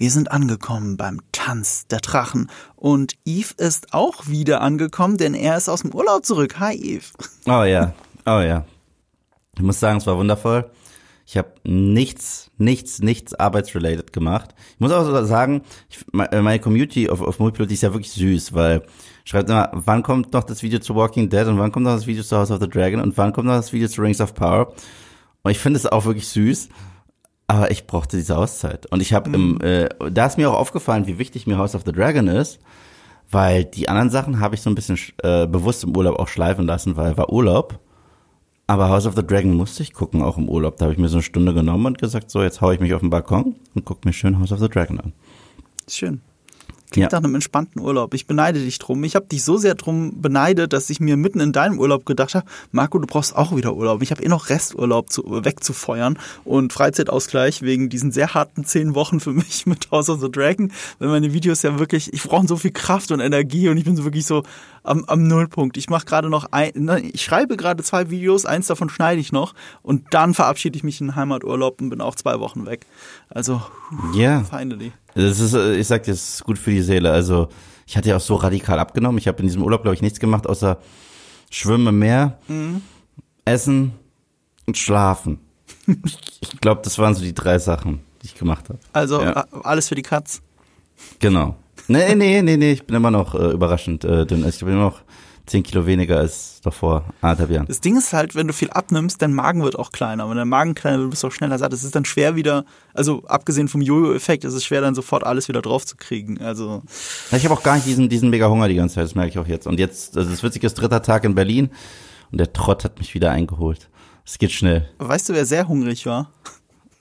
Wir sind angekommen beim Tanz der Drachen. Und Eve ist auch wieder angekommen, denn er ist aus dem Urlaub zurück. Hi, Eve. Oh ja, oh ja. Ich muss sagen, es war wundervoll. Ich habe nichts, nichts, nichts arbeitsrelated gemacht. Ich muss auch sagen, ich, meine Community auf, auf Multipilot ist ja wirklich süß, weil schreibt immer, wann kommt noch das Video zu Walking Dead und wann kommt noch das Video zu House of the Dragon und wann kommt noch das Video zu Rings of Power. Und ich finde es auch wirklich süß. Aber ich brauchte diese Auszeit. Und ich habe mhm. im, äh, da ist mir auch aufgefallen, wie wichtig mir House of the Dragon ist, weil die anderen Sachen habe ich so ein bisschen äh, bewusst im Urlaub auch schleifen lassen, weil war Urlaub. Aber House of the Dragon musste ich gucken, auch im Urlaub. Da habe ich mir so eine Stunde genommen und gesagt, so, jetzt haue ich mich auf den Balkon und gucke mir schön House of the Dragon an. Schön. Klingt ja. nach einem entspannten Urlaub. Ich beneide dich drum. Ich habe dich so sehr drum beneidet, dass ich mir mitten in deinem Urlaub gedacht habe, Marco, du brauchst auch wieder Urlaub. Ich habe eh noch Resturlaub zu, wegzufeuern und Freizeitausgleich wegen diesen sehr harten zehn Wochen für mich mit House of the Dragon. Weil meine Videos ja wirklich, ich brauche so viel Kraft und Energie und ich bin so wirklich so am, am Nullpunkt. Ich mache gerade noch ein, ne, ich schreibe gerade zwei Videos, eins davon schneide ich noch und dann verabschiede ich mich in den Heimaturlaub und bin auch zwei Wochen weg. Also, ja. Yeah. finally. Das ist, äh, ich sag dir, das ist gut für die Seele. Also, ich hatte ja auch so radikal abgenommen. Ich habe in diesem Urlaub, glaube ich, nichts gemacht, außer Schwimmen im Meer, mhm. Essen und Schlafen. ich glaube, das waren so die drei Sachen, die ich gemacht habe. Also ja. alles für die Katz. Genau. Nee, nee, nee, nee, ich bin immer noch äh, überraschend äh, dünn. Also ich bin immer noch 10 Kilo weniger als davor anderthalb Jahren. Das Ding ist halt, wenn du viel abnimmst, dein Magen wird auch kleiner. Wenn dein Magen kleiner wird, bist du auch schneller satt. Es ist dann schwer wieder, also abgesehen vom Jojo-Effekt, ist es schwer dann sofort alles wieder drauf zu kriegen. Also ich habe auch gar nicht diesen, diesen mega Hunger die ganze Zeit, das merke ich auch jetzt. Und jetzt, also das Witzige ist dritter Tag in Berlin und der Trott hat mich wieder eingeholt. Es geht schnell. Weißt du, wer sehr hungrig war?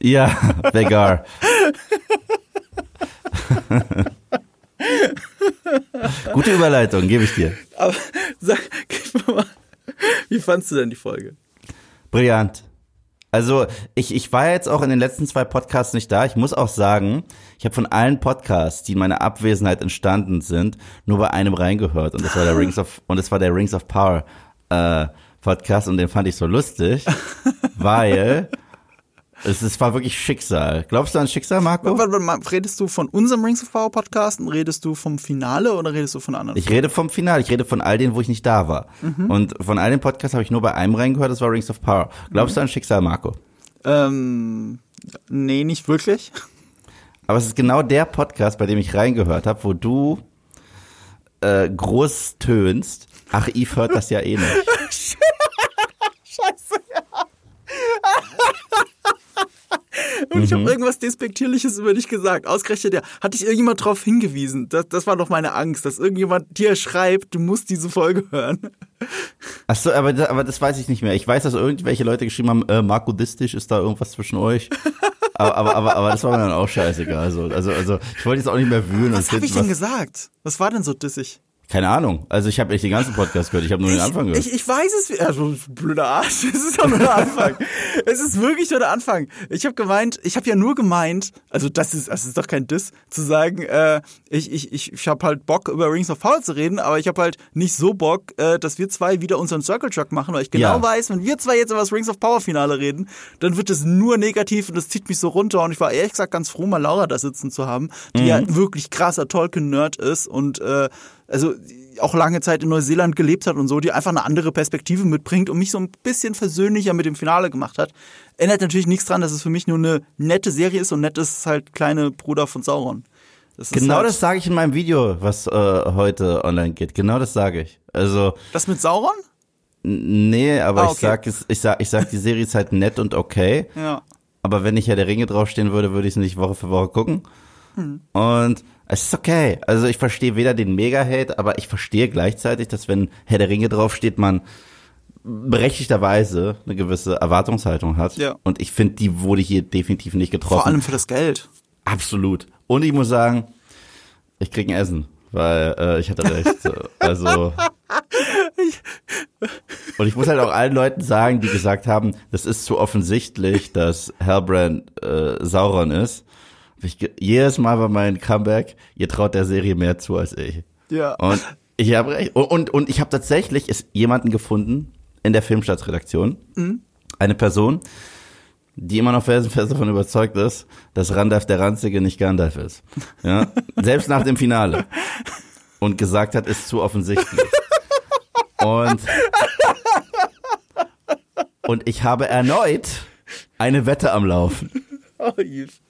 Ja, Vegar. Gute Überleitung, gebe ich dir. Aber sag, gib mal, wie fandst du denn die Folge? Brillant. Also ich, ich war jetzt auch in den letzten zwei Podcasts nicht da. Ich muss auch sagen, ich habe von allen Podcasts, die in meiner Abwesenheit entstanden sind, nur bei einem reingehört und das war der Rings of und das war der Rings of Power äh, Podcast und den fand ich so lustig, weil es, es war wirklich Schicksal. Glaubst du an Schicksal, Marco? Redest du von unserem Rings of Power Podcast und redest du vom Finale oder redest du von anderen? Ich rede vom Finale. Ich rede von all denen, wo ich nicht da war. Mhm. Und von all den Podcasts habe ich nur bei einem reingehört, das war Rings of Power. Glaubst mhm. du an Schicksal, Marco? Ähm, nee, nicht wirklich. Aber es ist genau der Podcast, bei dem ich reingehört habe, wo du äh, groß tönst. Ach, Yves hört das ja eh nicht. Scheiße, ja. Und mhm. ich habe irgendwas Despektierliches über dich gesagt. Ausgerechnet, ja, hat dich irgendjemand darauf hingewiesen? Das, das war doch meine Angst, dass irgendjemand dir schreibt, du musst diese Folge hören. Ach so, aber, aber das weiß ich nicht mehr. Ich weiß, dass irgendwelche Leute geschrieben haben, äh, Marco Distisch, ist da irgendwas zwischen euch? aber, aber, aber, aber das war mir dann auch scheißegal. Also, also, also ich wollte jetzt auch nicht mehr wühlen. Was habe ich denn gesagt? Was war denn so dissig? Keine Ahnung. Also ich habe echt den ganzen Podcast gehört. Ich habe nur den Anfang gehört. Ich, ich weiß es. Also blöder Arsch. Es ist doch nur der Anfang. es ist wirklich nur der Anfang. Ich habe gemeint, ich habe ja nur gemeint, also das ist, das ist doch kein Diss, zu sagen, äh, ich, ich, ich, ich habe halt Bock über Rings of Power zu reden, aber ich habe halt nicht so Bock, äh, dass wir zwei wieder unseren Circle Truck machen, weil ich genau ja. weiß, wenn wir zwei jetzt über das Rings of Power Finale reden, dann wird es nur negativ und das zieht mich so runter. Und ich war ehrlich gesagt ganz froh, mal Laura da sitzen zu haben, die mhm. ja wirklich krasser Tolkien-Nerd ist und äh, also auch lange Zeit in Neuseeland gelebt hat und so, die einfach eine andere Perspektive mitbringt und mich so ein bisschen versöhnlicher mit dem Finale gemacht hat. Ändert natürlich nichts dran, dass es für mich nur eine nette Serie ist und nett ist halt kleine Bruder von Sauron. Das genau halt das sage ich in meinem Video, was äh, heute online geht. Genau das sage ich. Also Das mit Sauron? Nee, aber ah, okay. ich sag ich sag, ich sag, die Serie ist halt nett und okay. Ja. Aber wenn ich ja der Ringe draufstehen würde, würde ich es nicht Woche für Woche gucken. Und es ist okay. Also ich verstehe weder den Mega-Hate, aber ich verstehe gleichzeitig, dass wenn Herr der Ringe draufsteht, man berechtigterweise eine gewisse Erwartungshaltung hat. Ja. Und ich finde, die wurde hier definitiv nicht getroffen. Vor allem für das Geld. Absolut. Und ich muss sagen, ich krieg ein Essen, weil äh, ich hatte recht. also und ich muss halt auch allen Leuten sagen, die gesagt haben, das ist zu offensichtlich, dass Hellbrand äh, Sauron ist. Ich, jedes Mal bei meinem Comeback, ihr traut der Serie mehr zu als ich. Ja. Und ich habe recht. Und, und, und ich habe tatsächlich ist jemanden gefunden in der Filmstadtredaktion. Mhm. Eine Person, die immer noch felsenfest davon überzeugt ist, dass Randalf der Ranzige nicht Gandalf ist. Ja? Selbst nach dem Finale. Und gesagt hat, ist zu offensichtlich. Und, und ich habe erneut eine Wette am Laufen. Oh, Yves.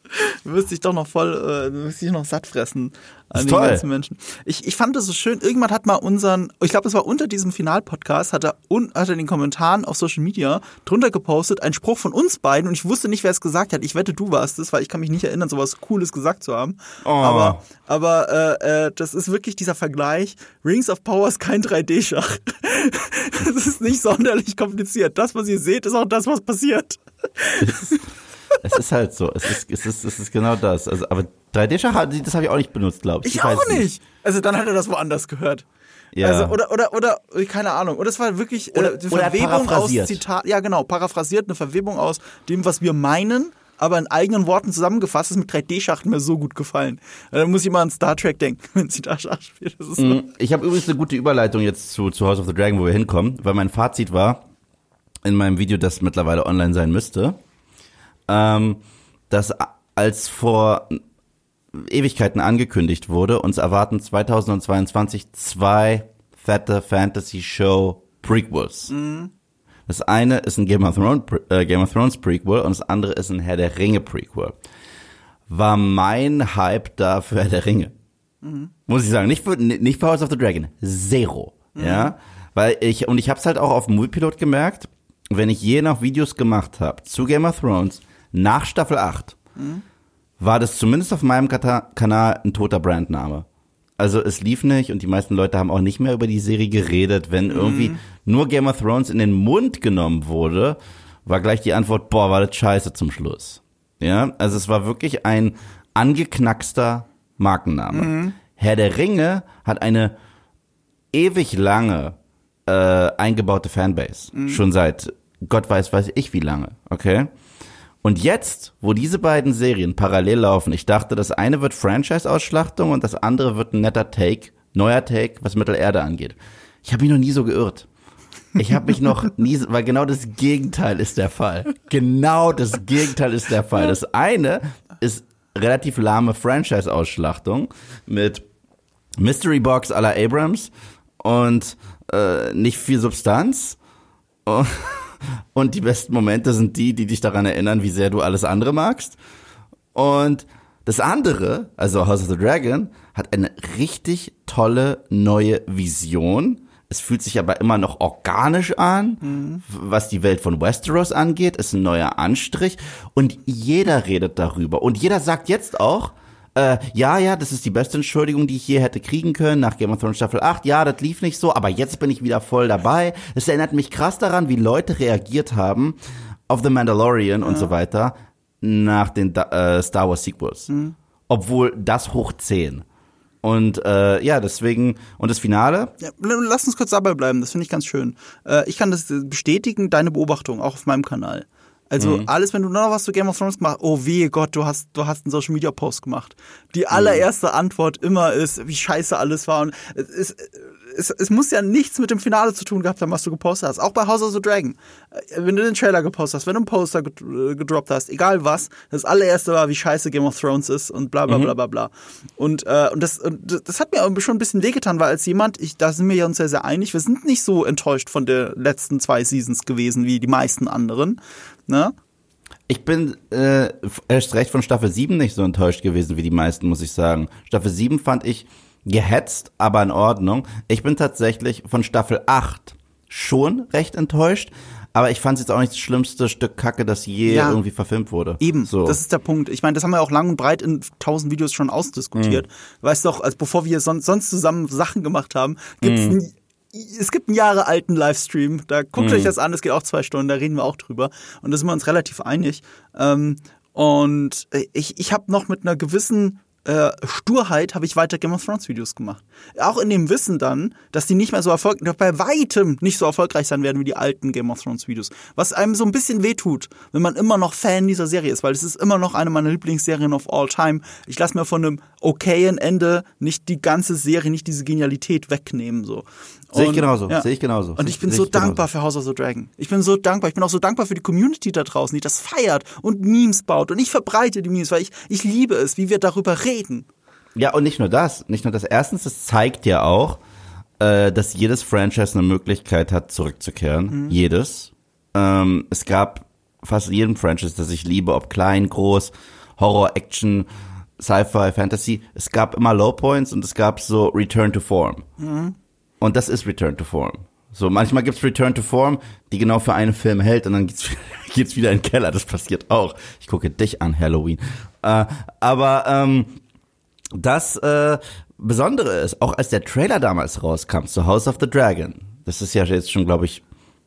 Du wirst dich doch noch voll, äh, du wirst dich noch satt fressen an Ist den toll. ganzen Menschen. Ich, ich fand das so schön. Irgendwann hat mal unseren, ich glaube, es war unter diesem Final-Podcast, hat er, un, hat er in den Kommentaren auf Social Media drunter gepostet, ein Spruch von uns beiden und ich wusste nicht, wer es gesagt hat. Ich wette, du warst es, weil ich kann mich nicht erinnern, sowas Cooles gesagt zu haben. Oh. Aber, aber äh, äh, das ist wirklich dieser Vergleich. Rings of Power ist kein 3D-Schach. Das ist nicht sonderlich kompliziert. Das, was ihr seht, ist auch das, was passiert. Es ist halt so. Es ist, es ist, es ist genau das. Also, aber 3D-Schach, das habe ich auch nicht benutzt, glaube ich. Ich, weiß auch nicht. Also dann hat er das woanders gehört. Ja. Also, oder, oder, oder, keine Ahnung. Oder es war wirklich äh, Oder- eine oder Verwebung aus paraphrasiert. Zitat, ja genau, paraphrasiert, eine Verwebung aus dem, was wir meinen, aber in eigenen Worten zusammengefasst, ist mit 3D-Schach mir so gut gefallen. Da muss ich mal an Star Trek denken, wenn sie da Schach spielt. So. Mhm. Ich habe übrigens eine gute Überleitung jetzt zu, zu House of the Dragon, wo wir hinkommen, weil mein Fazit war, in meinem Video, das mittlerweile online sein müsste, ähm, dass a- als vor Ewigkeiten angekündigt wurde, uns erwarten 2022 zwei fette Fantasy Show Prequels. Das eine ist ein Game of, Thrones, äh, Game of Thrones Prequel und das andere ist ein Herr der Ringe Prequel. War mein Hype da für Herr der Ringe. Muss ich sagen, nicht für, nicht für House of the Dragon. Zero. Ja. Weil ich, und ich hab's halt auch auf dem Moviepilot gemerkt, wenn ich je noch Videos gemacht habe zu Game of Thrones nach Staffel 8, war das zumindest auf meinem Kata Kanal ein toter Brandname. Also es lief nicht und die meisten Leute haben auch nicht mehr über die Serie geredet. Wenn irgendwie nur Game of Thrones in den Mund genommen wurde, war gleich die Antwort, boah, war das scheiße zum Schluss. Ja, also es war wirklich ein angeknackster Markenname. Herr der Ringe hat eine ewig lange äh, eingebaute Fanbase. Schon seit Gott weiß, weiß ich wie lange, okay? Und jetzt, wo diese beiden Serien parallel laufen, ich dachte, das eine wird Franchise-Ausschlachtung und das andere wird ein netter Take, neuer Take, was Mittelerde angeht. Ich habe mich noch nie so geirrt. Ich habe mich noch nie, weil genau das Gegenteil ist der Fall. Genau das Gegenteil ist der Fall. Das eine ist relativ lahme Franchise-Ausschlachtung mit Mystery Box la Abrams und äh, nicht viel Substanz. Und, und die besten Momente sind die, die dich daran erinnern, wie sehr du alles andere magst. Und das andere, also House of the Dragon, hat eine richtig tolle neue Vision. Es fühlt sich aber immer noch organisch an, was die Welt von Westeros angeht, ist ein neuer Anstrich und jeder redet darüber und jeder sagt jetzt auch, äh, ja, ja, das ist die beste Entschuldigung, die ich je hätte kriegen können nach Game of Thrones Staffel 8. Ja, das lief nicht so, aber jetzt bin ich wieder voll dabei. Das erinnert mich krass daran, wie Leute reagiert haben auf The Mandalorian und so weiter nach den äh, Star Wars Sequels. Obwohl das hoch 10. Und äh, ja, deswegen, und das Finale, Ja, lass uns kurz dabei bleiben, das finde ich ganz schön. Äh, ich kann das bestätigen, deine Beobachtung, auch auf meinem Kanal. Also Mhm. alles, wenn du noch was zu Game of Thrones gemacht oh wehe Gott, du hast, du hast einen Social Media Post gemacht. Die allererste Antwort immer ist, wie scheiße alles war. Und es, es, es, es muss ja nichts mit dem Finale zu tun gehabt haben, was du gepostet hast. Auch bei House of the Dragon. Äh, Wenn du den Trailer gepostet hast, wenn du einen Poster äh, gedroppt hast, egal was, das allererste war, wie scheiße Game of Thrones ist und bla bla bla bla bla. Und, äh, und, das, und das- hat mir schon ein bisschen wehgetan, weil als jemand, ich, da sind wir ja uns sehr, sehr einig, wir sind nicht so enttäuscht von den letzten zwei Seasons gewesen wie die meisten anderen. Ne? Ich bin äh, erst recht von Staffel 7 nicht so enttäuscht gewesen wie die meisten, muss ich sagen. Staffel 7 fand ich gehetzt, aber in Ordnung. Ich bin tatsächlich von Staffel 8 schon recht enttäuscht, aber ich fand es jetzt auch nicht das schlimmste Stück Kacke, das je Ja. irgendwie verfilmt wurde. Eben, So. das ist der Punkt. Ich meine, das haben wir auch lang und breit in tausend Videos schon ausdiskutiert. Weißt doch, als bevor wir sonst, sonst zusammen Sachen gemacht haben, gibt's ein, es gibt einen Jahre alten Livestream. Da guckt euch das an, das geht auch zwei Stunden, da reden wir auch drüber. Und da sind wir uns relativ einig. Ähm, und ich, ich habe noch mit einer gewissen äh, Sturheit habe ich weiter Game of Thrones Videos gemacht. Auch in dem Wissen dann, dass die nicht mehr so erfolgreich, bei weitem nicht so erfolgreich sein werden wie die alten Game of Thrones Videos. Was einem so ein bisschen wehtut, wenn man immer noch Fan dieser Serie ist, weil es ist immer noch eine meiner Lieblingsserien of all time. Ich lasse mir von einem okayen Ende nicht die ganze Serie, nicht diese Genialität wegnehmen, so. Sehe ich genauso, ja. sehe ich genauso. Und ich bin so dankbar genauso. für House of the Dragon. Ich bin so dankbar. Ich bin auch so dankbar für die Community da draußen, die das feiert und Memes baut. Und ich verbreite die Memes, weil ich, ich liebe es, wie wir darüber reden. Ja, und nicht nur das. Nicht nur das. Erstens, es zeigt ja auch, äh, dass jedes Franchise eine Möglichkeit hat, zurückzukehren. Mhm. Jedes. Ähm, es gab fast in jedem Franchise, das ich liebe, ob klein, groß, Horror, Action, Sci-Fi, Fantasy. Es gab immer Low Points und es gab so Return to Form. Mhm. Und das ist Return to Form. So, manchmal gibt's Return to Form, die genau für einen Film hält und dann geht's, geht's wieder in den Keller. Das passiert auch. Ich gucke dich an, Halloween. Äh, aber ähm, das äh, Besondere ist, auch als der Trailer damals rauskam zu House of the Dragon, das ist ja jetzt schon, glaube ich,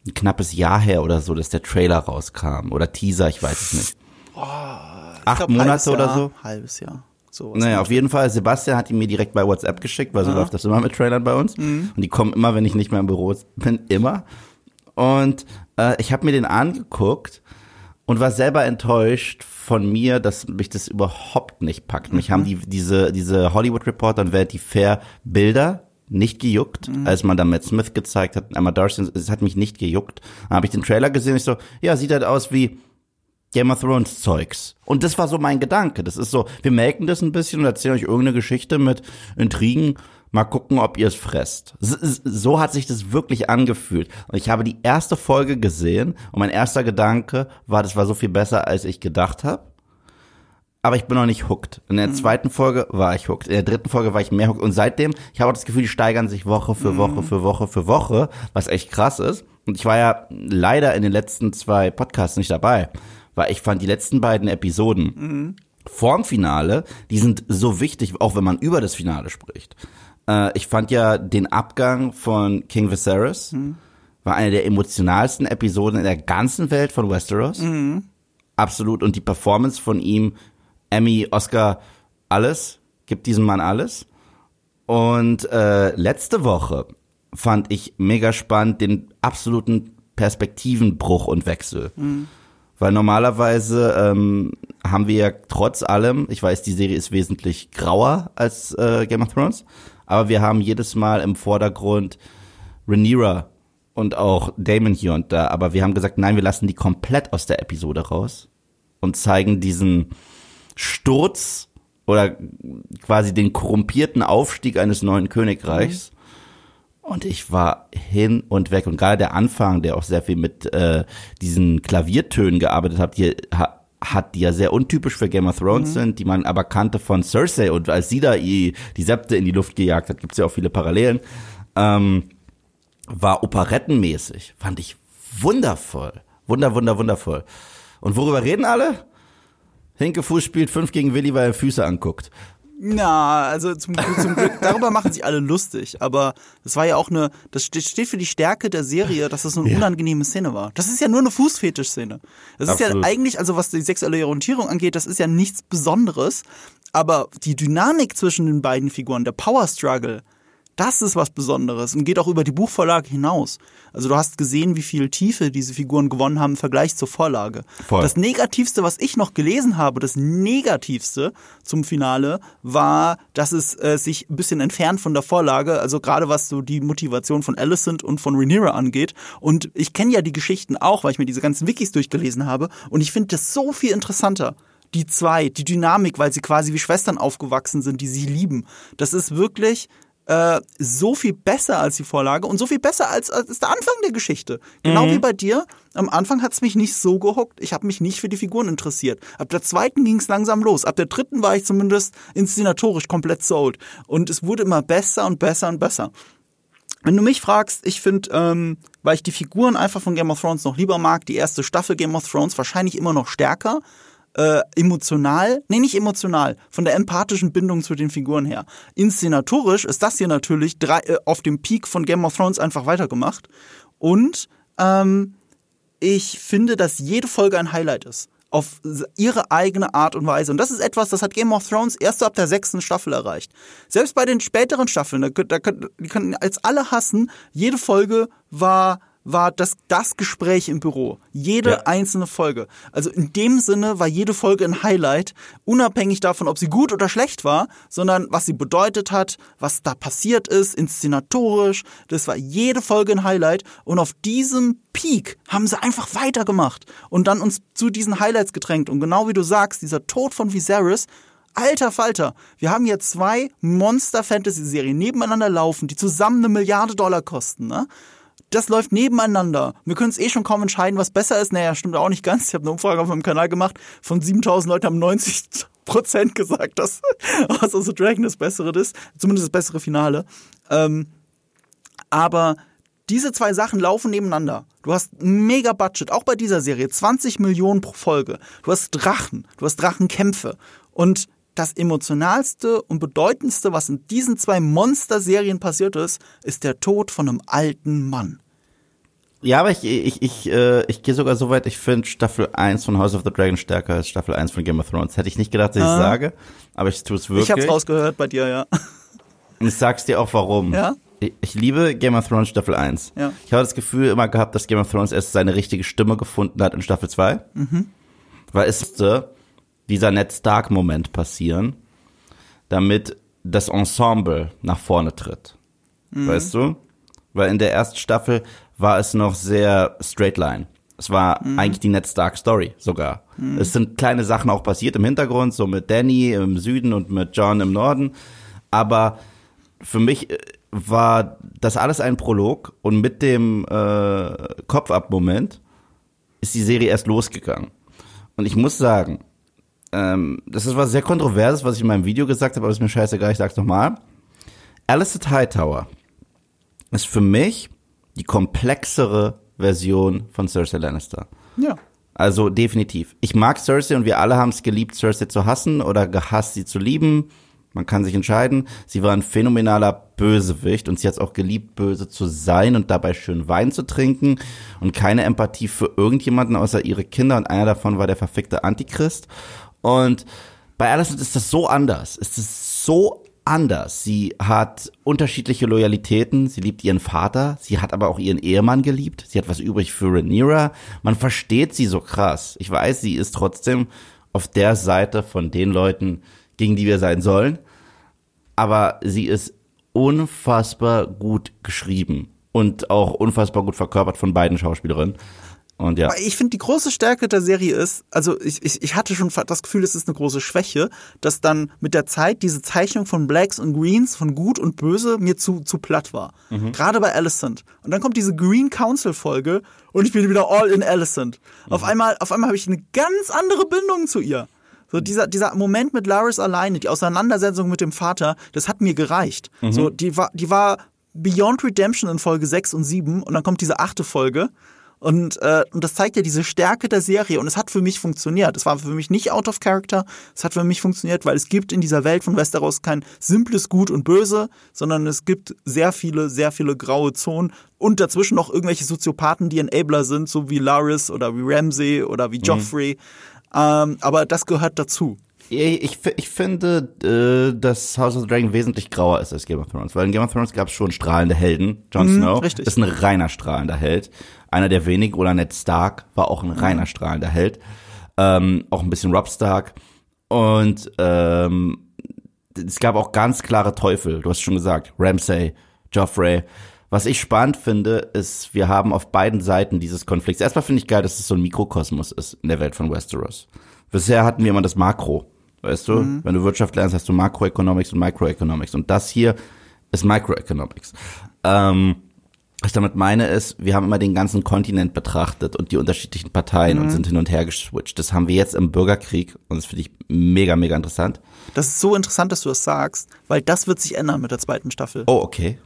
ein knappes Jahr her oder so, dass der Trailer rauskam. Oder Teaser, ich weiß es nicht. Oh, Acht glaub, Monate oder Jahr, so? Halbes Jahr. So naja, auf jeden Fall, Sebastian hat ihn mir direkt bei WhatsApp geschickt, weil so Aha. läuft das immer mit Trailern bei uns. Mhm. Und die kommen immer, wenn ich nicht mehr im Büro bin, immer. Und äh, ich habe mir den angeguckt und war selber enttäuscht von mir, dass mich das überhaupt nicht packt. Mich mhm. haben die, diese, diese Hollywood Reporter und Vanity Fair Bilder nicht gejuckt, mhm. als man da Matt Smith gezeigt hat, Emma Darcy, es hat mich nicht gejuckt. Dann habe ich den Trailer gesehen, ich so, ja, sieht halt aus wie Game of Thrones Zeugs. Und das war so mein Gedanke. Das ist so, wir melken das ein bisschen und erzählen euch irgendeine Geschichte mit Intrigen. Mal gucken, ob ihr es fresst. So hat sich das wirklich angefühlt. Und ich habe die erste Folge gesehen und mein erster Gedanke war, das war so viel besser, als ich gedacht habe. Aber ich bin noch nicht hooked. In der mhm. zweiten Folge war ich hooked. In der dritten Folge war ich mehr hooked. Und seitdem, ich habe auch das Gefühl, die steigern sich Woche für Woche mhm. für Woche für Woche, was echt krass ist. Und ich war ja leider in den letzten zwei Podcasts nicht dabei weil ich fand die letzten beiden Episoden mhm. vorm Finale, die sind so wichtig, auch wenn man über das Finale spricht. Äh, ich fand ja den Abgang von King Viserys mhm. war eine der emotionalsten Episoden in der ganzen Welt von Westeros. Mhm. Absolut. Und die Performance von ihm, Emmy, Oscar, alles, gibt diesem Mann alles. Und äh, letzte Woche fand ich mega spannend den absoluten Perspektivenbruch und Wechsel. Mhm. Weil normalerweise ähm, haben wir ja trotz allem, ich weiß, die Serie ist wesentlich grauer als äh, Game of Thrones, aber wir haben jedes Mal im Vordergrund Rhaenyra und auch Damon hier und da. Aber wir haben gesagt, nein, wir lassen die komplett aus der Episode raus und zeigen diesen Sturz oder quasi den korrumpierten Aufstieg eines neuen Königreichs. Und ich war hin und weg. Und gerade der Anfang, der auch sehr viel mit äh, diesen Klaviertönen gearbeitet hat, die, ha, hat, die ja sehr untypisch für Game of Thrones mhm. sind, die man aber kannte von Cersei. Und als sie da die, Septe in die Luft gejagt hat, gibt's ja auch viele Parallelen, ähm, war operettenmäßig. Fand ich wundervoll. Wunder, wunder, wundervoll. Und worüber reden alle? Hinkefuß spielt fünf gegen Willi, weil er Füße anguckt. Na, also zum, zum Glück, darüber machen sich alle lustig, aber das war ja auch eine, das steht für die Stärke der Serie, dass das eine ja. unangenehme Szene war. Das ist ja nur eine Fußfetisch-Szene. Das Absolut. ist ja eigentlich, also was die sexuelle Orientierung angeht, das ist ja nichts Besonderes, aber die Dynamik zwischen den beiden Figuren, der Power Struggle, das ist was Besonderes und geht auch über die Buchvorlage hinaus. Also du hast gesehen, wie viel Tiefe diese Figuren gewonnen haben im Vergleich zur Vorlage. Voll. Das Negativste, was ich noch gelesen habe, das Negativste zum Finale, war, dass es äh, sich ein bisschen entfernt von der Vorlage, also gerade was so die Motivation von Alicent und von Rhaenyra angeht. Und ich kenne ja die Geschichten auch, weil ich mir diese ganzen Wikis durchgelesen habe. Und ich finde das so viel interessanter die zwei, die Dynamik, weil sie quasi wie Schwestern aufgewachsen sind, die sie lieben. Das ist wirklich äh, so viel besser als die Vorlage und so viel besser als, als der Anfang der Geschichte. Genau mhm. wie bei dir. Am Anfang hat es mich nicht so gehuckt. Ich habe mich nicht für die Figuren interessiert. Ab der zweiten ging es langsam los. Ab der dritten war ich zumindest inszenatorisch komplett sold. Und es wurde immer besser und besser und besser. Wenn du mich fragst, ich finde, ähm, weil ich die Figuren einfach von Game of Thrones noch lieber mag, die erste Staffel Game of Thrones wahrscheinlich immer noch stärker äh, emotional, nee, nicht emotional, von der empathischen Bindung zu den Figuren her. Inszenatorisch ist das hier natürlich drei, äh, auf dem Peak von Game of Thrones einfach weitergemacht. Und ähm, ich finde, dass jede Folge ein Highlight ist. auf ihre eigene Art und Weise. Und das ist etwas, das hat Game of Thrones erst ab der sechsten Staffel erreicht. Selbst bei den späteren Staffeln, da, da, die können als alle hassen, jede Folge war war das, das Gespräch im Büro. Jede ja. einzelne Folge. Also in dem Sinne war jede Folge ein Highlight, unabhängig davon, ob sie gut oder schlecht war, sondern was sie bedeutet hat, was da passiert ist, inszenatorisch. Das war jede Folge ein Highlight. Und auf diesem Peak haben sie einfach weitergemacht und dann uns zu diesen Highlights gedrängt. Und genau wie du sagst, dieser Tod von Viserys, Alter Falter, wir haben hier zwei Monster-Fantasy-Serien nebeneinander laufen, die zusammen eine Milliarde Dollar kosten, ne? Das läuft nebeneinander. Wir können es eh schon kaum entscheiden, was besser ist. Naja, stimmt auch nicht ganz. Ich habe eine Umfrage auf meinem Kanal gemacht. Von 7000 Leuten haben 90 Prozent gesagt, dass House of the Dragon das bessere ist. Zumindest das bessere Finale. Ähm, aber diese zwei Sachen laufen nebeneinander. Du hast mega Budget, auch bei dieser Serie. 20 Millionen pro Folge. Du hast Drachen. Du hast Drachenkämpfe. Und das emotionalste und bedeutendste, was in diesen zwei Monster-Serien passiert ist, ist der Tod von einem alten Mann. Ja, aber ich, ich, ich, äh, ich gehe sogar so weit, ich finde Staffel 1 von House of the Dragon stärker als Staffel 1 von Game of Thrones. Hätte ich nicht gedacht, dass ich ah. sage, aber ich tue es wirklich. Ich hab's rausgehört bei dir, ja. Und ich sag's dir auch warum. Ja? Ich, ich liebe Game of Thrones Staffel 1. Ja. Ich habe das Gefühl immer gehabt, dass Game of Thrones erst seine richtige Stimme gefunden hat in Staffel 2. Mhm. Weil es musste dieser Ned Stark-Moment passieren, damit das Ensemble nach vorne tritt. Mhm. Weißt du? Weil in der ersten Staffel war es noch sehr straight line. Es war mhm. eigentlich die Ned Stark Story sogar. Mhm. Es sind kleine Sachen auch passiert im Hintergrund, so mit Danny im Süden und mit John im Norden. Aber für mich äh, war das alles ein Prolog und mit dem äh, Kopf-Ab-Moment ist die Serie erst losgegangen. Und ich muss sagen, ähm, das ist was sehr Kontroverses, was ich in meinem Video gesagt habe, aber ist mir scheißegal, ich sag's nochmal. Alistair Hightower ist für mich die komplexere Version von Cersei Lannister. Ja. Also definitiv. Ich mag Cersei und wir alle haben es geliebt, Cersei zu hassen oder gehasst, sie zu lieben. Man kann sich entscheiden. Sie war ein phänomenaler Bösewicht und sie hat es auch geliebt, böse zu sein und dabei schön Wein zu trinken und keine Empathie für irgendjemanden außer ihre Kinder und einer davon war der verfickte Antichrist. Und bei Alicent ist das so anders. Es ist so anders. Sie hat unterschiedliche Loyalitäten. Sie liebt ihren Vater. Sie hat aber auch ihren Ehemann geliebt. Sie hat was übrig für Rhaenyra. Man versteht sie so krass. Ich weiß, sie ist trotzdem auf der Seite von den Leuten, gegen die wir sein sollen. Aber sie ist unfassbar gut geschrieben und auch unfassbar gut verkörpert von beiden Schauspielerinnen. Und ja. Ich finde, die große Stärke der Serie ist, also ich, ich, ich hatte schon das Gefühl, es ist eine große Schwäche, dass dann mit der Zeit diese Zeichnung von Blacks und Greens, von Gut und Böse, mir zu, zu platt war. Mhm. Gerade bei Alicent. Und dann kommt diese Green Council Folge und ich bin wieder all in Alicent. Mhm. Auf einmal, auf einmal habe ich eine ganz andere Bindung zu ihr. So dieser, dieser Moment mit Laris alleine, die Auseinandersetzung mit dem Vater, das hat mir gereicht. Mhm. So, die war, die war Beyond Redemption in Folge 6 und 7 und dann kommt diese achte Folge und, äh, und das zeigt ja diese Stärke der Serie. Und es hat für mich funktioniert. Es war für mich nicht out of character. Es hat für mich funktioniert, weil es gibt in dieser Welt von Westeros kein simples Gut und Böse, sondern es gibt sehr viele, sehr viele graue Zonen und dazwischen noch irgendwelche Soziopathen, die Enabler sind, so wie Laris oder wie Ramsey oder wie mhm. Joffrey. Mhm. Ähm, aber das gehört dazu. Ich, ich finde, äh, dass House of the Dragon wesentlich grauer ist als Game of Thrones, weil in Game of Thrones gab es schon strahlende Helden. Jon mhm, Snow richtig. ist ein reiner strahlender Held. Einer der wenigen, oder Ned Stark war auch ein reiner strahlender Held. Ähm, auch ein bisschen Rob Stark. Und ähm, es gab auch ganz klare Teufel. Du hast schon gesagt, Ramsay, Joffrey. Was ich spannend finde, ist, wir haben auf beiden Seiten dieses Konflikts. Erstmal finde ich geil, dass es so ein Mikrokosmos ist in der Welt von Westeros. Bisher hatten wir immer das Makro. Weißt du, mhm. wenn du Wirtschaft lernst, hast du Makroeconomics und Microeconomics. Und das hier ist Microeconomics. Ähm, was ich damit meine ist, wir haben immer den ganzen Kontinent betrachtet und die unterschiedlichen Parteien mhm. und sind hin und her geswitcht. Das haben wir jetzt im Bürgerkrieg und das finde ich mega, mega interessant. Das ist so interessant, dass du das sagst, weil das wird sich ändern mit der zweiten Staffel. Oh, okay.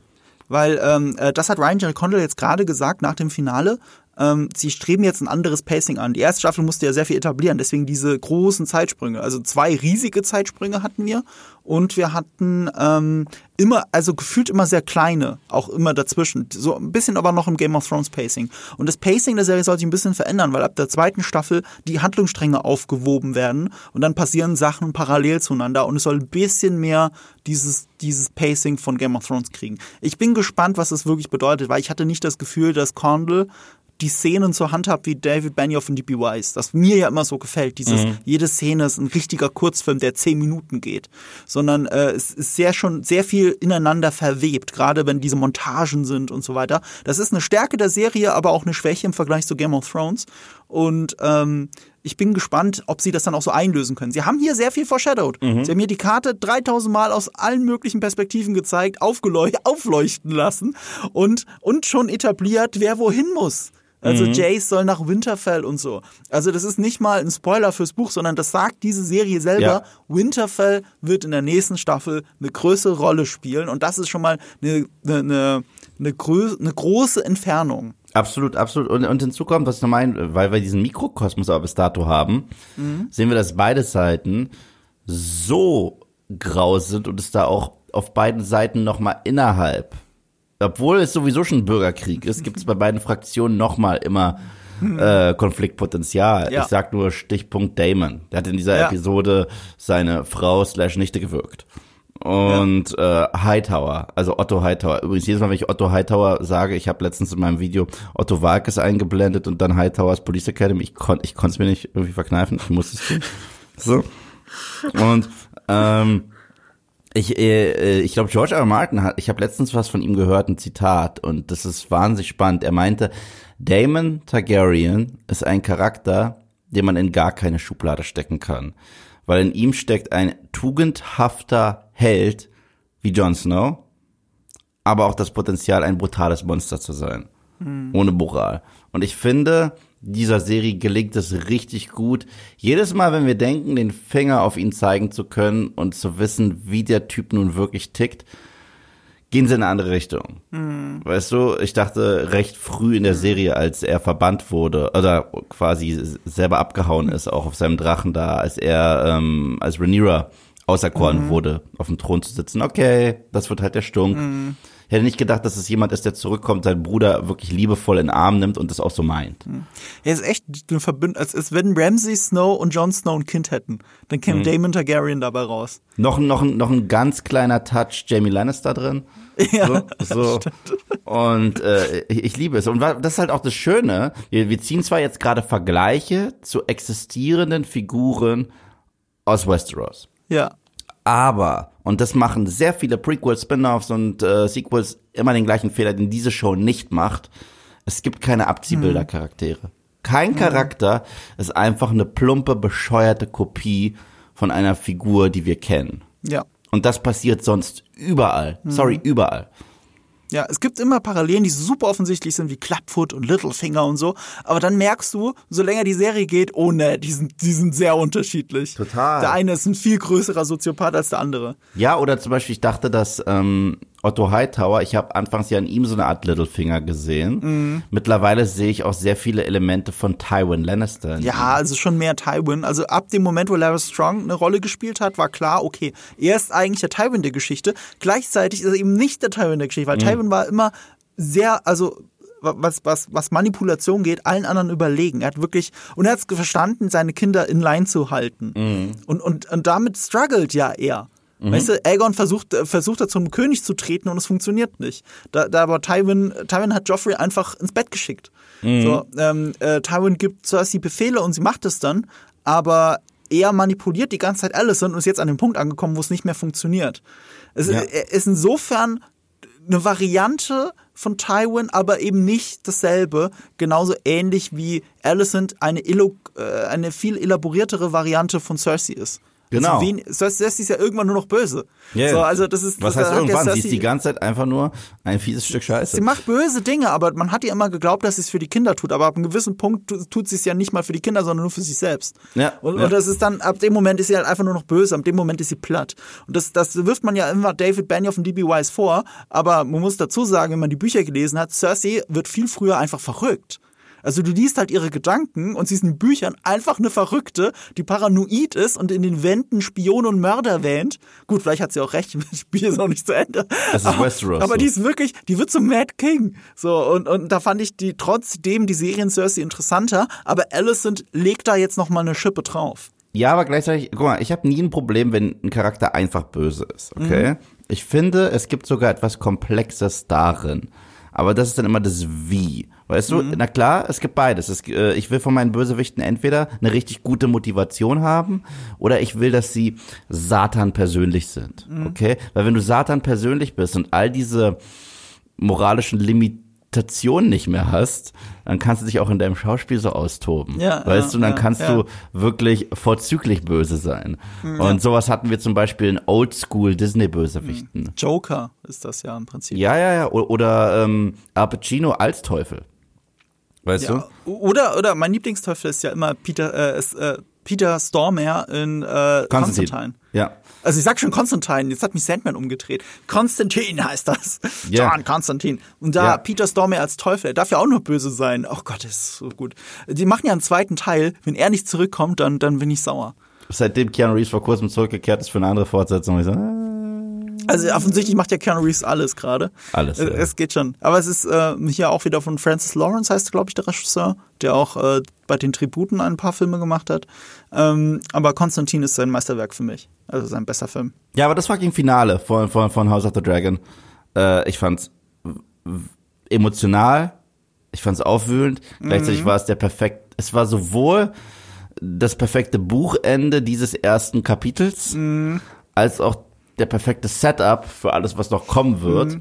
Weil ähm, äh, das hat Ryan Jerry Condell jetzt gerade gesagt nach dem Finale. Ähm, sie streben jetzt ein anderes Pacing an. Die erste Staffel musste ja sehr viel etablieren, deswegen diese großen Zeitsprünge. Also zwei riesige Zeitsprünge hatten wir und wir hatten ähm, immer, also gefühlt immer sehr kleine, auch immer dazwischen. So ein bisschen aber noch im Game of Thrones Pacing. Und das Pacing der Serie soll sich ein bisschen verändern, weil ab der zweiten Staffel die Handlungsstränge aufgewoben werden und dann passieren Sachen parallel zueinander und es soll ein bisschen mehr dieses, dieses Pacing von Game of Thrones kriegen. Ich bin gespannt, was das wirklich bedeutet, weil ich hatte nicht das Gefühl, dass Condell die Szenen zur Hand habe wie David Benioff in D.B. Wise, das mir ja immer so gefällt. Dieses, mhm. jede Szene ist ein richtiger Kurzfilm, der zehn Minuten geht. Sondern äh, es ist sehr schon sehr viel ineinander verwebt, gerade wenn diese Montagen sind und so weiter. Das ist eine Stärke der Serie, aber auch eine Schwäche im Vergleich zu Game of Thrones. Und ähm, ich bin gespannt, ob sie das dann auch so einlösen können. Sie haben hier sehr viel foreshadowed. Mhm. Sie haben mir die Karte 3000 Mal aus allen möglichen Perspektiven gezeigt, aufleuchten lassen und, und schon etabliert, wer wohin muss. Also mhm. Jace soll nach Winterfell und so. Also das ist nicht mal ein Spoiler fürs Buch, sondern das sagt diese Serie selber. Ja. Winterfell wird in der nächsten Staffel eine größere Rolle spielen und das ist schon mal eine, eine, eine, eine, eine große Entfernung. Absolut, absolut. Und, und hinzu kommt, was ich noch meine, weil wir diesen Mikrokosmos aber bis dato haben, mhm. sehen wir, dass beide Seiten so grau sind und es da auch auf beiden Seiten nochmal innerhalb obwohl es sowieso schon ein Bürgerkrieg ist, gibt es bei beiden Fraktionen nochmal immer äh, Konfliktpotenzial. Ja. Ich sag nur Stichpunkt Damon. Der hat in dieser ja. Episode seine Frau slash Nichte gewirkt. Und ja. äh, Hightower, also Otto Hightower. Übrigens, jedes Mal, wenn ich Otto Hightower sage, ich habe letztens in meinem Video Otto Walkes eingeblendet und dann Hightowers Police Academy. Ich konnte ich es mir nicht irgendwie verkneifen. Ich musste es tun. So. Und ähm, ich, äh, ich glaube, George R. R. Martin hat, ich habe letztens was von ihm gehört, ein Zitat, und das ist wahnsinnig spannend. Er meinte, Damon Targaryen ist ein Charakter, den man in gar keine Schublade stecken kann. Weil in ihm steckt ein tugendhafter Held wie Jon Snow, aber auch das Potenzial, ein brutales Monster zu sein. Mhm. Ohne Moral. Und ich finde, dieser Serie gelingt es richtig gut. Jedes Mal, wenn wir denken, den Finger auf ihn zeigen zu können und zu wissen, wie der Typ nun wirklich tickt, gehen sie in eine andere Richtung. Mhm. Weißt du, ich dachte recht früh in der Serie, als er verbannt wurde oder quasi selber abgehauen ist, auch auf seinem Drachen da, als er ähm, als Rhaenyra auserkoren mhm. wurde, auf dem Thron zu sitzen. Okay, das wird halt der Stunk. Mhm. Ich hätte nicht gedacht, dass es jemand ist, der zurückkommt, seinen Bruder wirklich liebevoll in den Arm nimmt und das auch so meint. Er ist echt ein Verbünd, als, als wenn Ramsay Snow und Jon Snow ein Kind hätten. Dann käme mhm. Damon Targaryen dabei raus. Noch, noch, noch ein ganz kleiner Touch Jamie Lannister drin. Ja, so, so. Und äh, ich, ich liebe es. Und das ist halt auch das Schöne. Wir, wir ziehen zwar jetzt gerade Vergleiche zu existierenden Figuren aus Westeros. Ja. Aber, und das machen sehr viele Prequels, Spin-offs und äh, Sequels immer den gleichen Fehler, den diese Show nicht macht. Es gibt keine Abziehbilder-Charaktere. Kein mhm. Charakter ist einfach eine plumpe, bescheuerte Kopie von einer Figur, die wir kennen. Ja. Und das passiert sonst überall. Mhm. Sorry, überall. Ja, es gibt immer Parallelen, die super offensichtlich sind, wie Clubfoot und Littlefinger und so. Aber dann merkst du, so länger die Serie geht, oh ne, die sind, die sind sehr unterschiedlich. Total. Der eine ist ein viel größerer Soziopath als der andere. Ja, oder zum Beispiel, ich dachte, dass ähm, Otto Hightower, ich habe anfangs ja in ihm so eine Art Littlefinger gesehen. Mhm. Mittlerweile sehe ich auch sehr viele Elemente von Tywin Lannister. Ja, also schon mehr Tywin. Also ab dem Moment, wo Larry Strong eine Rolle gespielt hat, war klar, okay, er ist eigentlich der Tywin der Geschichte. Gleichzeitig ist er eben nicht der Tywin der Geschichte, weil mhm. Tywin war immer sehr, also was, was, was Manipulation geht, allen anderen überlegen. Er hat wirklich, und er hat es verstanden, seine Kinder in Line zu halten. Mhm. Und, und, und damit struggelt ja er. Mhm. Weißt du, Aegon versucht, äh, versucht da zum König zu treten und es funktioniert nicht. Da, da aber Tywin, Tywin hat Joffrey einfach ins Bett geschickt. Mhm. So, ähm, äh, Tywin gibt Cersei Befehle und sie macht es dann, aber er manipuliert die ganze Zeit Alicent und ist jetzt an dem Punkt angekommen, wo es nicht mehr funktioniert. Es ja. ist insofern eine Variante von Tywin, aber eben nicht dasselbe. Genauso ähnlich wie Alicent eine, äh, eine viel elaboriertere Variante von Cersei ist. Genau. Also wen, Cersei ist ja irgendwann nur noch böse. Yeah. So, also das ist, Was heißt irgendwann? sie ist die ganze Zeit einfach nur ein fieses Stück Scheiße. Sie macht böse Dinge, aber man hat ihr immer geglaubt, dass sie es für die Kinder tut. Aber ab einem gewissen Punkt tut sie es ja nicht mal für die Kinder, sondern nur für sich selbst. Ja, und, ja. und das ist dann, ab dem Moment ist sie halt einfach nur noch böse, ab dem Moment ist sie platt. Und das, das wirft man ja immer David Benioff und D.B. Wise vor. Aber man muss dazu sagen, wenn man die Bücher gelesen hat, Cersei wird viel früher einfach verrückt. Also du liest halt ihre Gedanken und sie ist in Büchern einfach eine Verrückte, die paranoid ist und in den Wänden Spion und Mörder wähnt. Gut, vielleicht hat sie auch recht, das Spiel ist noch nicht zu Ende. Das ist aber, Westeros Aber so. die ist wirklich, die wird zum Mad King. So, und, und da fand ich die trotzdem die Serien Cersei interessanter, aber Alicent legt da jetzt nochmal eine Schippe drauf. Ja, aber gleichzeitig, guck mal, ich habe nie ein Problem, wenn ein Charakter einfach böse ist, okay? Ich finde, es gibt sogar etwas Komplexes darin. Aber das ist dann immer das Wie. Weißt du, na klar, es gibt beides. Es, äh, ich will von meinen Bösewichten entweder eine richtig gute Motivation haben oder ich will, dass sie Satan persönlich sind. Okay? Weil wenn du Satan persönlich bist und all diese moralischen Limitationen nicht mehr hast, dann kannst du dich auch in deinem Schauspiel so austoben. Ja, weißt ja, du, dann ja, kannst du wirklich vorzüglich böse sein. Und sowas hatten wir zum Beispiel in Oldschool Disney-Bösewichten. Joker ist das ja im Prinzip. Ja, ja, ja. O- Oder ähm, Al Pacino als Teufel. Weißt Ja. Oder, oder mein Lieblingsteufel ist ja immer Peter, äh, ist, äh, Peter Stormare in äh, du? Constantine. Ja. Also ich sag schon Constantine, jetzt hat mich Sandman umgedreht. Konstantin heißt das. Ja. John Constantine. Und da Ja. Peter Stormare als Teufel, er darf ja auch nur böse sein. Oh Gott, das ist so gut. Die machen ja einen zweiten Teil. Wenn er nicht zurückkommt, dann, dann bin ich sauer. Seitdem Keanu Reeves vor kurzem zurückgekehrt ist für eine andere Fortsetzung, ich so, äh, Also offensichtlich macht ja Keanu Reeves alles gerade. Alles, Äh, ja. Es geht schon. Aber es ist äh, hier auch wieder von Francis Lawrence, heißt glaube ich der Regisseur, der auch äh, bei den Tributen ein paar Filme gemacht hat. Ähm, aber Konstantin ist sein Meisterwerk für mich. Also sein bester Film. Ja, aber das fucking Finale von, von, von House of the Dragon. Äh, ich fand's emotional, ich fand's aufwühlend, gleichzeitig war es der perfekt, es war sowohl das perfekte Buchende dieses ersten Kapitels, als auch der perfekte Setup für alles, was noch kommen wird.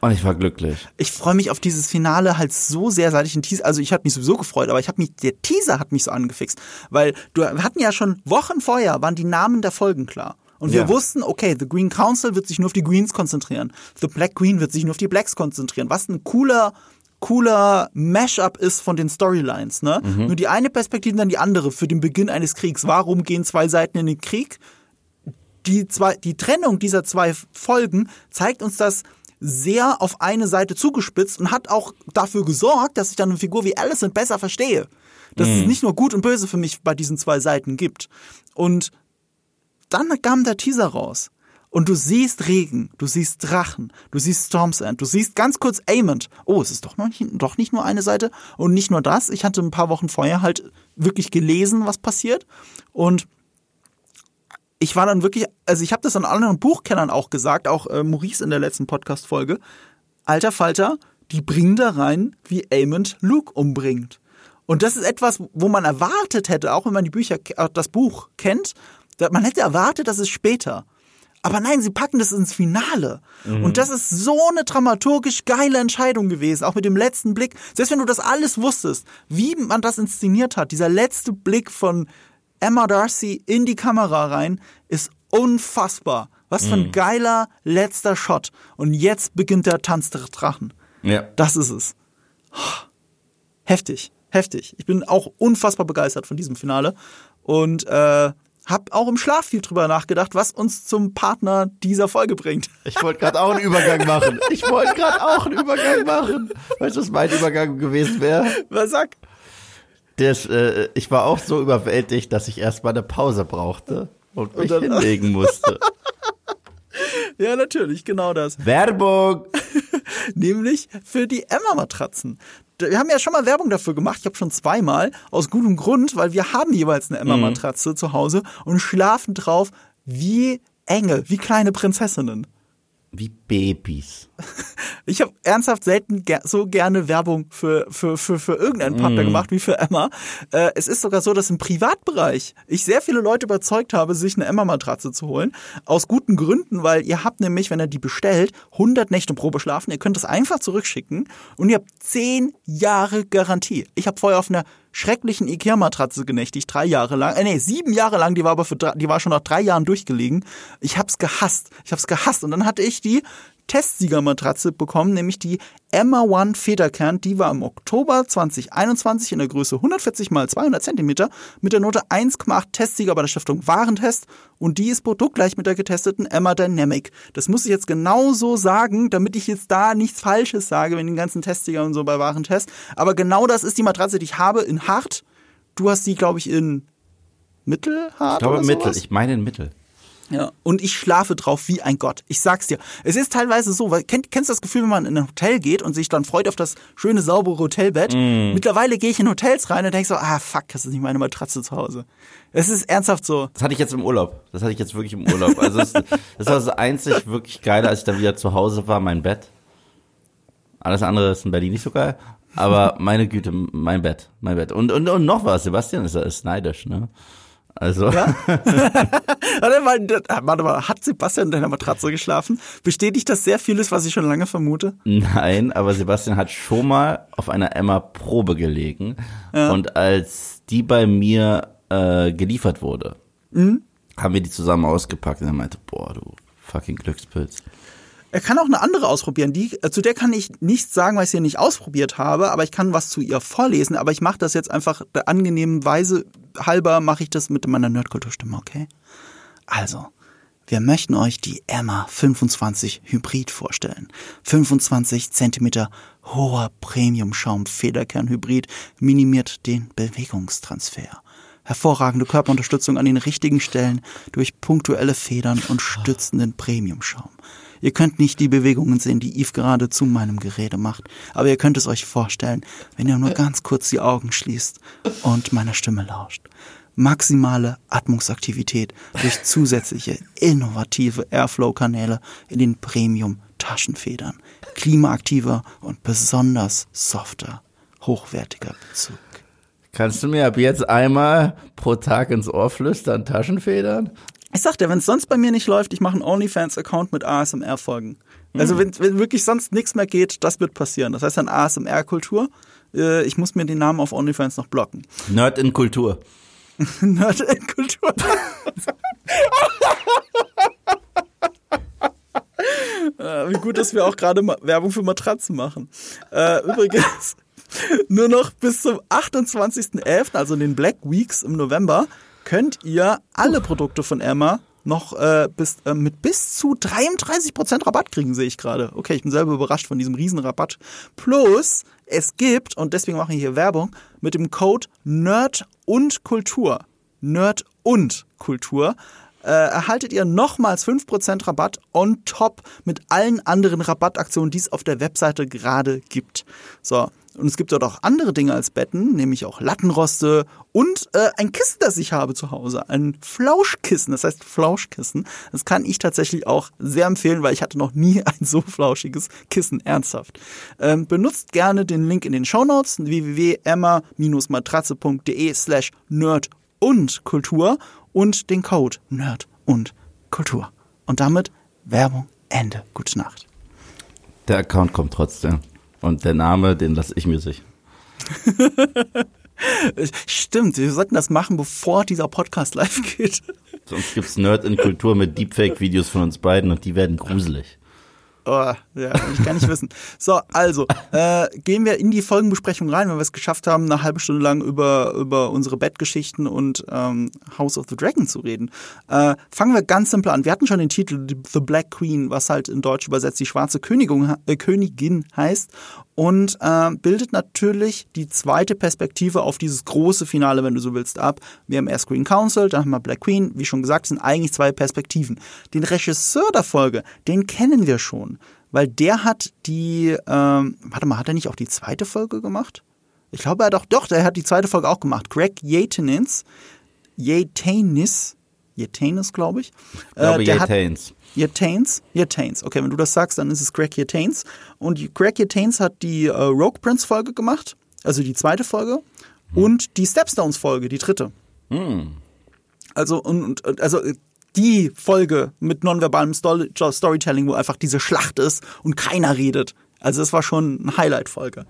Und ich war glücklich. Ich freue mich auf dieses Finale halt so sehr, seit ich einen Teaser, also ich habe mich sowieso gefreut, aber ich habe mich, der Teaser hat mich so angefixt, weil du, wir hatten ja schon Wochen vorher, waren die Namen der Folgen klar. Und wir Ja. wussten, okay, The Green Council wird sich nur auf die Greens konzentrieren. The Black Queen wird sich nur auf die Blacks konzentrieren. Was ein cooler, cooler Mashup ist von den Storylines, ne? Nur die eine Perspektive, dann die andere für den Beginn eines Kriegs. Warum gehen zwei Seiten in den Krieg? die zwei, die Trennung dieser zwei Folgen zeigt uns das sehr auf eine Seite zugespitzt und hat auch dafür gesorgt, dass ich dann eine Figur wie Alicent besser verstehe. Dass es nicht nur gut und böse für mich bei diesen zwei Seiten gibt. Und dann kam der Teaser raus. Und du siehst Regen, du siehst Drachen, du siehst Storm's End, du siehst ganz kurz Amond. Oh, es ist doch, noch nicht, doch nicht nur eine Seite. Und nicht nur das, ich hatte ein paar Wochen vorher halt wirklich gelesen, was passiert. Und ich war dann wirklich, also ich habe das an anderen Buchkennern auch gesagt, auch äh, Maurice in der letzten Podcast-Folge. Alter Falter, die bringen da rein, wie Aemond Luke umbringt. Und das ist etwas, wo man erwartet hätte, auch wenn man die Bücher, äh, das Buch kennt, man hätte erwartet, das ist später. Aber nein, sie packen das ins Finale. Und das ist so eine dramaturgisch geile Entscheidung gewesen, auch mit dem letzten Blick. Selbst wenn du das alles wusstest, wie man das inszeniert hat, dieser letzte Blick von Emma Darcy in die Kamera rein, ist unfassbar. Was für ein geiler letzter Shot. Und jetzt beginnt der Tanz der Drachen. Ja. Das ist es. Heftig, heftig. Ich bin auch unfassbar begeistert von diesem Finale und äh, habe auch im Schlaf viel drüber nachgedacht, was uns zum Partner dieser Folge bringt. Ich wollte gerade auch einen Übergang machen. Ich wollte gerade auch einen Übergang machen. Weißt du, was mein Übergang gewesen wäre? Was sag? Der, äh, ich war auch so überwältigt, dass ich erstmal eine Pause brauchte und mich dann- hinlegen musste. Ja, natürlich, genau das. Werbung! Nämlich für die Emma-Matratzen. Wir haben ja schon mal Werbung dafür gemacht. Ich habe schon zweimal. Aus gutem Grund, weil wir haben jeweils eine Emma-Matratze zu Hause und schlafen drauf wie Engel, wie kleine Prinzessinnen. Wie Babys. Ich habe ernsthaft selten ger so gerne Werbung für, für, für, für irgendeinen Partner gemacht wie für Emma. Äh, es ist sogar so, dass im Privatbereich ich sehr viele Leute überzeugt habe, sich eine Emma-Matratze zu holen. Aus guten Gründen, weil ihr habt nämlich, wenn ihr die bestellt, 100 Nächte Probe schlafen. Ihr könnt das einfach zurückschicken und ihr habt 10 Jahre Garantie. Ich habe vorher auf einer schrecklichen Ikea-Matratze genächtigt, drei Jahre lang. Äh, nee, sieben Jahre lang, die war aber für die war schon nach drei Jahren durchgelegen. Ich hab's gehasst. Ich hab's gehasst. Und dann hatte ich die Testsiegermatratze bekommen, nämlich die Emma One Federkern. Die war im Oktober 2021 in der Größe 140 x 200 cm mit der Note 1,8 Testsieger bei der Stiftung Warentest und die ist produktgleich mit der getesteten Emma Dynamic. Das muss ich jetzt genauso sagen, damit ich jetzt da nichts Falsches sage, wenn den ganzen Testsieger und so bei Warentest. Aber genau das ist die Matratze, die ich habe in hart. Du hast die, glaube ich, in mittelhart. Ich glaube Mittel, ich meine in Mittel. Ja, und ich schlafe drauf wie ein Gott. Ich sag's dir. Es ist teilweise so, weil kennt, kennst du das Gefühl, wenn man in ein Hotel geht und sich dann freut auf das schöne, saubere Hotelbett? Mittlerweile gehe ich in Hotels rein und denke so, ah fuck, das ist nicht meine Matratze zu Hause. Es ist ernsthaft so. Das hatte ich jetzt im Urlaub. Das hatte ich jetzt wirklich im Urlaub. Also das, das war das einzig wirklich geile, als ich dann wieder zu Hause war, mein Bett. Alles andere ist in Berlin nicht so geil. Aber meine Güte, mein Bett, mein Bett. Und, und, und noch was, Sebastian ist, ist neidisch, ne? Also, Warte mal, warte mal, hat Sebastian in deiner Matratze geschlafen? Bestätigt das sehr vieles, was ich schon lange vermute? nein, aber Sebastian hat schon mal auf einer Emma Probe gelegen. Und als die bei mir äh, geliefert wurde, haben wir die zusammen ausgepackt und er meinte, boah, du fucking Glückspilz. Er kann auch eine andere ausprobieren. Die, äh, zu der kann ich nichts sagen, weil ich sie nicht ausprobiert habe, aber ich kann was zu ihr vorlesen. Aber ich mache das jetzt einfach der angenehmen Weise halber, mache ich das mit meiner Nerdkulturstimme, okay? Also, wir möchten euch die Emma 25 Hybrid vorstellen. 25 Zentimeter hoher Premium-Schaum-Federkern-Hybrid minimiert den Bewegungstransfer. Hervorragende Körperunterstützung an den richtigen Stellen durch punktuelle Federn und stützenden Premium-Schaum. Ihr könnt nicht die Bewegungen sehen, die Yves gerade zu meinem Gerede macht, aber ihr könnt es euch vorstellen, wenn ihr nur ganz kurz die Augen schließt und meiner Stimme lauscht. Maximale Atmungsaktivität durch zusätzliche innovative Airflow-Kanäle in den Premium-Taschenfedern. Klimaaktiver und besonders softer, hochwertiger Bezug. Kannst du mir ab jetzt einmal pro Tag ins Ohr flüstern, Taschenfedern? Ich sag dir, wenn es sonst bei mir nicht läuft, ich mache einen OnlyFans-Account mit ASMR-Folgen. Also wenn, wenn wirklich sonst nichts mehr geht, das wird passieren. Das heißt dann ASMR-Kultur. Äh, Ich muss mir den Namen auf OnlyFans noch blocken. Nerd in Kultur. Nerd in Kultur. Äh, Wie gut, dass wir auch gerade Werbung für Matratzen machen. Äh, übrigens, nur noch bis zum 28.11., also in den Black Weeks im November, könnt ihr alle Produkte von Emma noch äh, bis, äh, mit bis zu 33% Rabatt kriegen, sehe ich gerade. Okay, ich bin selber überrascht von diesem Riesenrabatt. Plus, es gibt, und deswegen mache ich hier Werbung, mit dem Code Nerd und Kultur. Nerd und Kultur äh, erhaltet ihr nochmals 5% Rabatt on top mit allen anderen Rabattaktionen, die es auf der Webseite gerade gibt. So, und es gibt dort auch andere Dinge als Betten, nämlich auch Lattenroste und äh, ein Kissen, das ich habe zu Hause. Ein Flauschkissen, das heißt Flauschkissen. Das kann ich tatsächlich auch sehr empfehlen, weil ich hatte noch nie ein so flauschiges Kissen, ernsthaft. Ähm, benutzt gerne den Link in den Shownotes www.emma-matratze.de slash nerd und Kultur und den Code Nerd und Kultur. Und damit Werbung Ende. Gute Nacht. Der Account kommt trotzdem. Und der Name, den lasse ich mir sicher. Stimmt, wir sollten das machen, bevor dieser Podcast live geht. Sonst gibt's Nerd in Kultur mit Deepfake-Videos von uns beiden und die werden gruselig. Oh, ja, will ich gar nicht wissen. So, also, äh, gehen wir in die Folgenbesprechung rein, wenn wir es geschafft haben, eine halbe Stunde lang über, über unsere Bettgeschichten und ähm, House of the Dragon zu reden. Äh, fangen wir ganz simpel an. Wir hatten schon den Titel The Black Queen, was halt in Deutsch übersetzt die schwarze Königin, äh, Königin heißt und äh, bildet natürlich die zweite Perspektive auf dieses große Finale, wenn du so willst, ab. Wir haben erst Green Council, dann haben wir Black Queen. Wie schon gesagt, sind eigentlich zwei Perspektiven. Den Regisseur der Folge, den kennen wir schon, weil der hat die, ähm, warte mal, hat er nicht auch die zweite Folge gemacht? Ich glaube, er hat auch, doch, der hat die zweite Folge auch gemacht. Greg Yatenins, Yatanis, Yatanis, glaube ich. Ich glaube, Äh, Yetains. Yetains? Yetains. Okay, wenn du das sagst, dann ist es Greg Yetains. Und Greg Yetains hat die äh, Rogue Prince Folge gemacht, also die zweite Folge, und die Stepstones Folge, die dritte. Also, und, und, also die Folge mit nonverbalem Story Storytelling, wo einfach diese Schlacht ist und keiner redet. Also es war schon eine Highlight-Folge.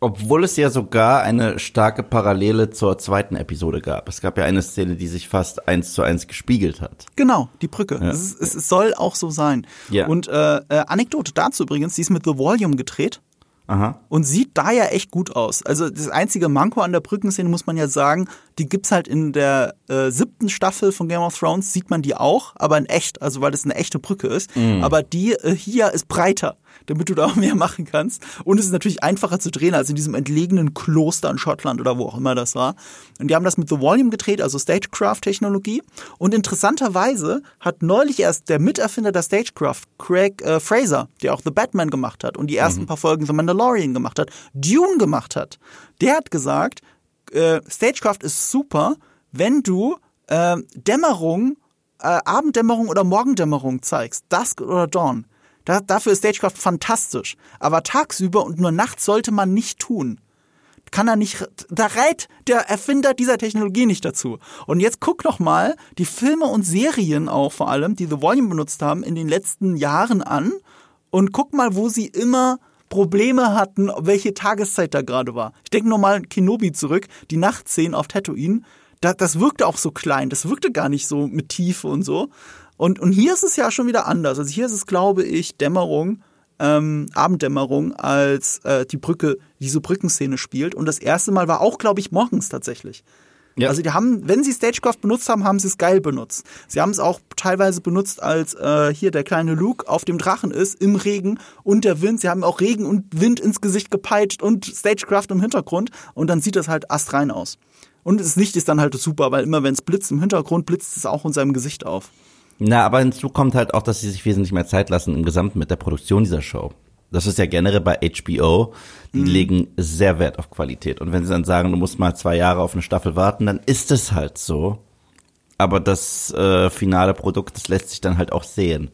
Obwohl es ja sogar eine starke Parallele zur zweiten Episode gab. Es gab ja eine Szene, die sich fast eins zu eins gespiegelt hat. Genau, die Brücke. Es, ist, es, es soll auch so sein. Ja. Und äh, äh, Anekdote dazu übrigens, die ist mit The Volume gedreht Aha. und sieht da ja echt gut aus. Also das einzige Manko an der Brückenszene muss man ja sagen, die gibt's halt in der äh, siebten Staffel von Game of Thrones, sieht man die auch, aber in echt, also weil das eine echte Brücke ist. Aber die äh, hier ist breiter, damit du da auch mehr machen kannst. Und es ist natürlich einfacher zu drehen als in diesem entlegenen Kloster in Schottland oder wo auch immer das war. Und die haben das mit The Volume gedreht, also Stagecraft-Technologie. Und interessanterweise hat neulich erst der Miterfinder der Stagecraft, Craig äh, Fraser, der auch The Batman gemacht hat und die ersten paar Folgen The Mandalorian gemacht hat, Dune gemacht hat, der hat gesagt, äh, Stagecraft ist super, wenn du äh, Dämmerung, äh, Abenddämmerung oder Morgendämmerung zeigst, Dusk oder Dawn. Da, dafür ist Stagecraft fantastisch. Aber tagsüber und nur nachts sollte man nicht tun. Kann er nicht, da rät der Erfinder dieser Technologie nicht dazu. Und jetzt guck noch mal die Filme und Serien auch vor allem, die The Volume benutzt haben in den letzten Jahren an und guck mal, wo sie immer Probleme hatten, welche Tageszeit da gerade war. Ich denke nochmal an Kenobi zurück, die Nachtszenen auf Tatooine. Da, das wirkte auch so klein, das wirkte gar nicht so mit Tiefe und so. Und, und hier ist es ja schon wieder anders. Also hier ist es, glaube ich, Dämmerung, ähm, Abenddämmerung, als äh, die Brücke, diese Brückenszene spielt. Und das erste Mal war auch, glaube ich, morgens tatsächlich. Ja. Also die haben, wenn sie Stagecraft benutzt haben, haben sie es geil benutzt. Sie haben es auch teilweise benutzt, als äh, hier der kleine Luke auf dem Drachen ist, im Regen und der Wind. Sie haben auch Regen und Wind ins Gesicht gepeitscht und Stagecraft im Hintergrund und dann sieht das halt astrein aus. Und das Licht ist dann halt super, weil immer wenn es blitzt im Hintergrund, blitzt es auch in seinem Gesicht auf. Na, aber hinzu kommt halt auch, dass sie sich wesentlich mehr Zeit lassen im Gesamten mit der Produktion dieser Show. Das ist ja generell bei HBO. Die legen sehr Wert auf Qualität. Und wenn sie dann sagen, du musst mal zwei Jahre auf eine Staffel warten, dann ist es halt so. Aber das äh, finale Produkt, das lässt sich dann halt auch sehen.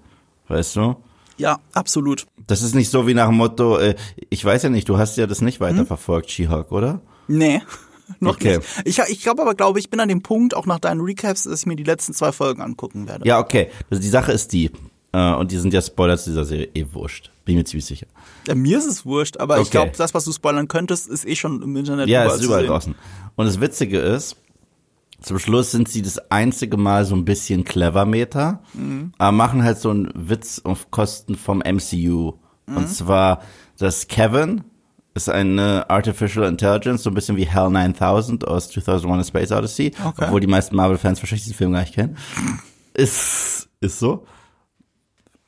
Weißt du? Ja, absolut. Das ist nicht so wie nach dem Motto, äh, ich weiß ja nicht, du hast ja das nicht weiterverfolgt, She-Hulk, oder? Nee. Noch Okay. nicht. Ich, ich glaube aber, glaube ich, bin an dem Punkt, auch nach deinen Recaps, dass ich mir die letzten zwei Folgen angucken werde. Ja, okay. Also die Sache ist die, äh, und die sind ja Spoiler zu dieser Serie eh wurscht. Bin mir ziemlich sicher. Ja, mir ist es wurscht, aber ich Okay. glaube, das, was du spoilern könntest, ist eh schon im Internet Ja, überall ist überall draußen. Und das Witzige ist, zum Schluss sind sie das einzige Mal so ein bisschen clever Meta, aber machen halt so einen Witz auf Kosten vom MCU. Und zwar, dass Kevin ist eine Artificial Intelligence, so ein bisschen wie Hell 9000 aus 2001 A Space Odyssey, Okay. obwohl die meisten Marvel-Fans wahrscheinlich diesen Film gar nicht kennen. Ist, ist so.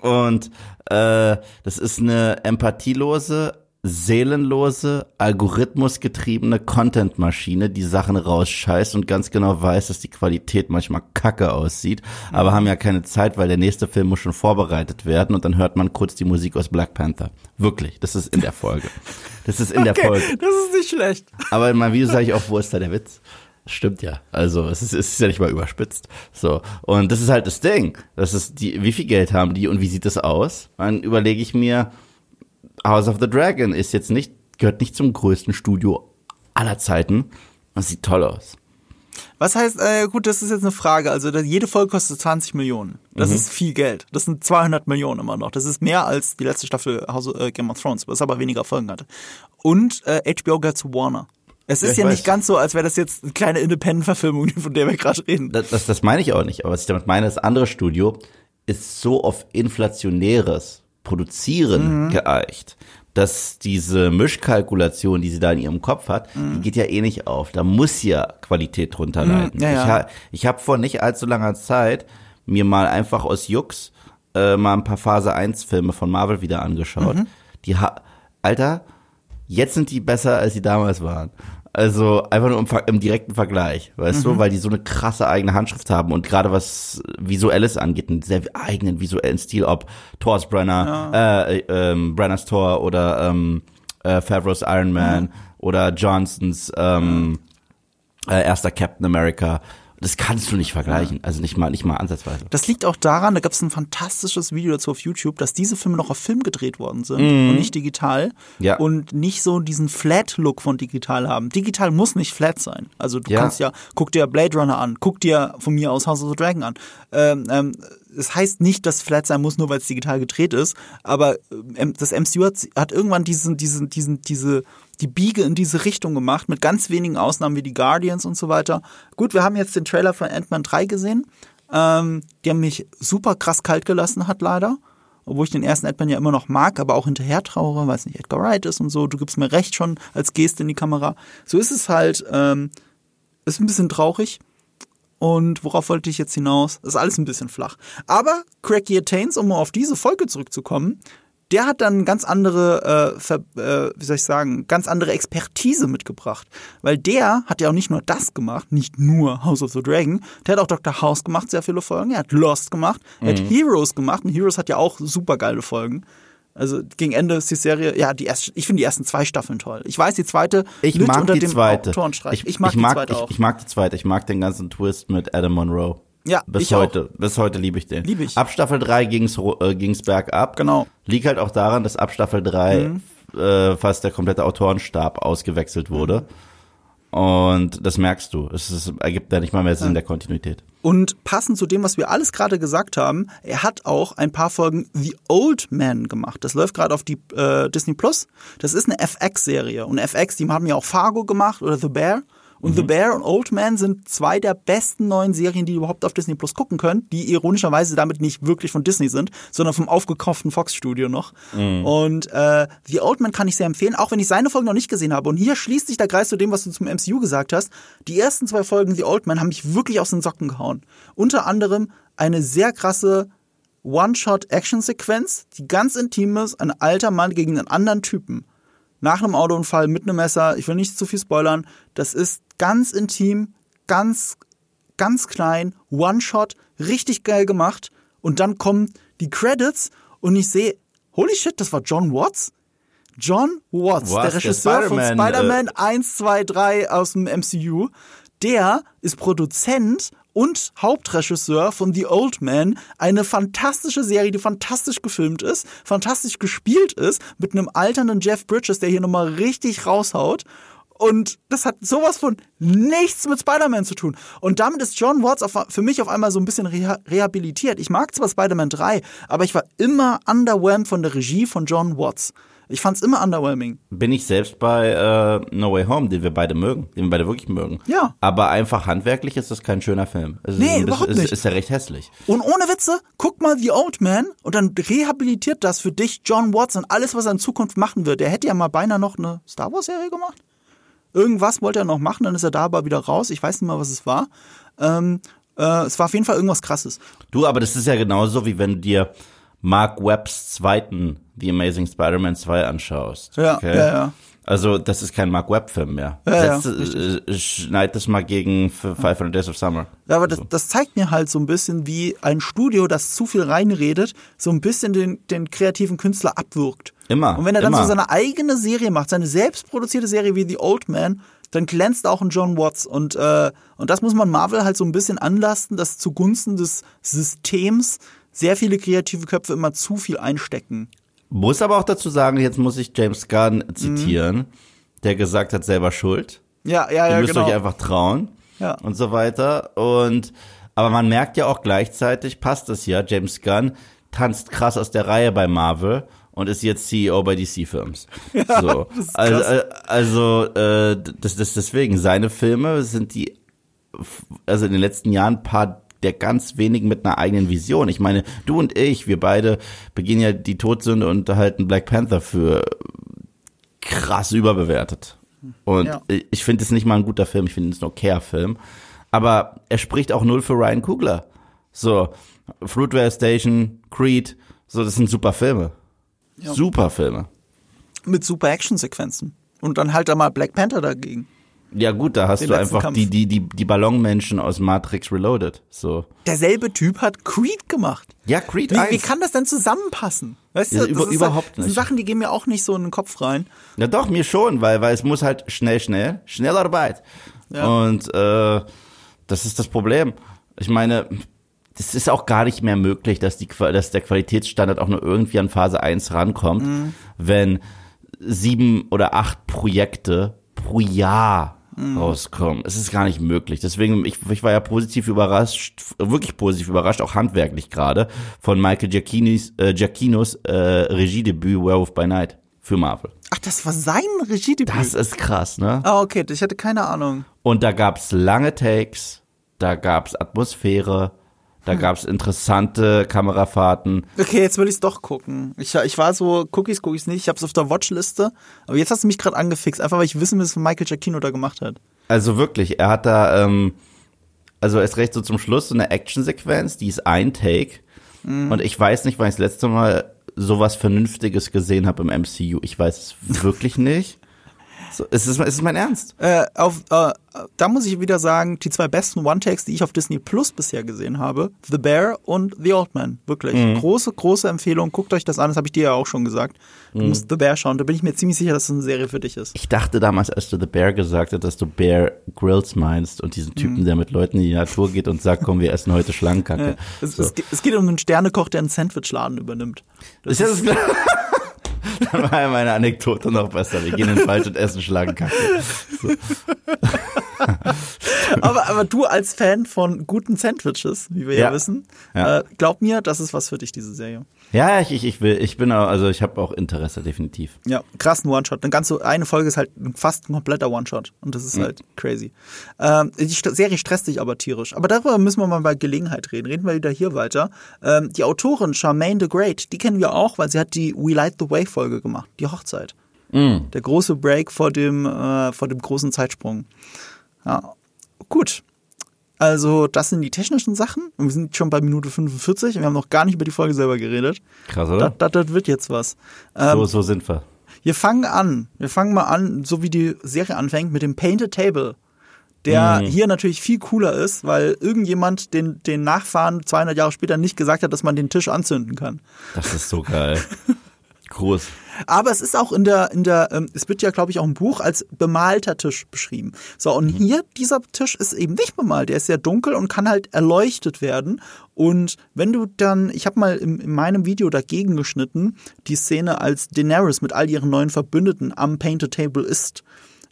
Und äh, das ist eine empathielose, seelenlose, algorithmusgetriebene Content-Maschine, die Sachen rausscheißt und ganz genau weiß, dass die Qualität manchmal kacke aussieht, aber haben ja keine Zeit, weil der nächste Film muss schon vorbereitet werden und dann hört man kurz die Musik aus Black Panther. Wirklich, das ist in der Folge. Das ist in der Okay, Folge. das ist nicht schlecht. Aber in meinem Video sage ich auch, wo ist da der Witz? Stimmt ja. Also es ist, es ist ja nicht mal überspitzt. So. Und das ist halt das Ding. Das ist die, wie viel Geld haben die und wie sieht das aus? Dann überlege ich mir, House of the Dragon ist jetzt nicht, gehört nicht zum größten Studio aller Zeiten. Das sieht toll aus. Was heißt, äh, gut, das ist jetzt eine Frage. Also jede Folge kostet 20 Millionen. Das ist viel Geld. Das sind 200 Millionen immer noch. Das ist mehr als die letzte Staffel House äh, Game of Thrones, was aber weniger Folgen hatte. Und äh, HBO gehört zu Warner. Es Ja, ist ja, weiß. nicht ganz so, als wäre das jetzt eine kleine Independent-Verfilmung, von der wir gerade reden. Das, das, das meine ich auch nicht. Aber was ich damit meine, das andere Studio ist so auf inflationäres Produzieren geeicht, dass diese Mischkalkulation, die sie da in ihrem Kopf hat, die geht ja eh nicht auf. Da muss ja Qualität drunter leiden. ja, ja. Ich, ha, ich habe vor nicht allzu langer Zeit mir mal einfach aus Jux äh, mal ein paar Phase 1 Filme von Marvel wieder angeschaut. Die ha Alter, jetzt sind die besser, als sie damals waren. Also einfach nur im, im direkten Vergleich, weißt du, weil die so eine krasse eigene Handschrift haben und gerade was Visuelles angeht, einen sehr eigenen visuellen Stil, ob Thor's Brenner, äh, äh, ähm, Brenners Thor oder ähm, äh, Favreau's Iron Man oder Johnsons ähm, äh, erster Captain America. Das kannst du nicht vergleichen, also nicht mal, nicht mal ansatzweise. Das liegt auch daran, da gab es ein fantastisches Video dazu auf YouTube, dass diese Filme noch auf Film gedreht worden sind und nicht digital Mhm. Ja. und nicht so diesen Flat-Look von digital haben. Digital muss nicht flat sein. Also du Ja. kannst ja, guck dir Blade Runner an, guck dir von mir aus House of the Dragon an. Ähm, ähm, es heißt nicht, dass flat sein muss, nur weil es digital gedreht ist, aber ähm, das MCU hat, hat irgendwann diesen, diesen, diesen, diese, die Biege in diese Richtung gemacht, mit ganz wenigen Ausnahmen wie die Guardians und so weiter. Gut, wir haben jetzt den Trailer von Ant-Man 3 gesehen, ähm, der mich super krass kalt gelassen hat, leider. Obwohl ich den ersten Ant-Man ja immer noch mag, aber auch hinterher trauere, weil es nicht Edgar Wright ist und so. Du gibst mir recht schon als Geste in die Kamera. So ist es halt, ähm, ist ein bisschen traurig. Und worauf wollte ich jetzt hinaus? Das ist alles ein bisschen flach. Aber Craig Yattains, um mal auf diese Folge zurückzukommen, der hat dann ganz andere, äh, ver, äh, wie soll ich sagen, ganz andere Expertise mitgebracht. Weil der hat ja auch nicht nur das gemacht, nicht nur House of the Dragon, der hat auch Dr. House gemacht, sehr viele Folgen, er hat Lost gemacht, er hat Heroes gemacht und Heroes hat ja auch super geile Folgen. Also gegen Ende ist die Serie, ja, die erste, ich finde die ersten zwei Staffeln toll. Ich weiß, die zweite Ich mag unter die dem zweite. Ich, Ich, mag ich mag die zweite ich, auch. ich mag die zweite. Ich mag den ganzen Twist mit Adam Monroe. Ja, bis ich auch. heute. Bis heute liebe ich den. Lieb ich. Ab Staffel 3 ging's äh, ging's bergab. Genau. Liegt halt auch daran, dass ab Staffel 3 Mhm. äh, fast der komplette Autorenstab ausgewechselt wurde. Und das merkst du. Es ist, ergibt da nicht mal mehr Sinn der Kontinuität. Und passend zu dem, was wir alles gerade gesagt haben, er hat auch ein paar Folgen The Old Man gemacht. Das läuft gerade auf die äh, Disney Plus. Das ist eine FX-Serie. Und FX, die haben ja auch Fargo gemacht oder The Bear. Und The Bear und Old Man sind zwei der besten neuen Serien, die ihr überhaupt auf Disney Plus gucken könnt, die ironischerweise damit nicht wirklich von Disney sind, sondern vom aufgekauften Fox-Studio noch. Und äh, The Old Man kann ich sehr empfehlen, auch wenn ich seine Folgen noch nicht gesehen habe. Und hier schließt sich der Kreis zu dem, was du zum MCU gesagt hast. Die ersten zwei Folgen The Old Man haben mich wirklich aus den Socken gehauen. Unter anderem eine sehr krasse One-Shot-Action-Sequenz, die ganz intim ist, ein alter Mann gegen einen anderen Typen. Nach einem Autounfall mit einem Messer, ich will nicht zu viel spoilern, das ist ganz intim, ganz, ganz klein, One-Shot, richtig geil gemacht. Und dann kommen die Credits und ich sehe, holy shit, das war John Watts? John Watts, Was? der Der Regisseur von Spider-Man, Spider-Man 1, 2, 3 aus dem MCU, der ist Produzent und Hauptregisseur von The Old Man, eine fantastische Serie, die fantastisch gefilmt ist, fantastisch gespielt ist, mit einem alternden Jeff Bridges, der hier nochmal richtig raushaut. Und das hat sowas von nichts mit Spider-Man zu tun. Und damit ist John Watts auf, für mich auf einmal so ein bisschen reha rehabilitiert. Ich mag zwar Spider-Man 3, aber ich war immer underwhelmed von der Regie von John Watts. Ich fand's immer underwhelming. Bin ich selbst bei äh, No Way Home, den wir beide mögen, den wir beide wirklich mögen. Ja. Aber einfach handwerklich ist das kein schöner Film. Es ist Nee, bisschen- überhaupt nicht. Ist ja recht hässlich. Und ohne Witze, guck mal The Old Man und dann rehabilitiert das für dich John Watts und alles, was er in Zukunft machen wird. Er hätte ja mal beinahe noch eine Star Wars Serie gemacht. Irgendwas wollte er noch machen, dann ist er da aber wieder raus. Ich weiß nicht mal, was es war. Ähm, äh, es war auf jeden Fall irgendwas Krasses. Du, aber das ist ja genauso, wie wenn dir Mark Webbs zweiten The Amazing Spider-Man 2 anschaust. Ja, ja, ja. Also, das ist kein Mark Webb-Film mehr. Ja, Setz, äh, schneid das mal gegen 500 Days of Summer. Ja, aber das, das zeigt mir halt so ein bisschen, wie ein Studio, das zu viel reinredet, so ein bisschen den, den kreativen Künstler abwirkt. Immer, Und wenn er dann immer. so seine eigene Serie macht, seine selbstproduzierte Serie wie The Old Man, dann glänzt auch ein John Watts. Und, äh, und das muss man Marvel halt so ein bisschen anlasten, dass zugunsten des Systems sehr viele kreative Köpfe immer zu viel einstecken. Muss aber auch dazu sagen, jetzt muss ich James Gunn zitieren, der gesagt hat, selber schuld. Ja, ja, Ihr ja, müsst genau. euch einfach trauen. Ja. Und so weiter. Und, aber man merkt ja auch gleichzeitig, passt das ja, James Gunn tanzt krass aus der Reihe bei Marvel und ist jetzt CEO bei DC Films. so. das ist also, äh, also äh, das, das deswegen, seine Filme sind die, also in den letzten Jahren ein paar der ganz wenigen mit einer eigenen Vision. Ich meine, du und ich, wir beide begehen ja die Todsünde und halten Black Panther für krass überbewertet. Und Ja. ich finde es nicht mal ein guter Film, ich finde es ein okayer Film. Aber er spricht auch null für Ryan Coogler. So, Fruitvale Station, Creed, so, das sind super Filme. Super Filme. Mit super Actionsequenzen. Und dann halt da mal Black Panther dagegen. Ja gut, da hast Den du einfach Kampf. die, die, die, die Ballonmenschen aus Matrix Reloaded. So. Derselbe Typ hat Creed gemacht. Ja, Creed Wie, 1. wie kann das denn zusammenpassen? Weißt Ja, du, über- das ist überhaupt halt, das sind nicht. Sachen, die gehen mir auch nicht so in den Kopf rein. Ja doch, mir schon, weil, weil es muss halt schnell, schnell, Schnellarbeit. Ja. Und äh, das ist das Problem. Ich meine, das ist auch gar nicht mehr möglich, dass, die, dass der Qualitätsstandard auch nur irgendwie an Phase 1 rankommt, wenn sieben oder acht Projekte pro Jahr rauskommen. Es ist gar nicht möglich. Deswegen, ich, ich war ja positiv überrascht, wirklich positiv überrascht, auch handwerklich gerade, von Michael Giacchinis, äh, Giacchinos äh, Regiedebüt Werewolf by Night für Marvel. Ach, das war sein Regiedebüt. Das ist krass, ne? ah, okay, ich hatte keine Ahnung. Und da gab's lange Takes, da gab's Atmosphäre, da gab's interessante Kamerafahrten. Okay, jetzt will ich's doch gucken. Ich, ich war so, Cookies, Cookies nicht, ich hab's auf der Watchliste. Aber jetzt hast du mich gerade angefixt, einfach weil ich wissen will, was Michael Giacchino da gemacht hat. Also wirklich, er hat da, ähm, also erst recht so zum Schluss so eine Actionsequenz, die ist ein Take. Und ich weiß nicht, wann ich das letzte Mal sowas Vernünftiges gesehen habe im MCU. Ich weiß es wirklich nicht. So, es, ist, es ist mein Ernst. Äh, auf, äh, da muss ich wieder sagen, die zwei besten One-Takes, die ich auf Disney Plus bisher gesehen habe, The Bear und The Old Man. Wirklich. Große, große Empfehlung. Guckt euch das an, das habe ich dir ja auch schon gesagt. Du musst The Bear schauen. Da bin ich mir ziemlich sicher, dass das eine Serie für dich ist. Ich dachte damals, als du The Bear gesagt hast, dass du Bear Grylls meinst und diesen Typen, der mit Leuten in die Natur geht und sagt, komm, wir essen heute Schlangenkacke. Es, So. es, geht- es geht um einen Sternekoch, der einen Sandwichladen übernimmt. Ist das klar? Dann war ja meine Anekdote noch besser. Wir gehen in den Wald und essen Schlangenkacke. aber, aber du als Fan von guten Sandwiches, wie wir ja, Ja. wissen, Ja. Äh, glaub mir, das ist was für dich, diese Serie. Ja, ich, ich, ich will, ich bin auch, also ich habe auch Interesse, definitiv. Ja, krassen One-Shot. Eine ganze, eine Folge ist halt fast ein kompletter One-Shot. Und das ist halt crazy. Ähm, die Serie stresst dich aber tierisch. Aber darüber müssen wir mal bei Gelegenheit reden. Reden wir wieder hier weiter. Ähm, die Autorin Charmaine the Great, die kennen wir auch, weil sie hat die We Light the Way Folge gemacht. Die Hochzeit. Der große Break vor dem, äh, vor dem großen Zeitsprung. Ja, gut. Also, das sind die technischen Sachen. Und wir sind schon bei Minute 45 und wir haben noch gar nicht über die Folge selber geredet. Krass, Das, oder? das, das wird jetzt was. Ähm, so, so sind wir. wir fangen an. Wir fangen mal an, so wie die Serie anfängt, mit dem Painted Table. Der hier natürlich viel cooler ist, weil irgendjemand den, den Nachfahren 200 Jahre später nicht gesagt hat, dass man den Tisch anzünden kann. Das ist so geil. Groß. Aber es ist auch in der, in der, ähm, es wird ja, glaube ich, auch im Buch als bemalter Tisch beschrieben. So, und hier, dieser Tisch ist eben nicht bemalt, der ist sehr dunkel und kann halt erleuchtet werden. Und wenn du dann, ich habe mal in, in meinem Video dagegen geschnitten, die Szene, als Daenerys mit all ihren neuen Verbündeten am Painted Table ist,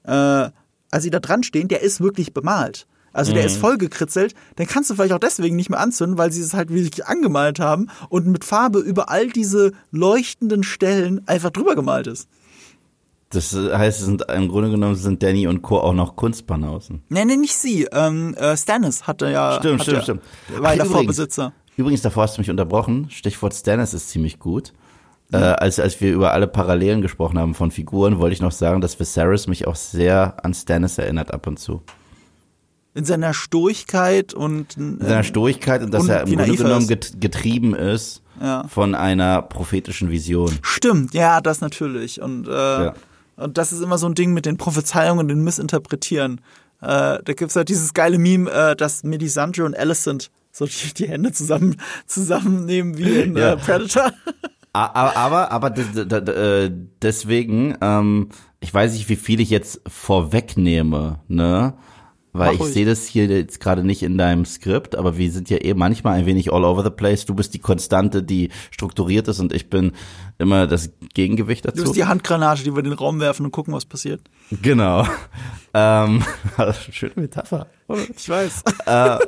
äh, als sie da dran stehen, der ist wirklich bemalt. Also der ist voll gekritzelt, dann kannst du vielleicht auch deswegen nicht mehr anzünden, weil sie es halt wirklich angemalt haben und mit Farbe über all diese leuchtenden Stellen einfach drüber gemalt ist. Das heißt, sind, im Grunde genommen sind Danny und Co. auch noch Kunstbanausen. Nee, nee, nicht sie. Ähm, äh, Stannis hatte ja. Stimmt, hat stimmt, ja, stimmt. War Ach, der übrigens. Vorbesitzer. Übrigens, davor hast du mich unterbrochen. Stichwort Stannis ist ziemlich gut. Äh, als, als wir über alle Parallelen gesprochen haben von Figuren, wollte ich noch sagen, dass Viserys mich auch sehr an Stannis erinnert ab und zu. In seiner Sturigkeit und In seiner Stoigkeit und dass und er im Grunde genommen ist. get, getrieben ist Ja. von einer prophetischen Vision. Stimmt, ja, das natürlich. Und, äh, Ja. und das ist immer so ein Ding mit den Prophezeiungen und den Missinterpretieren. Äh, da gibt's halt dieses geile Meme, äh, dass Melisandre und Alicent so die, die Hände zusammen zusammennehmen wie in Ja. äh, Predator. A- Aber, aber, aber äh, deswegen, ähm, ich weiß nicht, wie viel ich jetzt vorwegnehme, ne? Weil Mach ich sehe das hier jetzt gerade nicht in deinem Skript, aber wir sind ja eh manchmal ein wenig all over the place. Du bist die Konstante, die strukturiert ist und ich bin immer das Gegengewicht Du dazu. bist die Handgranate, die wir in den Raum werfen und gucken, was passiert. Genau. ähm, schöne Metapher. Ich weiß.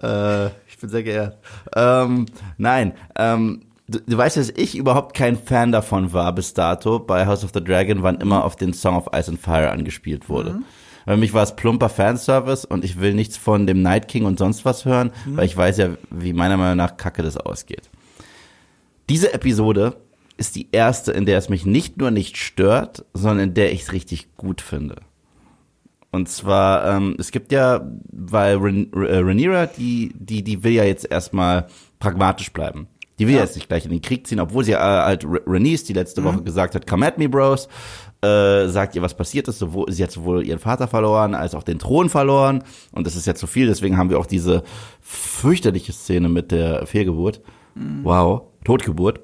Äh, ich bin sehr geehrt. Ähm, nein, ähm, du, du weißt, dass ich überhaupt kein Fan davon war bis dato bei House of the Dragon, wann immer auf den Song of Ice and Fire angespielt wurde. Weil mich war es plumper Fanservice und ich will nichts von dem Night King und sonst was hören, weil ich weiß ja, wie meiner Meinung nach kacke das ausgeht. Diese Episode ist die erste, in der es mich nicht nur nicht stört, sondern in der ich es richtig gut finde. Und zwar, ähm, es gibt ja, weil Ren äh, Rhaenyra, die, die, die will ja jetzt erstmal pragmatisch bleiben. Die will Ja. jetzt nicht gleich in den Krieg ziehen, obwohl sie äh, halt Re- Rhaenys, die letzte Woche gesagt hat, come at me, Bros, äh, sagt ihr, was passiert ist. Sowohl, sie hat sowohl ihren Vater verloren, als auch den Thron verloren. Und das ist ja zu viel, deswegen haben wir auch diese fürchterliche Szene mit der Fehlgeburt. Wow, Totgeburt.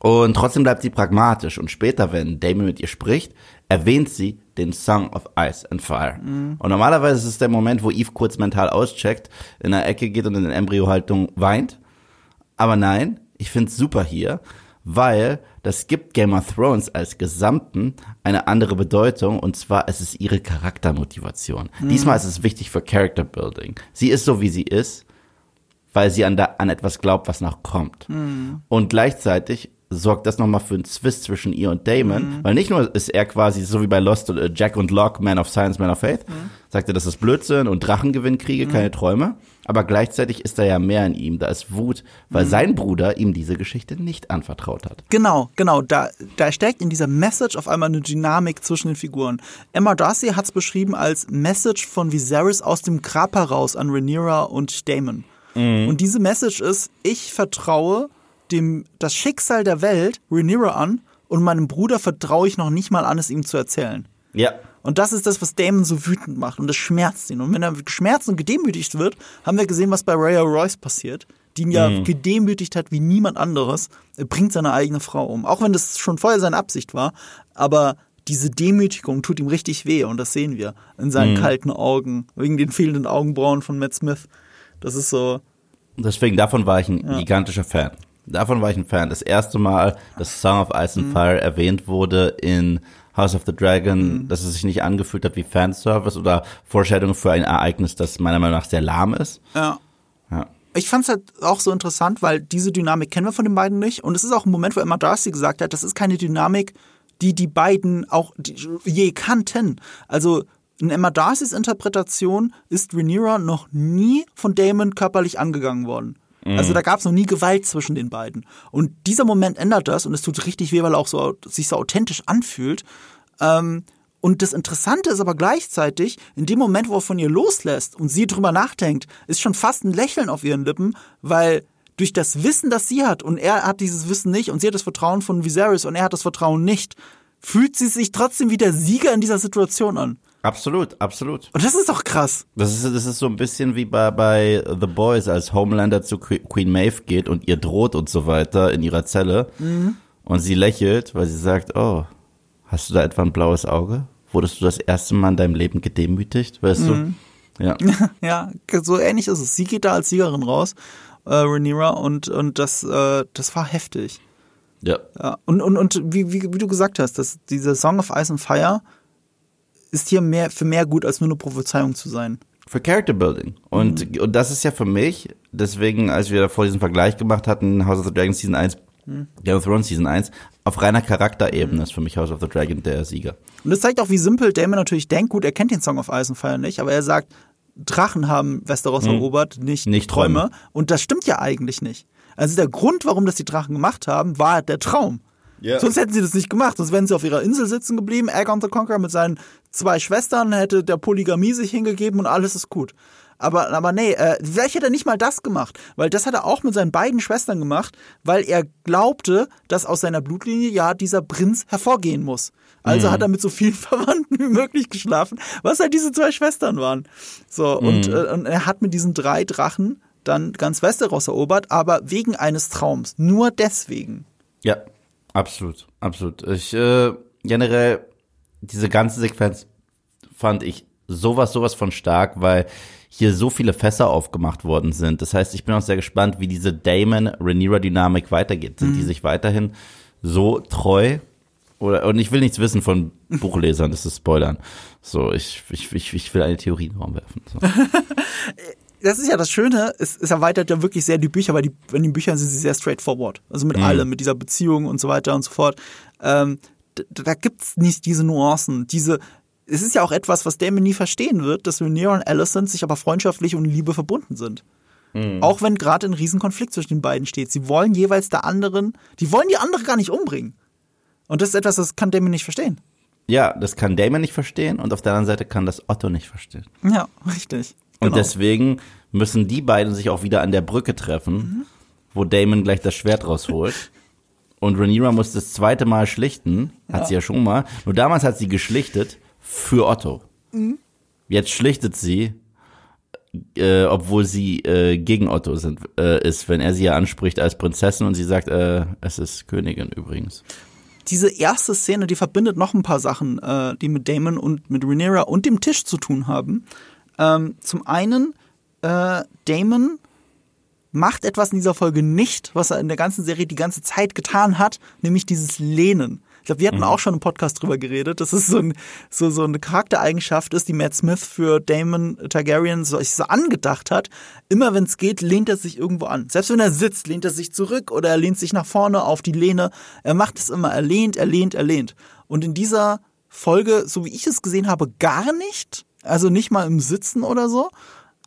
Und trotzdem bleibt sie pragmatisch. Und später, wenn Damon mit ihr spricht, erwähnt sie den Song of Ice and Fire. Und normalerweise ist es der Moment, wo Eve kurz mental auscheckt, in der Ecke geht und in der Embryohaltung weint. Aber nein, ich find's super hier, weil das gibt Game of Thrones als Gesamten eine andere Bedeutung und zwar es ist ihre Charaktermotivation. Mhm. Diesmal ist es wichtig für Character Building. Sie ist so, wie sie ist, weil sie an, da, an etwas glaubt, was noch kommt. Mhm. Und gleichzeitig sorgt das nochmal für einen Zwist zwischen ihr und Damon, mhm. weil nicht nur ist er quasi so wie bei Lost äh, Jack und Locke, Man of Science, Man of Faith, mhm. sagt er, das ist Blödsinn und Drachengewinn kriege, mhm. keine Träume, aber gleichzeitig ist da ja mehr in ihm, da ist Wut, weil mhm. sein Bruder ihm diese Geschichte nicht anvertraut hat. Genau, genau, da, da steckt in dieser Message auf einmal eine Dynamik zwischen den Figuren. Emma Darcy hat es beschrieben als Message von Viserys aus dem Grab heraus an Rhaenyra und Damon. Mhm. Und diese Message ist, ich vertraue dem das Schicksal der Welt Rhaenyra an und meinem Bruder vertraue ich noch nicht mal an, es ihm zu erzählen. Ja. Und das ist das, was Damon so wütend macht und das schmerzt ihn. Und wenn er geschmerzt und gedemütigt wird, haben wir gesehen, was bei Rhea Royce passiert, die ihn ja mhm. gedemütigt hat wie niemand anderes. Er bringt seine eigene Frau um. Auch wenn das schon vorher seine Absicht war, aber diese Demütigung tut ihm richtig weh und das sehen wir in seinen mhm. kalten Augen, wegen den fehlenden Augenbrauen von Matt Smith. Das ist so. Deswegen, davon war ich ein ja. gigantischer Fan. Davon war ich ein Fan. Das erste Mal, dass Song of Ice and mhm. Fire erwähnt wurde in House of the Dragon, mhm. dass es sich nicht angefühlt hat wie Fanservice oder Vorstellung für ein Ereignis, das meiner Meinung nach sehr lahm ist. Ja. ja. Ich fand es halt auch so interessant, weil diese Dynamik kennen wir von den beiden nicht. Und es ist auch ein Moment, wo Emma Darcy gesagt hat, das ist keine Dynamik, die die beiden auch je kannten. Also in Emma Darcys Interpretation ist Rhaenyra noch nie von Damon körperlich angegangen worden. Also da gab es noch nie Gewalt zwischen den beiden. Und dieser Moment ändert das und es tut richtig weh, weil er auch so sich so authentisch anfühlt. Ähm, und das Interessante ist aber gleichzeitig, in dem Moment, wo er von ihr loslässt und sie drüber nachdenkt, ist schon fast ein Lächeln auf ihren Lippen, weil durch das Wissen, das sie hat, und er hat dieses Wissen nicht, und sie hat das Vertrauen von Viserys und er hat das Vertrauen nicht, fühlt sie sich trotzdem wie der Sieger in dieser Situation an. Absolut, absolut. Und das ist doch krass. Das ist, das ist so ein bisschen wie bei, bei The Boys, als Homelander zu Queen Maeve geht und ihr droht und so weiter in ihrer Zelle. Mhm. Und sie lächelt, weil sie sagt, oh, hast du da etwa ein blaues Auge? Wurdest du das erste Mal in deinem Leben gedemütigt? Weißt mhm. du? Ja. ja, so ähnlich ist es. Sie geht da als Siegerin raus, äh, Rhaenyra, und, und das, äh, das war heftig. Ja. ja. Und, und, und wie, wie, wie du gesagt hast, dass diese Song of Ice and Fire, ist hier mehr für mehr gut als nur eine Prophezeiung zu sein. Für Character Building. Und, mhm. und das ist ja für mich, deswegen, als wir davor diesen Vergleich gemacht hatten, House of the Dragon Season 1, mhm. Game of Thrones Season 1, auf reiner Charakterebene mhm. ist für mich House of the Dragon der Sieger. Und das zeigt auch, wie simpel Damon natürlich denkt. Gut, er kennt den Song of Ice and Fire nicht, aber er sagt, Drachen haben Westeros mhm. erobert, nicht, nicht Träume. Träume. Und das stimmt ja eigentlich nicht. Also der Grund, warum das die Drachen gemacht haben, war der Traum. Yeah. Sonst hätten sie das nicht gemacht. Sonst wären sie auf ihrer Insel sitzen geblieben. Aegon the Conqueror mit seinen zwei Schwestern hätte der Polygamie sich hingegeben und alles ist gut. Aber, aber nee, äh, vielleicht hätte er nicht mal das gemacht, weil das hat er auch mit seinen beiden Schwestern gemacht, weil er glaubte, dass aus seiner Blutlinie ja dieser Prinz hervorgehen muss. Also mhm. hat er mit so vielen Verwandten wie möglich geschlafen, was halt diese zwei Schwestern waren. So, mhm. und, äh, und er hat mit diesen drei Drachen dann ganz Westeros erobert, aber wegen eines Traums. Nur deswegen. Ja, Absolut, absolut. Ich äh, generell diese ganze Sequenz fand ich sowas, sowas von stark, weil hier so viele Fässer aufgemacht worden sind. Das heißt, ich bin auch sehr gespannt, wie diese Damon-Rhaenyra-Dynamik weitergeht. Sind mhm. die sich weiterhin so treu? Oder, und ich will nichts wissen von Buchlesern, das ist Spoilern. So, ich, ich, ich, ich will eine Theorie in den Raum werfen. So. das ist ja das Schöne, es, es erweitert ja wirklich sehr die Bücher, weil die, in den Büchern sind sie sehr straightforward. Also mit mhm. allem, mit dieser Beziehung und so weiter und so fort. Ähm, da, da gibt's nicht diese Nuancen, diese, es ist ja auch etwas, was Damon nie verstehen wird, dass Rhaenyra und Alicent sich aber freundschaftlich und Liebe verbunden sind. Mhm. Auch wenn gerade ein Riesenkonflikt zwischen den beiden steht. Sie wollen jeweils der anderen, die wollen die andere gar nicht umbringen. Und das ist etwas, das kann Damon nicht verstehen. Ja, das kann Damon nicht verstehen und auf der anderen Seite kann das Otto nicht verstehen. Ja, richtig. Und genau. deswegen müssen die beiden sich auch wieder an der Brücke treffen, mhm. wo Damon gleich das Schwert rausholt. Und Rhaenyra muss das zweite Mal schlichten, hat ja. sie ja schon mal. Nur damals hat sie geschlichtet für Otto. Mhm. Jetzt schlichtet sie, äh, obwohl sie äh, gegen Otto sind, äh, ist, wenn er sie ja anspricht als Prinzessin und sie sagt, äh, es ist Königin übrigens. Diese erste Szene, die verbindet noch ein paar Sachen, äh, die mit Damon und mit Rhaenyra und dem Tisch zu tun haben. Ähm, zum einen, äh, Damon macht etwas in dieser Folge nicht, was er in der ganzen Serie die ganze Zeit getan hat, nämlich dieses Lehnen. Ich glaube, wir hatten mhm. auch schon im Podcast drüber geredet, dass es so, ein, so, so eine Charaktereigenschaft ist, die Matt Smith für Damon Targaryen so, so angedacht hat. Immer wenn es geht, lehnt er sich irgendwo an. Selbst wenn er sitzt, lehnt er sich zurück oder er lehnt sich nach vorne auf die Lehne. Er macht es immer, er lehnt, er lehnt, er lehnt. Und in dieser Folge, so wie ich es gesehen habe, gar nicht. Also nicht mal im Sitzen oder so.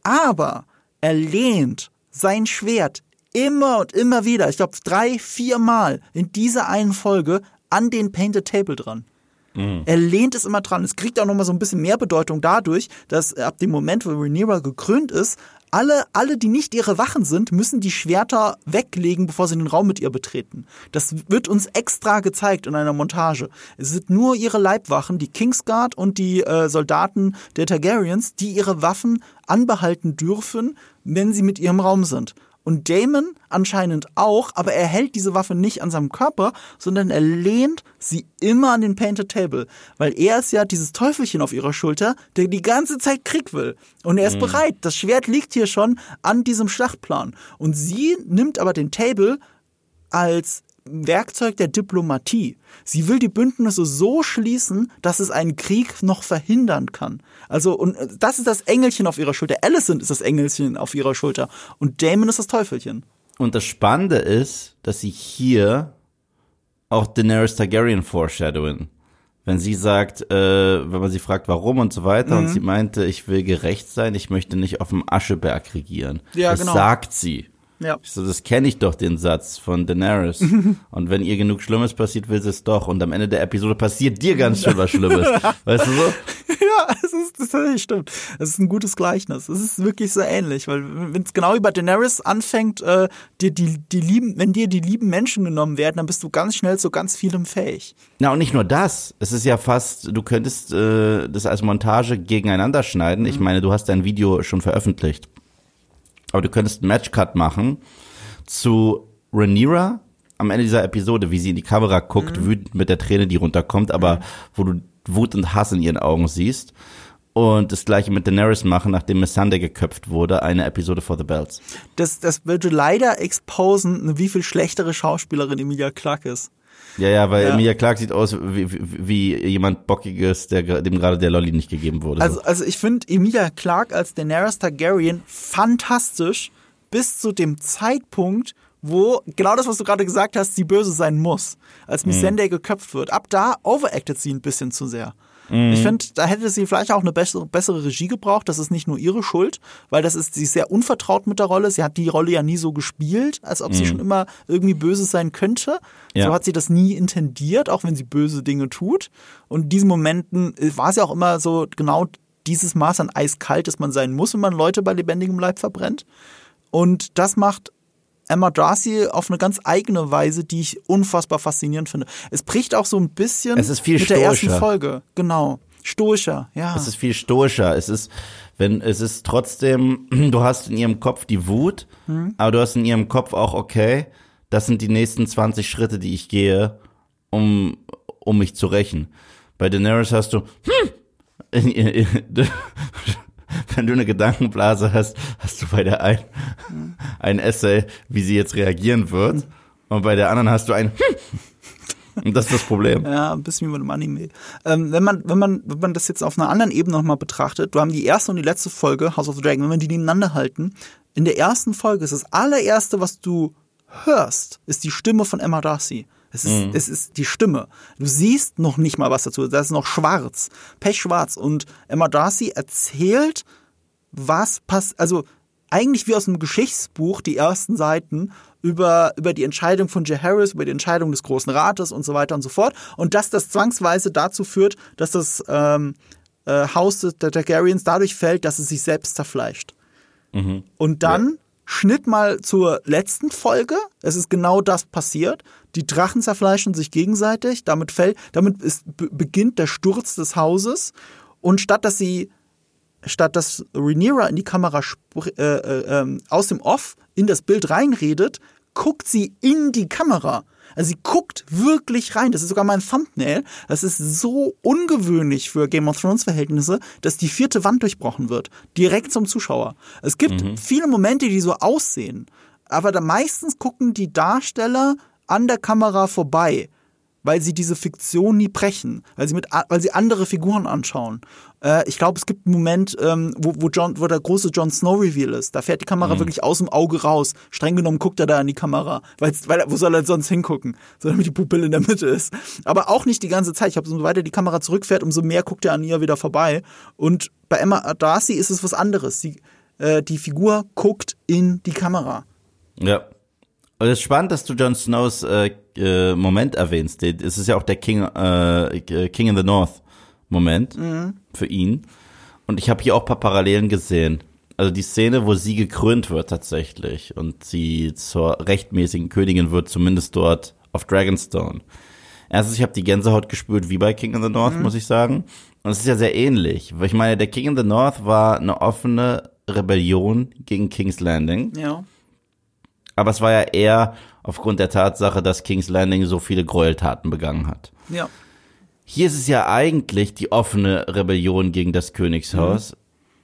Aber er lehnt sein Schwert immer und immer wieder, ich glaube drei, vier Mal in dieser einen Folge an den Painted Table dran. Mhm. Er lehnt es immer dran. Es kriegt auch nochmal so ein bisschen mehr Bedeutung dadurch, dass ab dem Moment, wo Rhaenyra gekrönt ist, alle, alle, die nicht ihre Wachen sind, müssen die Schwerter weglegen, bevor sie den Raum mit ihr betreten. Das wird uns extra gezeigt in einer Montage. Es sind nur ihre Leibwachen, die Kingsguard und die äh, Soldaten der Targaryens, die ihre Waffen anbehalten dürfen, wenn sie mit ihrem Raum sind. Und Damon anscheinend auch, aber er hält diese Waffe nicht an seinem Körper, sondern er lehnt sie immer an den Painted Table. Weil er ist ja dieses Teufelchen auf ihrer Schulter, der die ganze Zeit Krieg will. Und er ist mhm. bereit. Das Schwert liegt hier schon an diesem Schlachtplan. Und sie nimmt aber den Table als Werkzeug der Diplomatie. Sie will die Bündnisse so schließen, dass es einen Krieg noch verhindern kann. Also, und das ist das Engelchen auf ihrer Schulter. Alicent ist das Engelchen auf ihrer Schulter. Und Damon ist das Teufelchen. Und das Spannende ist, dass sie hier auch Daenerys Targaryen foreshadowen. Wenn sie sagt, äh, wenn man sie fragt, warum und so weiter, mhm. und sie meinte, ich will gerecht sein, ich möchte nicht auf dem Ascheberg regieren. Ja, das genau. sagt sie. Ja. Ich so, das kenne ich doch, den Satz von Daenerys. und wenn ihr genug Schlimmes passiert, will sie es doch. Und am Ende der Episode passiert dir ganz schön was Schlimmes. weißt du so? Ja, es ist, das ist, stimmt. Es ist ein gutes Gleichnis. Es ist wirklich so ähnlich, weil wenn es genau über Daenerys anfängt, äh, dir die, die lieben, wenn dir die lieben Menschen genommen werden, dann bist du ganz schnell zu ganz vielem fähig. Na, und nicht nur das. Es ist ja fast, du könntest äh, das als Montage gegeneinander schneiden. Mhm. Ich meine, du hast dein Video schon veröffentlicht. Aber du könntest einen Matchcut machen zu Rhaenyra am Ende dieser Episode, wie sie in die Kamera guckt, mhm. wütend mit der Träne, die runterkommt, aber mhm. wo du Wut und Hass in ihren Augen siehst. Und das gleiche mit Daenerys machen, nachdem Missandei geköpft wurde, eine Episode for the Bells. Das, das würde leider exposen, wie viel schlechtere Schauspielerin Emilia Clarke ist. Ja, ja, weil ja. Emilia Clark sieht aus wie, wie, jemand Bockiges, der, dem gerade der Lolly nicht gegeben wurde. Also, also ich finde Emilia Clark als Daenerys Targaryen fantastisch bis zu dem Zeitpunkt, wo genau das, was du gerade gesagt hast, sie böse sein muss, als Missandei mhm. geköpft wird. Ab da overacted sie ein bisschen zu sehr. Mhm. Ich finde, da hätte sie vielleicht auch eine bessere, bessere Regie gebraucht. Das ist nicht nur ihre Schuld, weil das ist, sie ist sehr unvertraut mit der Rolle. Sie hat die Rolle ja nie so gespielt, als ob mhm. sie schon immer irgendwie böse sein könnte. Ja. So hat sie das nie intendiert, auch wenn sie böse Dinge tut. Und in diesen Momenten war es ja auch immer so genau dieses Maß an eiskalt, das man sein muss, wenn man Leute bei lebendigem Leib verbrennt. Und das macht Emma Darcy auf eine ganz eigene Weise, die ich unfassbar faszinierend finde. Es bricht auch so ein bisschen es ist viel mit stoischer. der ersten Folge. Genau. Stoischer, ja. Es ist viel stoischer. Es ist, wenn, es ist trotzdem, du hast in ihrem Kopf die Wut, hm. aber du hast in ihrem Kopf auch, okay, das sind die nächsten 20 Schritte, die ich gehe, um, um mich zu rächen. Bei Daenerys hast du, hm, wenn du eine Gedankenblase hast, hast du bei der einen ein Essay, wie sie jetzt reagieren wird. Und bei der anderen hast du ein und das ist das Problem. Ja, ein bisschen wie mit dem Anime. Ähm, wenn, man, wenn, man, wenn man das jetzt auf einer anderen Ebene nochmal betrachtet, du haben die erste und die letzte Folge, House of the Dragon, wenn wir die nebeneinander halten, in der ersten Folge ist das allererste, was du hörst, ist die Stimme von Emma Darcy. Es ist, mhm. es ist die Stimme. Du siehst noch nicht mal was dazu. Das ist noch schwarz. Pechschwarz. Und Emma Darcy erzählt, was passt, also eigentlich wie aus einem Geschichtsbuch die ersten Seiten über, über die Entscheidung von Jay Harris, über die Entscheidung des Großen Rates und so weiter und so fort. Und dass das zwangsweise dazu führt, dass das ähm, äh, Haus der Targaryens dadurch fällt, dass es sich selbst zerfleischt. Mhm. Und dann. Schnitt mal zur letzten Folge. Es ist genau das passiert. Die Drachen zerfleischen sich gegenseitig. Damit fällt, damit ist, beginnt der Sturz des Hauses. Und statt dass sie, statt dass Rhaenyra in die Kamera äh, äh, ähm, aus dem Off in das Bild reinredet, guckt sie in die Kamera. Also sie guckt wirklich rein. Das ist sogar mein Thumbnail. Das ist so ungewöhnlich für Game of Thrones Verhältnisse, dass die vierte Wand durchbrochen wird. Direkt zum Zuschauer. Es gibt mhm. viele Momente, die so aussehen. aber da meistens gucken die Darsteller an der Kamera vorbei, weil sie diese Fiktion nie brechen, weil sie mit, weil sie andere Figuren anschauen. Äh, ich glaube, es gibt einen Moment, ähm, wo, wo, John, wo der große Jon Snow Reveal ist. Da fährt die Kamera mhm. wirklich aus dem Auge raus. Streng genommen guckt er da in die Kamera, weil, weil wo soll er sonst hingucken, so damit die Pupille in der Mitte ist. Aber auch nicht die ganze Zeit. Ich habe so weiter die Kamera zurückfährt, umso mehr guckt er an ihr wieder vorbei. Und bei Emma Darcy ist es was anderes. Sie, äh, die Figur guckt in die Kamera. Ja. Und es ist spannend, dass du Jon Snows äh, äh, Moment erwähnst. Es ist ja auch der King, äh, King in the North Moment mhm. für ihn. Und ich habe hier auch paar Parallelen gesehen. Also die Szene, wo sie gekrönt wird tatsächlich und sie zur rechtmäßigen Königin wird, zumindest dort auf Dragonstone. Erstens, ich habe die Gänsehaut gespürt wie bei King in the North, mhm. muss ich sagen. Und es ist ja sehr ähnlich. Weil ich meine, der King in the North war eine offene Rebellion gegen King's Landing. Ja. Aber es war ja eher aufgrund der Tatsache, dass King's Landing so viele Gräueltaten begangen hat. Ja. Hier ist es ja eigentlich die offene Rebellion gegen das Königshaus. Mhm.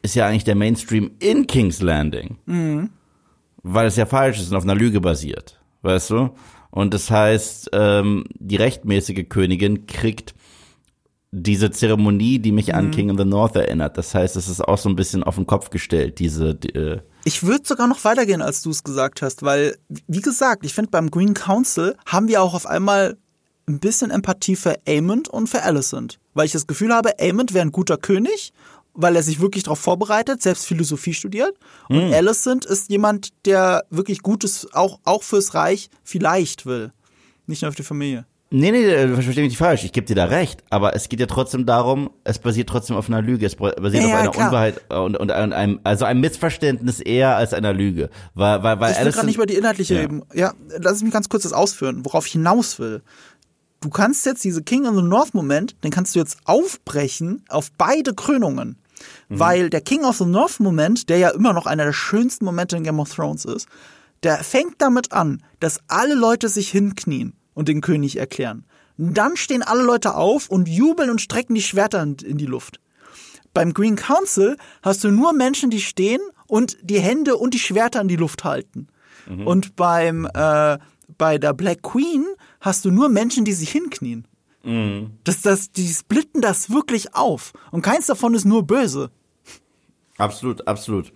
Ist ja eigentlich der Mainstream in King's Landing. Mhm. Weil es ja falsch ist und auf einer Lüge basiert. Weißt du? Und das heißt, ähm, die rechtmäßige Königin kriegt diese Zeremonie, die mich mhm. an King in the North erinnert. Das heißt, es ist auch so ein bisschen auf den Kopf gestellt, diese. Die, äh ich würde sogar noch weitergehen, als du es gesagt hast, weil, wie gesagt, ich finde, beim Green Council haben wir auch auf einmal ein bisschen Empathie für Aemond und für Alicent. Weil ich das Gefühl habe, Aemond wäre ein guter König, weil er sich wirklich darauf vorbereitet, selbst Philosophie studiert. Und mhm. Alicent ist jemand, der wirklich Gutes auch, auch fürs Reich vielleicht will. Nicht nur für die Familie. Nee, nee, äh, verstehe mich nicht falsch. Ich gebe dir da recht. Aber es geht ja trotzdem darum, es basiert trotzdem auf einer Lüge. Es basiert ja, auf einer klar. Unwahrheit und, und, und einem, also einem Missverständnis eher als einer Lüge. Weil, weil, weil ich will gerade nicht über die inhaltliche ja. eben. Ja, lass mich ganz kurz das ausführen, worauf ich hinaus will. Du kannst jetzt diese King of the North Moment, den kannst du jetzt aufbrechen auf beide Krönungen. Mhm. Weil der King of the North Moment, der ja immer noch einer der schönsten Momente in Game of Thrones ist, der fängt damit an, dass alle Leute sich hinknien und den König erklären. Dann stehen alle Leute auf und jubeln und strecken die Schwerter in die Luft. Beim Green Council hast du nur Menschen, die stehen und die Hände und die Schwerter in die Luft halten. Mhm. Und beim äh, bei der Black Queen hast du nur Menschen, die sich hinknien. Mhm. Das, das, die splitten das wirklich auf. Und keins davon ist nur böse. Absolut, absolut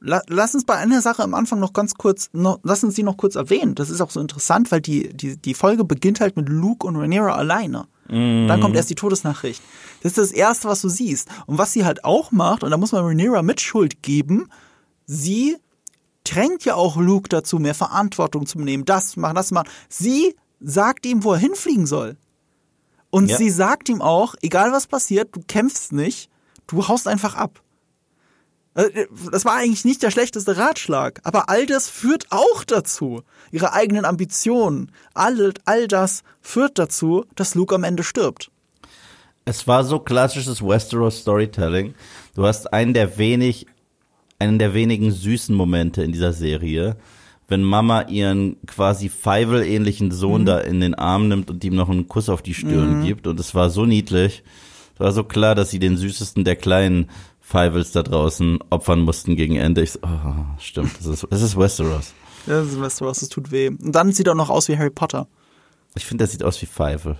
lass uns bei einer Sache am Anfang noch ganz kurz, noch, lass uns sie noch kurz erwähnen. Das ist auch so interessant, weil die, die, die Folge beginnt halt mit Luke und Rhaenyra alleine. Mm. Dann kommt erst die Todesnachricht. Das ist das Erste, was du siehst. Und was sie halt auch macht, und da muss man Rhaenyra Mitschuld geben, sie drängt ja auch Luke dazu, mehr Verantwortung zu nehmen, das zu machen, das zu machen. Sie sagt ihm, wo er hinfliegen soll. Und ja. sie sagt ihm auch, egal was passiert, du kämpfst nicht, du haust einfach ab. Äh, das war eigentlich nicht der schlechteste Ratschlag, aber all das führt auch dazu. Ihre eigenen Ambitionen, all, all das führt dazu, dass Luke am Ende stirbt. Es war so klassisches Westeros Storytelling. Du hast einen der wenig, einen der wenigen süßen Momente in dieser Serie, wenn Mama ihren quasi Feivel-ähnlichen Sohn mhm. da in den Arm nimmt und ihm noch einen Kuss auf die Stirn mhm. gibt. Und es war so niedlich. Es war so klar, dass sie den süßesten der Kleinen Fivels da draußen opfern mussten gegen Ende. Ich so, oh, stimmt, das ist, das ist Westeros. Ja, das ist Westeros, das tut weh. Und dann sieht er noch aus wie Harry Potter. Ich finde, der sieht aus wie Feivel.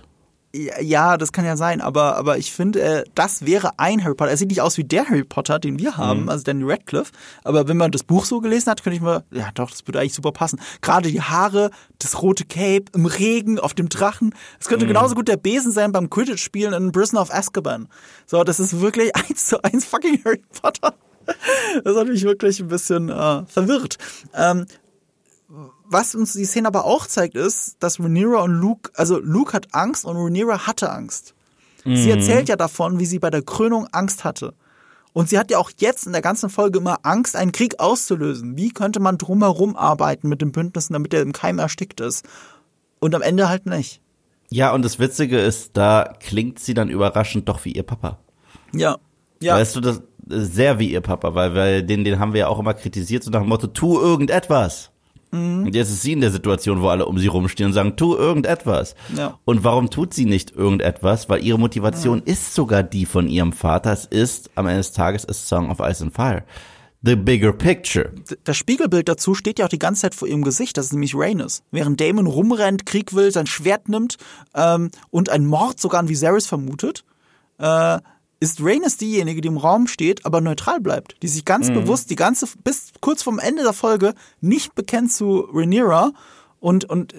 Ja, das kann ja sein, aber, aber ich finde, äh, das wäre ein Harry Potter. Er sieht nicht aus wie der Harry Potter, den wir haben, mhm. also Danny Radcliffe. Aber wenn man das Buch so gelesen hat, könnte ich mir, ja doch, das würde eigentlich super passen. Gerade die Haare, das rote Cape, im Regen, auf dem Drachen. Es könnte mhm. genauso gut der Besen sein beim Quidditch-Spielen in Prisoner of Azkaban. So, das ist wirklich eins zu eins fucking Harry Potter. Das hat mich wirklich ein bisschen äh, verwirrt. Ähm, was uns die Szene aber auch zeigt, ist, dass Rhaenyra und Luke, also Luke hat Angst und Rhaenyra hatte Angst. Mhm. Sie erzählt ja davon, wie sie bei der Krönung Angst hatte. Und sie hat ja auch jetzt in der ganzen Folge immer Angst, einen Krieg auszulösen. Wie könnte man drumherum arbeiten mit den Bündnissen, damit der im Keim erstickt ist? Und am Ende halt nicht. Ja, und das Witzige ist, da klingt sie dann überraschend doch wie ihr Papa. Ja. Ja. Weißt du, das sehr wie ihr Papa, weil, weil den, den haben wir ja auch immer kritisiert, so nach dem Motto, tu irgendetwas. Mhm. Und jetzt ist sie in der Situation, wo alle um sie rumstehen und sagen, tu irgendetwas. Ja. Und warum tut sie nicht irgendetwas? Weil ihre Motivation mhm. ist sogar die von ihrem Vater. Es ist, am Ende des Tages, ist Song of Ice and Fire. the bigger picture. Das Spiegelbild dazu steht ja auch die ganze Zeit vor ihrem Gesicht, das ist nämlich Rhaenys. Während Damon rumrennt, Krieg will, sein Schwert nimmt ähm, und einen Mord sogar an Viserys vermutet, äh, ist Rhaenys diejenige, die im Raum steht, aber neutral bleibt. Die sich ganz mhm. bewusst die ganze, bis kurz vorm Ende der Folge nicht bekennt zu Rhaenyra und, und äh,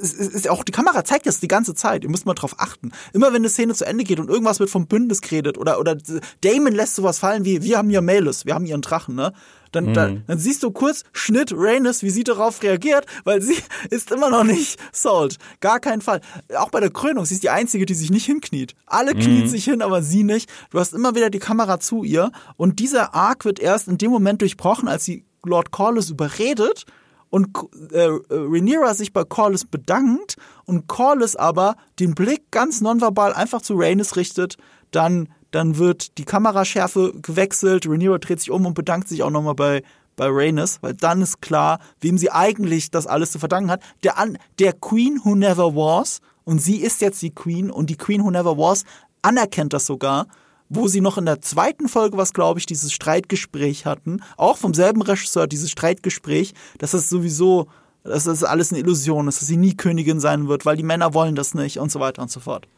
es ist auch die Kamera zeigt das die ganze Zeit. Ihr müsst mal drauf achten. Immer wenn eine Szene zu Ende geht und irgendwas wird vom Bündnis geredet oder oder Damon lässt sowas fallen wie wir haben hier Malus, wir haben ihren Drachen, ne? Dann, mhm. dann, dann siehst du kurz Schnitt Rhaenys, wie sie darauf reagiert, weil sie ist immer noch nicht sold. Gar keinen Fall. Auch bei der Krönung, sie ist die Einzige, die sich nicht hinkniet. Alle mhm. knien sich hin, aber sie nicht. Du hast immer wieder die Kamera zu ihr und dieser Arc wird erst in dem Moment durchbrochen, als sie Lord Corlys überredet, und äh, Rhaenyra sich bei Corlys bedankt und Corlys aber den Blick ganz nonverbal einfach zu Rhaenys richtet, dann, dann wird die Kameraschärfe gewechselt, Rhaenyra dreht sich um und bedankt sich auch nochmal bei, bei Rhaenys, weil dann ist klar, wem sie eigentlich das alles zu verdanken hat. Der, der Queen Who Never Was und sie ist jetzt die Queen und die Queen Who Never Was anerkennt das sogar wo sie noch in der zweiten Folge, was glaube ich, dieses Streitgespräch hatten, auch vom selben Regisseur, dieses Streitgespräch, dass das sowieso, dass das alles eine Illusion ist, dass sie nie Königin sein wird, weil die Männer wollen das nicht und so weiter und so fort.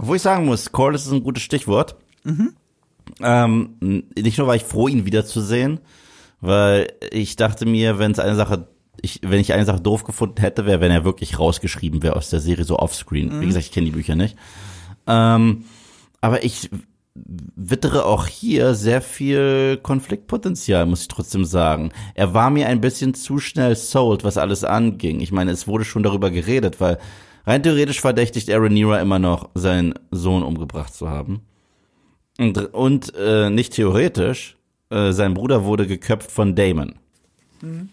Wo ich sagen muss, Corliss ist ein gutes Stichwort. Mhm. Ähm, nicht nur war ich froh, ihn wiederzusehen, weil ich dachte mir, wenn es eine Sache ich, wenn ich eine Sache doof gefunden hätte, wäre, wenn er wirklich rausgeschrieben wäre aus der Serie, so offscreen. Mhm. Wie gesagt, ich kenne die Bücher nicht. Ähm, aber ich wittere auch hier sehr viel Konfliktpotenzial, muss ich trotzdem sagen. Er war mir ein bisschen zu schnell sold, was alles anging. Ich meine, es wurde schon darüber geredet, weil rein theoretisch verdächtigt Aaron Nira immer noch, seinen Sohn umgebracht zu haben. Und, und äh, nicht theoretisch, äh, sein Bruder wurde geköpft von Damon. Mhm.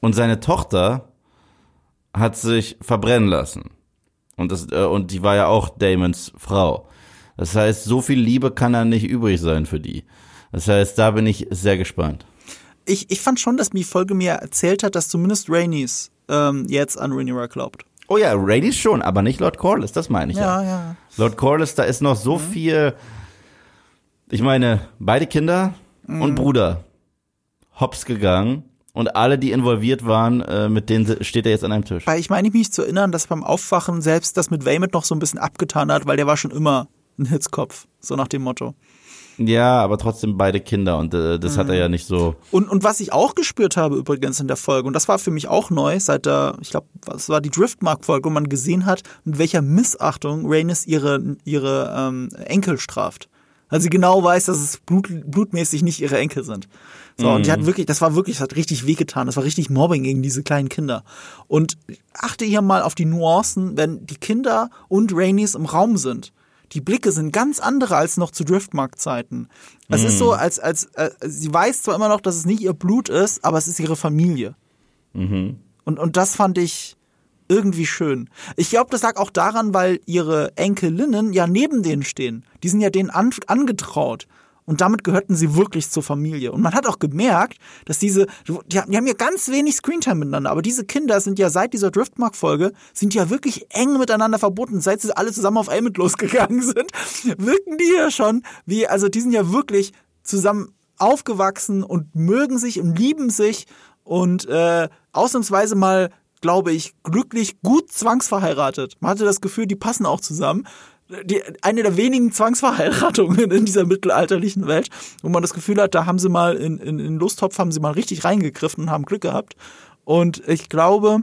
Und seine Tochter hat sich verbrennen lassen. Und, das, äh, und die war ja auch Damons Frau. Das heißt, so viel Liebe kann da nicht übrig sein für die. Das heißt, da bin ich sehr gespannt. Ich, ich fand schon, dass die Folge mir erzählt hat, dass zumindest Rhaenys ähm, jetzt an Rhaenyra glaubt. Oh ja, Rhaenys schon, aber nicht Lord Corlys, das meine ich ja. ja. ja. Lord Corlys, da ist noch so mhm. viel. Ich meine, beide Kinder mhm. und Bruder hops gegangen und alle, die involviert waren, äh, mit denen steht er jetzt an einem Tisch. Weil ich meine mich zu erinnern, dass beim Aufwachen selbst das mit Waymond noch so ein bisschen abgetan hat, weil der war schon immer ein Hitzkopf, so nach dem Motto. Ja, aber trotzdem beide Kinder und äh, das mhm. hat er ja nicht so. Und, und was ich auch gespürt habe übrigens in der Folge, und das war für mich auch neu, seit der, ich glaube, was war die Driftmark-Folge, wo man gesehen hat, mit welcher Missachtung Rhaenys ihre, ihre ähm, Enkel straft. Weil sie genau weiß, dass es blut, blutmäßig nicht ihre Enkel sind. So, mhm. und die hat mhm. wirklich, das war wirklich, das hat richtig wehgetan. Das war richtig Mobbing gegen diese kleinen Kinder. Und achte hier mal auf die Nuancen, wenn die Kinder und Rhaenys im Raum sind die Blicke sind ganz andere als noch zu Driftmark-Zeiten. Es mm. ist so, mhm. als, als, äh, sie weiß zwar immer noch, dass es nicht ihr Blut ist, aber es ist ihre Familie. Mhm. Und, und das fand ich irgendwie schön. Ich glaube, das lag auch daran, weil ihre Enkelinnen ja neben denen stehen. Die sind ja denen an, angetraut. Und damit gehörten sie wirklich zur Familie. Und man hat auch gemerkt, dass diese, die haben, ja ganz wenig Screentime miteinander, aber diese Kinder sind ja seit dieser Driftmark-Folge, sind ja wirklich eng miteinander verbunden. Seit sie alle zusammen auf Elmond losgegangen sind, wirken die ja schon wie, also die sind ja wirklich zusammen aufgewachsen und mögen sich und lieben sich und äh, ausnahmsweise mal glaube ich, glücklich gut zwangsverheiratet. Man hatte das Gefühl, die passen auch zusammen die, eine der wenigen Zwangsverheiratungen in dieser mittelalterlichen Welt, wo man das Gefühl hat, da haben sie mal in, in, in Lusttopf haben sie mal richtig reingegriffen und haben Glück gehabt. Und ich glaube,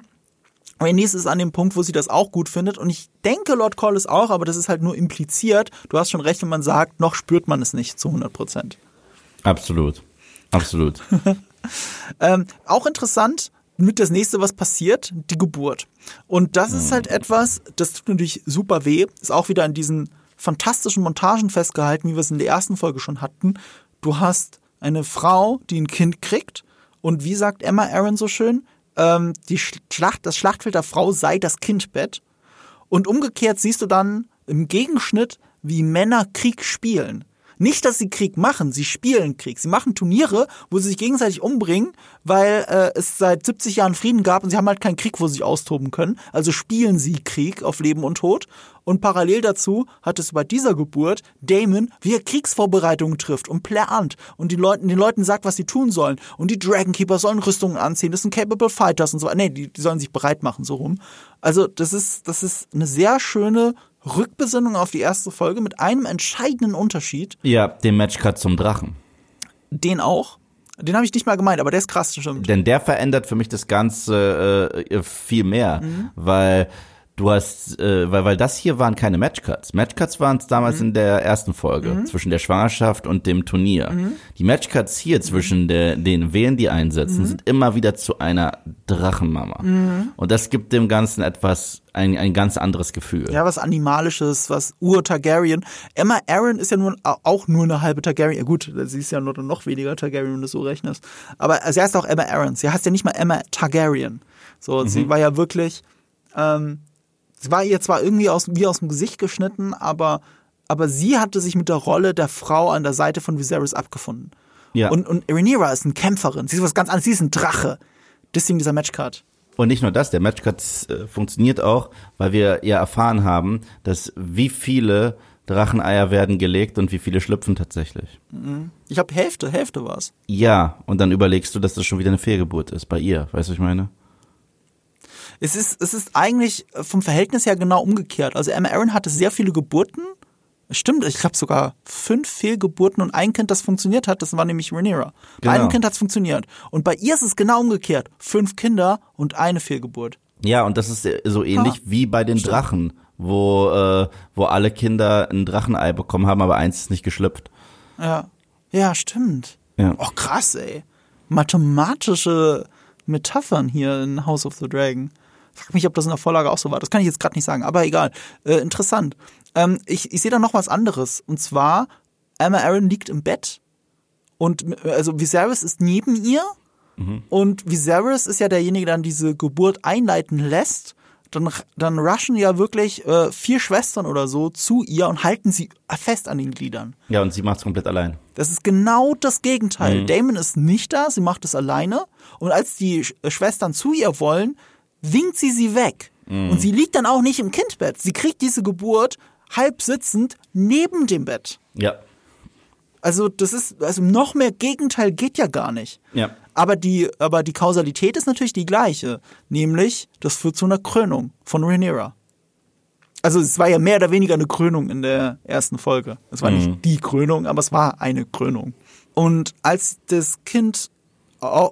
Rhaenys ist an dem Punkt, wo sie das auch gut findet. Und ich denke, Lord Corlys auch, aber das ist halt nur impliziert. Du hast schon recht, wenn man sagt, noch spürt man es nicht zu 100 Prozent. Absolut. Absolut. ähm, auch interessant, mit das nächste, was passiert, die Geburt. Und das ist halt etwas, das tut natürlich super weh, ist auch wieder in diesen fantastischen Montagen festgehalten, wie wir es in der ersten Folge schon hatten. Du hast eine Frau, die ein Kind kriegt und wie sagt Emma Aaron so schön, ähm, die Schlacht, das Schlachtfeld der Frau sei das Kindbett. Und umgekehrt siehst du dann im Gegenschnitt, wie Männer Krieg spielen. Nicht, dass sie Krieg machen, sie spielen Krieg. Sie machen Turniere, wo sie sich gegenseitig umbringen, weil äh, es seit 70 Jahren Frieden gab und sie haben halt keinen Krieg, wo sie sich austoben können. Also spielen sie Krieg auf Leben und Tod. Und parallel dazu hat es bei dieser Geburt Damon, wie er Kriegsvorbereitungen trifft und plant und die Leuten, den Leuten sagt, was sie tun sollen. Und die Dragonkeeper sollen Rüstungen anziehen, das sind Capable Fighters und so. Nee, die, die sollen sich bereit machen, so rum. Also, das ist, das ist eine sehr schöne Rückbesinnung auf die erste Folge mit einem entscheidenden Unterschied. Ja, dem Matchcut zum Drachen. Den auch. Den habe ich nicht mal gemeint, aber der ist krass, stimmt. Denn der verändert für mich das Ganze äh, viel mehr, mhm. weil du hast, äh, weil, weil das hier waren keine Matchcuts. Matchcuts waren es damals mhm. in der ersten Folge, mhm. zwischen der Schwangerschaft und dem Turnier. Mhm. Die Matchcuts hier zwischen der, den Wehen, die einsetzen, mhm. sind immer wieder zu einer Drachenmama. Mhm. Und das gibt dem Ganzen etwas, ein, ein ganz anderes Gefühl. Ja, was Animalisches, was Ur-Targaryen. Emma Aaron ist ja nun auch nur eine halbe Targaryen. Ja gut, sie ist ja nur noch weniger Targaryen, wenn du so rechnest. Aber sie heißt auch Emma Aaron. Sie heißt ja nicht mal Emma Targaryen. So, sie mhm. war ja wirklich, ähm, es war ihr zwar irgendwie aus, wie aus dem Gesicht geschnitten, aber, aber sie hatte sich mit der Rolle der Frau an der Seite von Viserys abgefunden. Ja. Und, und Rhaenyra ist eine Kämpferin. Sie ist was ganz anderes. Sie ist ein Drache. Deswegen dieser Matchcard. Und nicht nur das, der Matchcard äh, funktioniert auch, weil wir ja erfahren haben, dass wie viele Dracheneier werden gelegt und wie viele schlüpfen tatsächlich. Mhm. Ich habe Hälfte, Hälfte war's. Ja, und dann überlegst du, dass das schon wieder eine Fehlgeburt ist bei ihr. Weißt du, was ich meine? Es ist, es ist eigentlich vom Verhältnis her genau umgekehrt. Also Emma Aaron hatte sehr viele Geburten. Stimmt, ich glaube sogar fünf Fehlgeburten und ein Kind, das funktioniert hat, das war nämlich Rhaenyra. Bei genau. einem Kind hat es funktioniert. Und bei ihr ist es genau umgekehrt. Fünf Kinder und eine Fehlgeburt. Ja, und das ist so ähnlich ha. wie bei den Stimmt. Drachen, wo, äh, wo alle Kinder ein Drachenei bekommen haben, aber eins ist nicht geschlüpft. Ja. Ja, stimmt. Ja. Oh, krass, ey. Mathematische Metaphern hier in House of the Dragon. Frag mich, ob das in der Vorlage auch so war. Das kann ich jetzt gerade nicht sagen, aber egal. Äh, interessant. Ähm, ich ich sehe da noch was anderes. Und zwar, Emma Aaron liegt im Bett und also Viserys ist neben ihr mhm. und Viserys ist ja derjenige, der dann diese Geburt einleiten lässt. Dann, dann rushen ja wirklich äh, vier Schwestern oder so zu ihr und halten sie fest an den Gliedern. Ja, und sie macht es komplett allein. Das ist genau das Gegenteil. Mhm. Damon ist nicht da, sie macht es alleine. Und als die Schwestern zu ihr wollen, winkt sie sie weg. Mhm. Und sie liegt dann auch nicht im Kindbett. Sie kriegt diese Geburt halb sitzend neben dem Bett. Ja. Also das ist, also noch mehr Gegenteil geht ja gar nicht. Ja. Aber die, aber die Kausalität ist natürlich die gleiche. Nämlich, das führt zu einer Krönung von Rhaenyra. Also es war ja mehr oder weniger eine Krönung in der ersten Folge. Es war mhm. nicht die Krönung, aber es war eine Krönung. Und als das Kind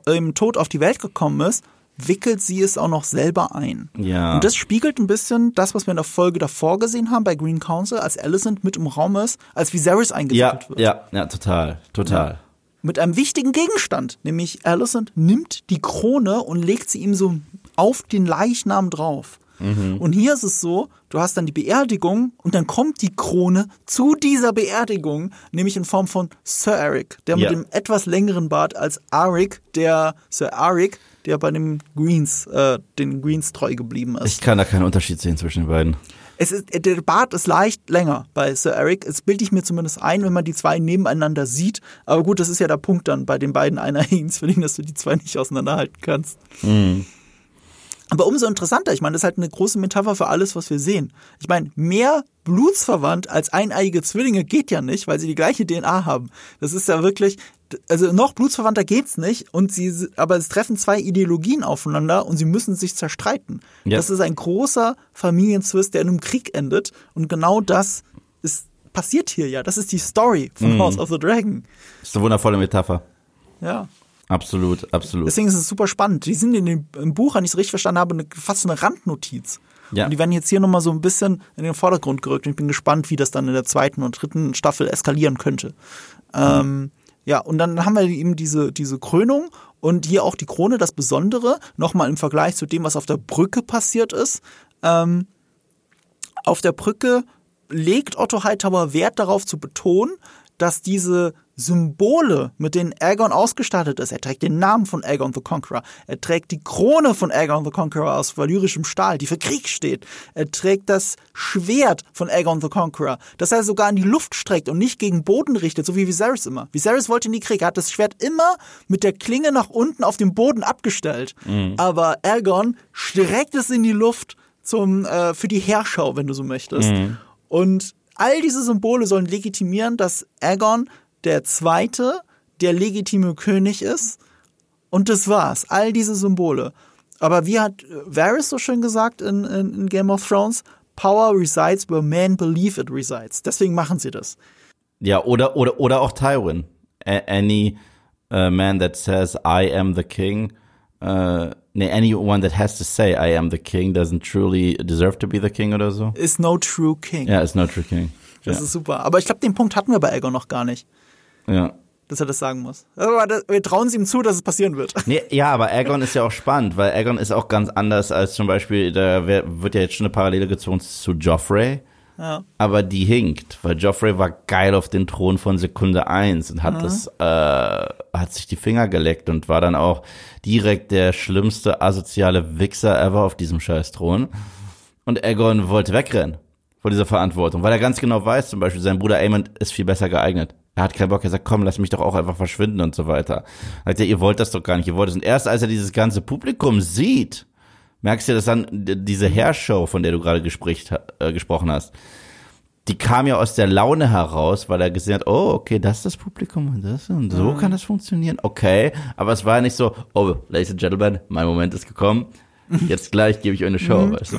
im Tod auf die Welt gekommen ist, wickelt sie es auch noch selber ein. Ja. Und das spiegelt ein bisschen das, was wir in der Folge davor gesehen haben bei Green Council, als Alicent mit im Raum ist, als Viserys eingewickelt ja, wird. Ja, ja, total, total. Ja. Mit einem wichtigen Gegenstand, nämlich Alicent nimmt die Krone und legt sie ihm so auf den Leichnam drauf. Mhm. Und hier ist es so, du hast dann die Beerdigung und dann kommt die Krone zu dieser Beerdigung, nämlich in Form von Sir Eric, der ja. mit dem etwas längeren Bart als Arik, der Sir Arik, der bei den Greens, äh, den Greens treu geblieben ist. Ich kann da keinen Unterschied sehen zwischen den beiden. Es ist, der Bart ist leicht länger bei Sir Eric. Das bilde ich mir zumindest ein, wenn man die zwei nebeneinander sieht. Aber gut, das ist ja der Punkt dann bei den beiden eineiigen Zwillingen, dass du die zwei nicht auseinanderhalten kannst. Mhm. Aber umso interessanter, ich meine, das ist halt eine große Metapher für alles, was wir sehen. Ich meine, mehr blutsverwandt als eineiige Zwillinge geht ja nicht, weil sie die gleiche DNA haben. Das ist ja wirklich, also noch blutsverwandter geht's nicht und sie, aber es treffen zwei Ideologien aufeinander und sie müssen sich zerstreiten. Ja. Das ist ein großer Familienzwist, der in einem Krieg endet und genau das ist, passiert hier ja. Das ist die Story von mhm. House of the Dragon. Das ist eine wundervolle Metapher. Ja. Absolut, absolut. Deswegen ist es super spannend. Die sind in dem, im Buch, wenn ich es richtig verstanden habe, eine, fast eine Randnotiz. Ja. Und die werden jetzt hier nochmal so ein bisschen in den Vordergrund gerückt. Und ich bin gespannt, wie das dann in der zweiten und dritten Staffel eskalieren könnte. Mhm. Ähm, ja, und dann haben wir eben diese, diese Krönung und hier auch die Krone, das Besondere, nochmal im Vergleich zu dem, was auf der Brücke passiert ist. Ähm, auf der Brücke legt Otto Hightower Wert darauf zu betonen, dass diese Symbole, mit denen Aegon ausgestattet ist, er trägt den Namen von Aegon the Conqueror, er trägt die Krone von Aegon the Conqueror aus valyrischem Stahl, die für Krieg steht, er trägt das Schwert von Aegon the Conqueror, das er sogar in die Luft streckt und nicht gegen Boden richtet, so wie Viserys immer. Viserys wollte in die Krieg, er hat das Schwert immer mit der Klinge nach unten auf dem Boden abgestellt, mhm. aber Aegon streckt es in die Luft zum, äh, für die Herrschau, wenn du so möchtest. Mhm. Und all diese Symbole sollen legitimieren, dass Aegon der Zweite der legitime König ist. Und das war's. All diese Symbole. Aber wie hat Varys so schön gesagt in, in, in Game of Thrones? Power resides where men believe it resides. Deswegen machen sie das. Ja, oder, oder, oder auch Tywin. A any uh, man that says I am the king, uh, nee, anyone that has to say I am the king doesn't truly deserve to be the king oder so. Is no true king. Ja, is no true king. Das ja. ist super. Aber ich glaube, den Punkt hatten wir bei Aegon noch gar nicht. Ja. Dass er das sagen muss. Aber das, wir trauen es ihm zu, dass es passieren wird. Nee, ja, aber Aegon ist ja auch spannend, weil Aegon ist auch ganz anders als zum Beispiel, da wird ja jetzt schon eine Parallele gezogen zu Joffrey. Ja. Aber die hinkt, weil Joffrey war geil auf den Thron von Sekunde eins und hat ja. das, äh, hat sich die Finger geleckt und war dann auch direkt der schlimmste asoziale Wichser ever auf diesem scheiß Thron. Und Aegon wollte wegrennen vor dieser Verantwortung, weil er ganz genau weiß, zum Beispiel, sein Bruder Aemond ist viel besser geeignet. Er hat keinen Bock, er sagt, komm, lass mich doch auch einfach verschwinden und so weiter. Sagt er, ihr wollt das doch gar nicht, ihr wollt es. Und erst als er dieses ganze Publikum sieht, merkst du, dass dann diese Herrshow, von der du gerade äh, gesprochen hast, die kam ja aus der Laune heraus, weil er gesehen hat, oh, okay, das ist das Publikum und das und so mhm. kann das funktionieren. Okay, aber es war ja nicht so, oh, ladies and gentlemen, mein Moment ist gekommen. Jetzt gleich gebe ich euch eine Show, mhm. weißt du?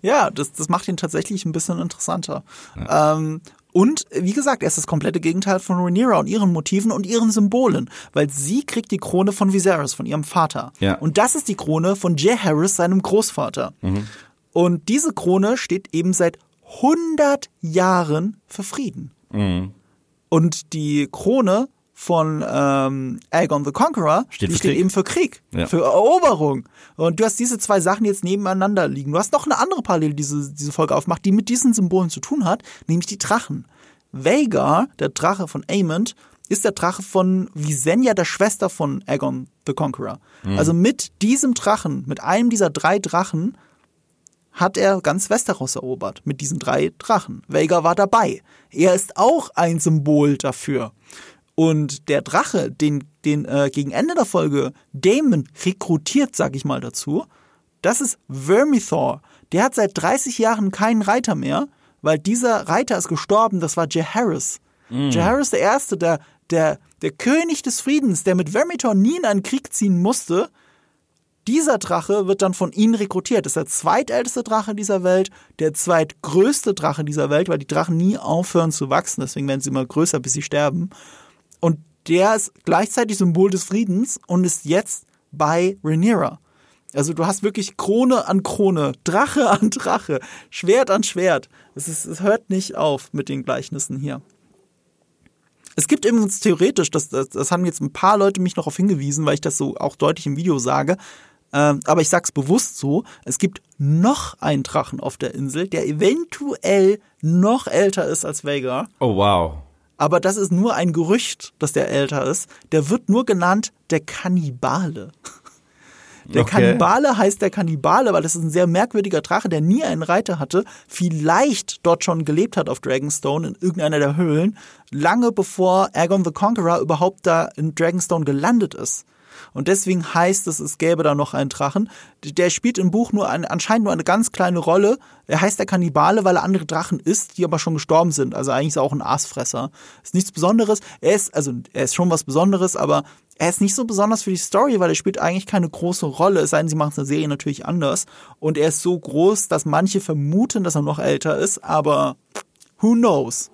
Ja, das, das macht ihn tatsächlich ein bisschen interessanter. Ja. Ähm, und wie gesagt, er ist das komplette Gegenteil von Rhaenyra und ihren Motiven und ihren Symbolen, weil sie kriegt die Krone von Viserys, von ihrem Vater. Ja. Und das ist die Krone von Jay Harris, seinem Großvater. Mhm. Und diese Krone steht eben seit 100 Jahren für Frieden. Mhm. Und die Krone von ähm, Aegon the Conqueror, steht, die steht Krieg. eben für Krieg, ja. für Eroberung. Und du hast diese zwei Sachen jetzt nebeneinander liegen. Du hast noch eine andere Parallele, die diese, diese Folge aufmacht, die mit diesen Symbolen zu tun hat, nämlich die Drachen. Vhagar, der Drache von Aemond, ist der Drache von Visenya, der Schwester von Aegon the Conqueror. Mhm. Also mit diesem Drachen, mit einem dieser drei Drachen, hat er ganz Westeros erobert. Mit diesen drei Drachen. Vhagar war dabei. Er ist auch ein Symbol dafür. Und der Drache, den, den äh, gegen Ende der Folge Damon rekrutiert, sag ich mal dazu, das ist Vermithor. Der hat seit 30 Jahren keinen Reiter mehr, weil dieser Reiter ist gestorben, das war Jaehaerys. Mm. Jaehaerys der Erste, der, der, der König des Friedens, der mit Vermithor nie in einen Krieg ziehen musste, dieser Drache wird dann von ihnen rekrutiert. Das ist der zweitälteste Drache dieser Welt, der zweitgrößte Drache dieser Welt, weil die Drachen nie aufhören zu wachsen, deswegen werden sie immer größer, bis sie sterben. Und der ist gleichzeitig Symbol des Friedens und ist jetzt bei Rhaenyra. Also du hast wirklich Krone an Krone, Drache an Drache, Schwert an Schwert. Es, ist, es hört nicht auf mit den Gleichnissen hier. Es gibt übrigens theoretisch, das, das, das haben jetzt ein paar Leute mich noch darauf hingewiesen, weil ich das so auch deutlich im Video sage, ähm, aber ich sag's bewusst so, es gibt noch einen Drachen auf der Insel, der eventuell noch älter ist als Vega. Oh wow aber das ist nur ein Gerücht, dass der älter ist. Der wird nur genannt der Kannibale. Der okay. Kannibale heißt der Kannibale, weil das ist ein sehr merkwürdiger Drache, der nie einen Reiter hatte, vielleicht dort schon gelebt hat auf Dragonstone in irgendeiner der Höhlen, lange bevor Aegon the Conqueror überhaupt da in Dragonstone gelandet ist. Und deswegen heißt es, es gäbe da noch einen Drachen. Der spielt im Buch nur eine, anscheinend nur eine ganz kleine Rolle. Er heißt der Kannibale, weil er andere Drachen isst, die aber schon gestorben sind. Also eigentlich ist er auch ein Aasfresser. Ist nichts Besonderes. Er ist, also er ist schon was Besonderes, aber er ist nicht so besonders für die Story, weil er spielt eigentlich keine große Rolle, es sei denn, sie machen es in der Serie natürlich anders. Und er ist so groß, dass manche vermuten, dass er noch älter ist, aber who knows?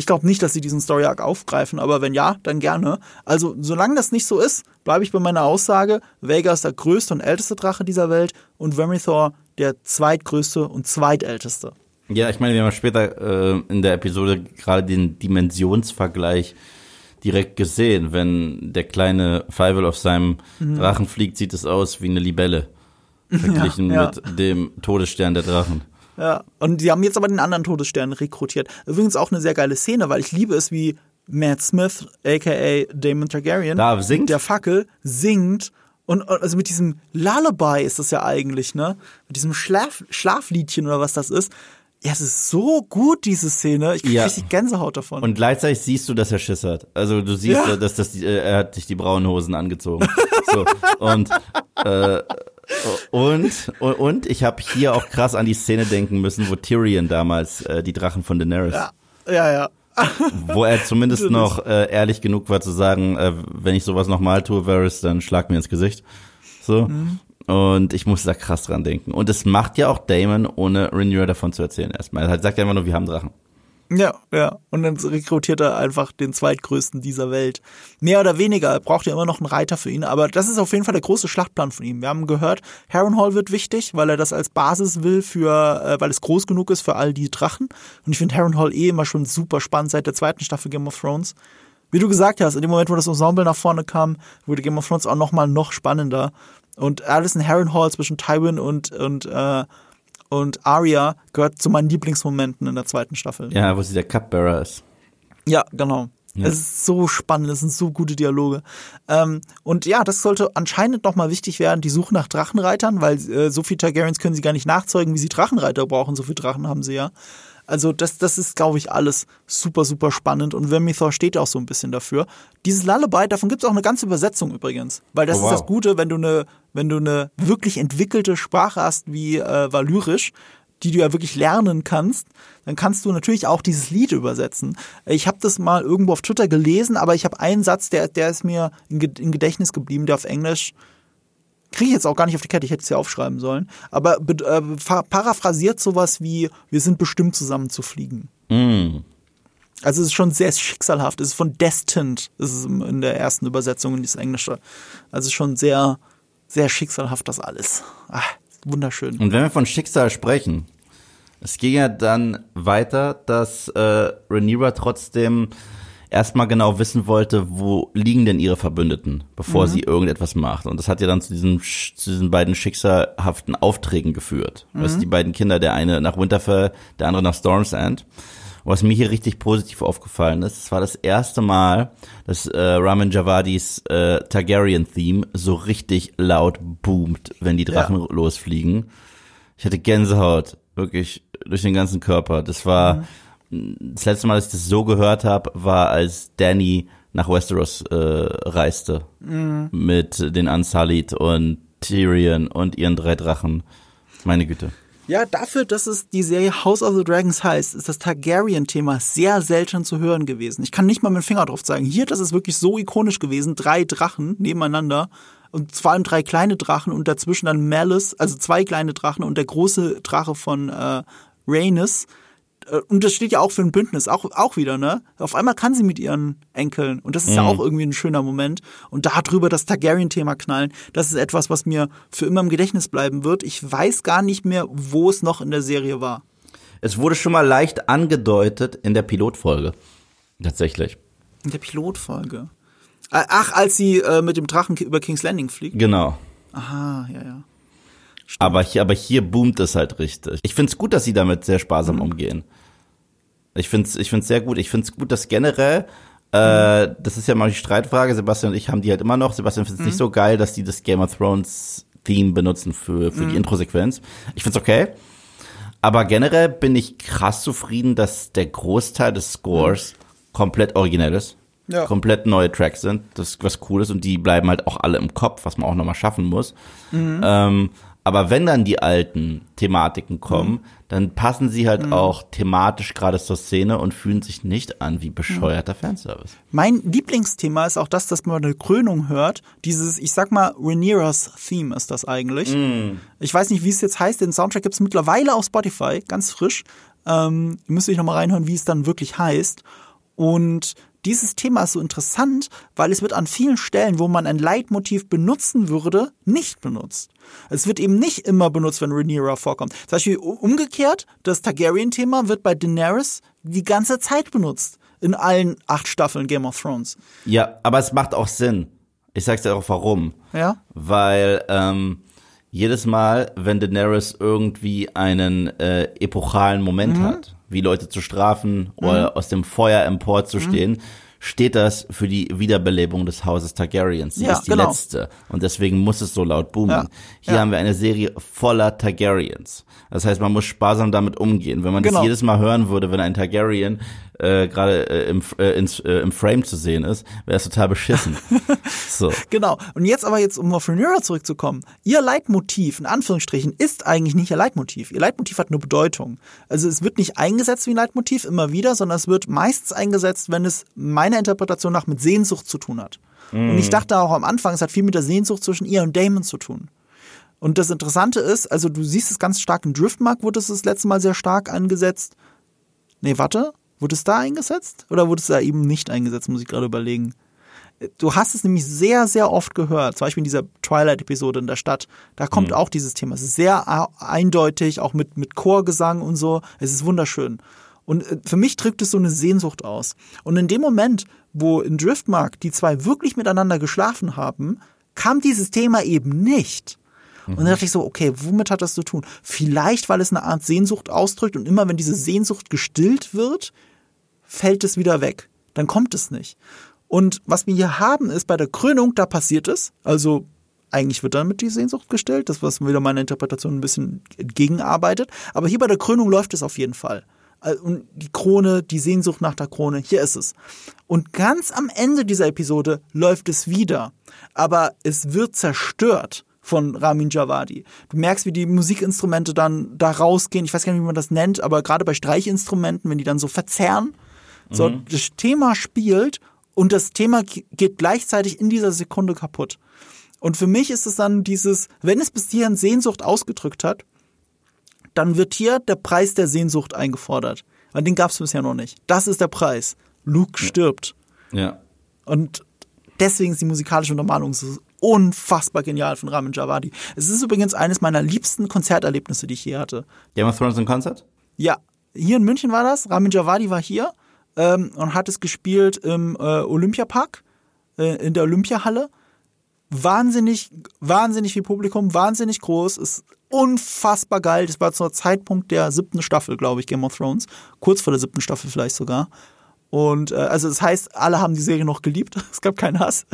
Ich glaube nicht, dass sie diesen Story Arc aufgreifen, aber wenn ja, dann gerne. Also, solange das nicht so ist, bleibe ich bei meiner Aussage, Vega ist der größte und älteste Drache dieser Welt und Vermithor der zweitgrößte und zweitälteste. Ja, ich meine, wir haben später äh, in der Episode gerade den Dimensionsvergleich direkt gesehen. Wenn der kleine Feivel auf seinem mhm. Drachen fliegt, sieht es aus wie eine Libelle. Verglichen ja, ja. mit dem Todesstern der Drachen. Ja. Und die haben jetzt aber den anderen Todesstern rekrutiert. Übrigens auch eine sehr geile Szene, weil ich liebe es, wie Matt Smith, aka Damon Targaryen, Da singt? der Fackel singt und also mit diesem Lullaby ist das ja eigentlich, ne? Mit diesem Schlaf Schlafliedchen oder was das ist. Ja, es ist so gut, diese Szene. Ich krieg Ja. richtig Gänsehaut davon. Und gleichzeitig siehst du, dass er Schiss hat. Also du siehst, Ja. dass das äh, er hat sich die braunen Hosen angezogen. so und äh, und und, und ich habe hier auch krass an die Szene denken müssen, wo Tyrion damals äh, die Drachen von Daenerys, ja, ja, ja. wo er zumindest noch äh, ehrlich genug war zu sagen, äh, wenn ich sowas nochmal tue, Varys, dann schlag mir ins Gesicht. So. Mhm. Und ich muss da krass dran denken. Und es macht ja auch Damon, ohne Rhaenyra davon zu erzählen erstmal. Er sagt ja immer nur, wir haben Drachen. Ja, ja. Und dann rekrutiert er einfach den zweitgrößten dieser Welt. Mehr oder weniger. Er braucht ja immer noch einen Reiter für ihn. Aber das ist auf jeden Fall der große Schlachtplan von ihm. Wir haben gehört, Harrenhal wird wichtig, weil er das als Basis will für, äh, weil es groß genug ist für all die Drachen. Und ich finde Harrenhal eh immer schon super spannend seit der zweiten Staffel Game of Thrones. Wie du gesagt hast, in dem Moment, wo das Ensemble nach vorne kam, wurde Game of Thrones auch noch mal noch spannender. Und Alison Harrenhal zwischen Tywin und, und, äh, und Arya gehört zu meinen Lieblingsmomenten in der zweiten Staffel. Ja, wo sie der Cupbearer ist. Ja, genau. Ja. Es ist so spannend, es sind so gute Dialoge. Ähm, und ja, das sollte anscheinend nochmal wichtig werden, die Suche nach Drachenreitern, weil äh, so viele Targaryens können sie gar nicht nachzeugen, wie sie Drachenreiter brauchen. So viele Drachen haben sie ja. Also das, das ist, glaube ich, alles super, super spannend. Und Vermithor steht auch so ein bisschen dafür. Dieses Lullaby, davon gibt es auch eine ganze Übersetzung übrigens. Weil das Oh, ist wow. das Gute, wenn du eine, wenn du eine wirklich entwickelte Sprache hast wie äh, Valyrisch, die du ja wirklich lernen kannst, dann kannst du natürlich auch dieses Lied übersetzen. Ich habe das mal irgendwo auf Twitter gelesen, aber ich habe einen Satz, der, der ist mir in, Gedächtnis geblieben, der auf Englisch kriege ich jetzt auch gar nicht auf die Kette, ich hätte es ja aufschreiben sollen, aber be- äh, paraphrasiert sowas wie, wir sind bestimmt zusammen zu fliegen. Mm. Also es ist schon sehr schicksalhaft, es ist von destined, ist es in der ersten Übersetzung in das Englische. Also es ist schon sehr, sehr schicksalhaft das alles. Ah, wunderschön. Und wenn wir von Schicksal sprechen, es ging ja dann weiter, dass äh, Rhaenyra trotzdem erstmal genau wissen wollte, wo liegen denn ihre Verbündeten, bevor sie irgendetwas macht. Und das hat ja dann zu diesen, zu diesen beiden schicksalhaften Aufträgen geführt. Weißt du, die beiden Kinder, der eine nach Winterfell, der andere nach Storm's End. Und was mir hier richtig positiv aufgefallen ist, es war das erste Mal, dass äh, Ramin Javadis äh, Targaryen-Theme so richtig laut boomt, wenn die Drachen losfliegen. Ich hatte Gänsehaut, wirklich durch den ganzen Körper. Das war das letzte Mal, dass ich das so gehört habe, war als Danny nach Westeros äh, reiste mit den Unsullied und Tyrion und ihren drei Drachen. Meine Güte. Ja, dafür, dass es die Serie House of the Dragons heißt, ist das Targaryen-Thema sehr selten zu hören gewesen. Ich kann nicht mal mit dem Finger drauf zeigen. Hier, das ist wirklich so ikonisch gewesen. Drei Drachen nebeneinander und vor allem drei kleine Drachen und dazwischen dann Malice, also zwei kleine Drachen und der große Drache von äh, Rhaenys. Äh, Und das steht ja auch für ein Bündnis, auch, auch wieder, ne? Auf einmal kann sie mit ihren Enkeln. Und das ist ja auch irgendwie ein schöner Moment. Und da drüber das Targaryen-Thema knallen, das ist etwas, was mir für immer im Gedächtnis bleiben wird. Ich weiß gar nicht mehr, wo es noch in der Serie war. Es wurde schon mal leicht angedeutet in der Pilotfolge. Tatsächlich. In der Pilotfolge. Ach, als sie äh, mit dem Drachen über King's Landing fliegt. Genau. Aha, ja, ja. Aber hier, aber hier boomt es halt richtig. Ich find's gut, dass sie damit sehr sparsam Mhm. umgehen. Ich find's, ich find's sehr gut. Ich find's gut, dass generell, äh, das ist ja mal die Streitfrage, Sebastian und ich haben die halt immer noch. Sebastian find's Mhm. nicht so geil, dass die das Game of Thrones Theme benutzen für, für Mhm. die Introsequenz. Ich find's okay. Aber generell bin ich krass zufrieden, dass der Großteil des Scores komplett originell ist. Ja. Komplett neue Tracks sind, das ist was cool ist und die bleiben halt auch alle im Kopf, was man auch nochmal schaffen muss. Ähm, aber wenn dann die alten Thematiken kommen, dann passen sie halt auch thematisch gerade zur Szene und fühlen sich nicht an wie bescheuerter Fanservice. Mein Lieblingsthema ist auch das, dass man eine Krönung hört. Dieses, ich sag mal, Rhaenyra's Theme ist das eigentlich. Ich weiß nicht, wie es jetzt heißt. Den Soundtrack gibt es mittlerweile auf Spotify, ganz frisch. Ähm, müsste ich noch mal reinhören, wie es dann wirklich heißt. Und dieses Thema ist so interessant, weil es wird an vielen Stellen, wo man ein Leitmotiv benutzen würde, nicht benutzt. Es wird eben nicht immer benutzt, wenn Rhaenyra vorkommt. Zum Beispiel umgekehrt, das Targaryen-Thema wird bei Daenerys die ganze Zeit benutzt. In allen acht Staffeln Game of Thrones. Ja, aber es macht auch Sinn. Ich sag's dir auch warum. Ja? Weil ähm, jedes Mal, wenn Daenerys irgendwie einen äh, epochalen Moment hat, wie Leute zu strafen oder aus dem Feuer empor zu stehen, steht das für die Wiederbelebung des Hauses Targaryens. Sie Ja, ist die genau. letzte und deswegen muss es so laut boomen. Ja, Hier ja. haben wir eine Serie voller Targaryens. Das heißt, man muss sparsam damit umgehen. Wenn man Genau. das jedes Mal hören würde, wenn ein Targaryen äh, gerade äh, im, äh, ins, äh, im Frame zu sehen ist, wäre es total beschissen. so. Genau. Und jetzt aber jetzt, um auf Rhaenyra zurückzukommen. Ihr Leitmotiv, in Anführungsstrichen, ist eigentlich nicht ihr Leitmotiv. Ihr Leitmotiv hat nur Bedeutung. Also es wird nicht eingesetzt wie ein Leitmotiv immer wieder, sondern es wird meistens eingesetzt, wenn es meiner Interpretation nach mit Sehnsucht zu tun hat. Und ich dachte auch am Anfang, es hat viel mit der Sehnsucht zwischen ihr und Damon zu tun. Und das Interessante ist, also du siehst es ganz stark in Driftmark, wurde es das letzte Mal sehr stark eingesetzt. Nee, warte. Wurde es da eingesetzt? Oder wurde es da eben nicht eingesetzt, muss ich gerade überlegen. Du hast es nämlich sehr, sehr oft gehört, zum Beispiel in dieser Twilight-Episode in der Stadt. Da kommt auch dieses Thema. Es ist sehr a- eindeutig, auch mit, mit Chorgesang und so. Es ist wunderschön. Und äh, für mich drückt es so eine Sehnsucht aus. Und in dem Moment, wo in Driftmark die zwei wirklich miteinander geschlafen haben, kam dieses Thema eben nicht. Und dann dachte ich so, okay, womit hat das zu tun? Vielleicht, weil es eine Art Sehnsucht ausdrückt und immer wenn diese Sehnsucht gestillt wird, fällt es wieder weg. Dann kommt es nicht. Und was wir hier haben, ist bei der Krönung, da passiert es. Also eigentlich wird damit die Sehnsucht gestillt, das was wieder meiner Interpretation ein bisschen entgegenarbeitet. Aber hier bei der Krönung läuft es auf jeden Fall. Äh, Und die Krone, die Sehnsucht nach der Krone, hier ist es. Und ganz am Ende dieser Episode läuft es wieder. Aber es wird zerstört von Ramin Javadi. Du merkst, wie die Musikinstrumente dann da rausgehen. Ich weiß gar nicht, wie man das nennt, aber gerade bei Streichinstrumenten, wenn die dann so verzerren, so das Thema spielt und das Thema ge- geht gleichzeitig in dieser Sekunde kaputt. Und für mich ist es dann dieses, wenn es bis hierhin Sehnsucht ausgedrückt hat, dann wird hier der Preis der Sehnsucht eingefordert. Weil den gab es bisher noch nicht. Das ist der Preis. Luke stirbt. Ja. Und deswegen ist die musikalische Untermalung so unfassbar genial von Ramin Javadi. Es ist übrigens eines meiner liebsten Konzerterlebnisse, die ich je hatte. Game of Thrones in Concert? Ja, hier in München war das. Ramin Javadi war hier ähm, und hat es gespielt im äh, Olympiapark, äh, in der Olympiahalle. Wahnsinnig, wahnsinnig viel Publikum, wahnsinnig groß, ist unfassbar geil. Das war zum Zeitpunkt der siebten Staffel, glaube ich, Game of Thrones. Kurz vor der siebten Staffel vielleicht sogar. Und äh, also das heißt, alle haben die Serie noch geliebt. Es gab keinen Hass.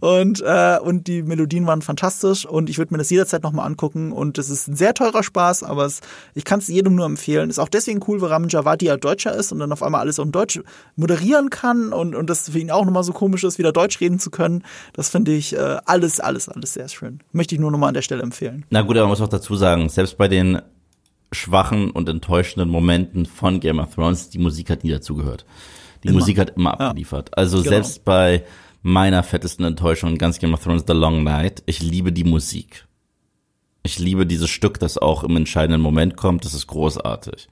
Und, äh, und die Melodien waren fantastisch und ich würde mir das jederzeit nochmal angucken. Und es ist ein sehr teurer Spaß, aber es, ich kann es jedem nur empfehlen. Ist auch deswegen cool, weil Ramin Javadi ja Deutscher ist und dann auf einmal alles auf Deutsch moderieren kann und, und das für ihn auch nochmal so komisch ist, wieder Deutsch reden zu können. Das finde ich äh, alles, alles, alles sehr schön. Möchte ich nur nochmal an der Stelle empfehlen. Na gut, aber man muss auch dazu sagen, selbst bei den schwachen und enttäuschenden Momenten von Game of Thrones, die Musik hat nie dazugehört. Die Immer. Musik hat immer abgeliefert. Also Genau. selbst bei meiner fettesten Enttäuschung in ganz Game of Thrones The Long Night, ich liebe die Musik. Ich liebe dieses Stück, das auch im entscheidenden Moment kommt, das ist großartig.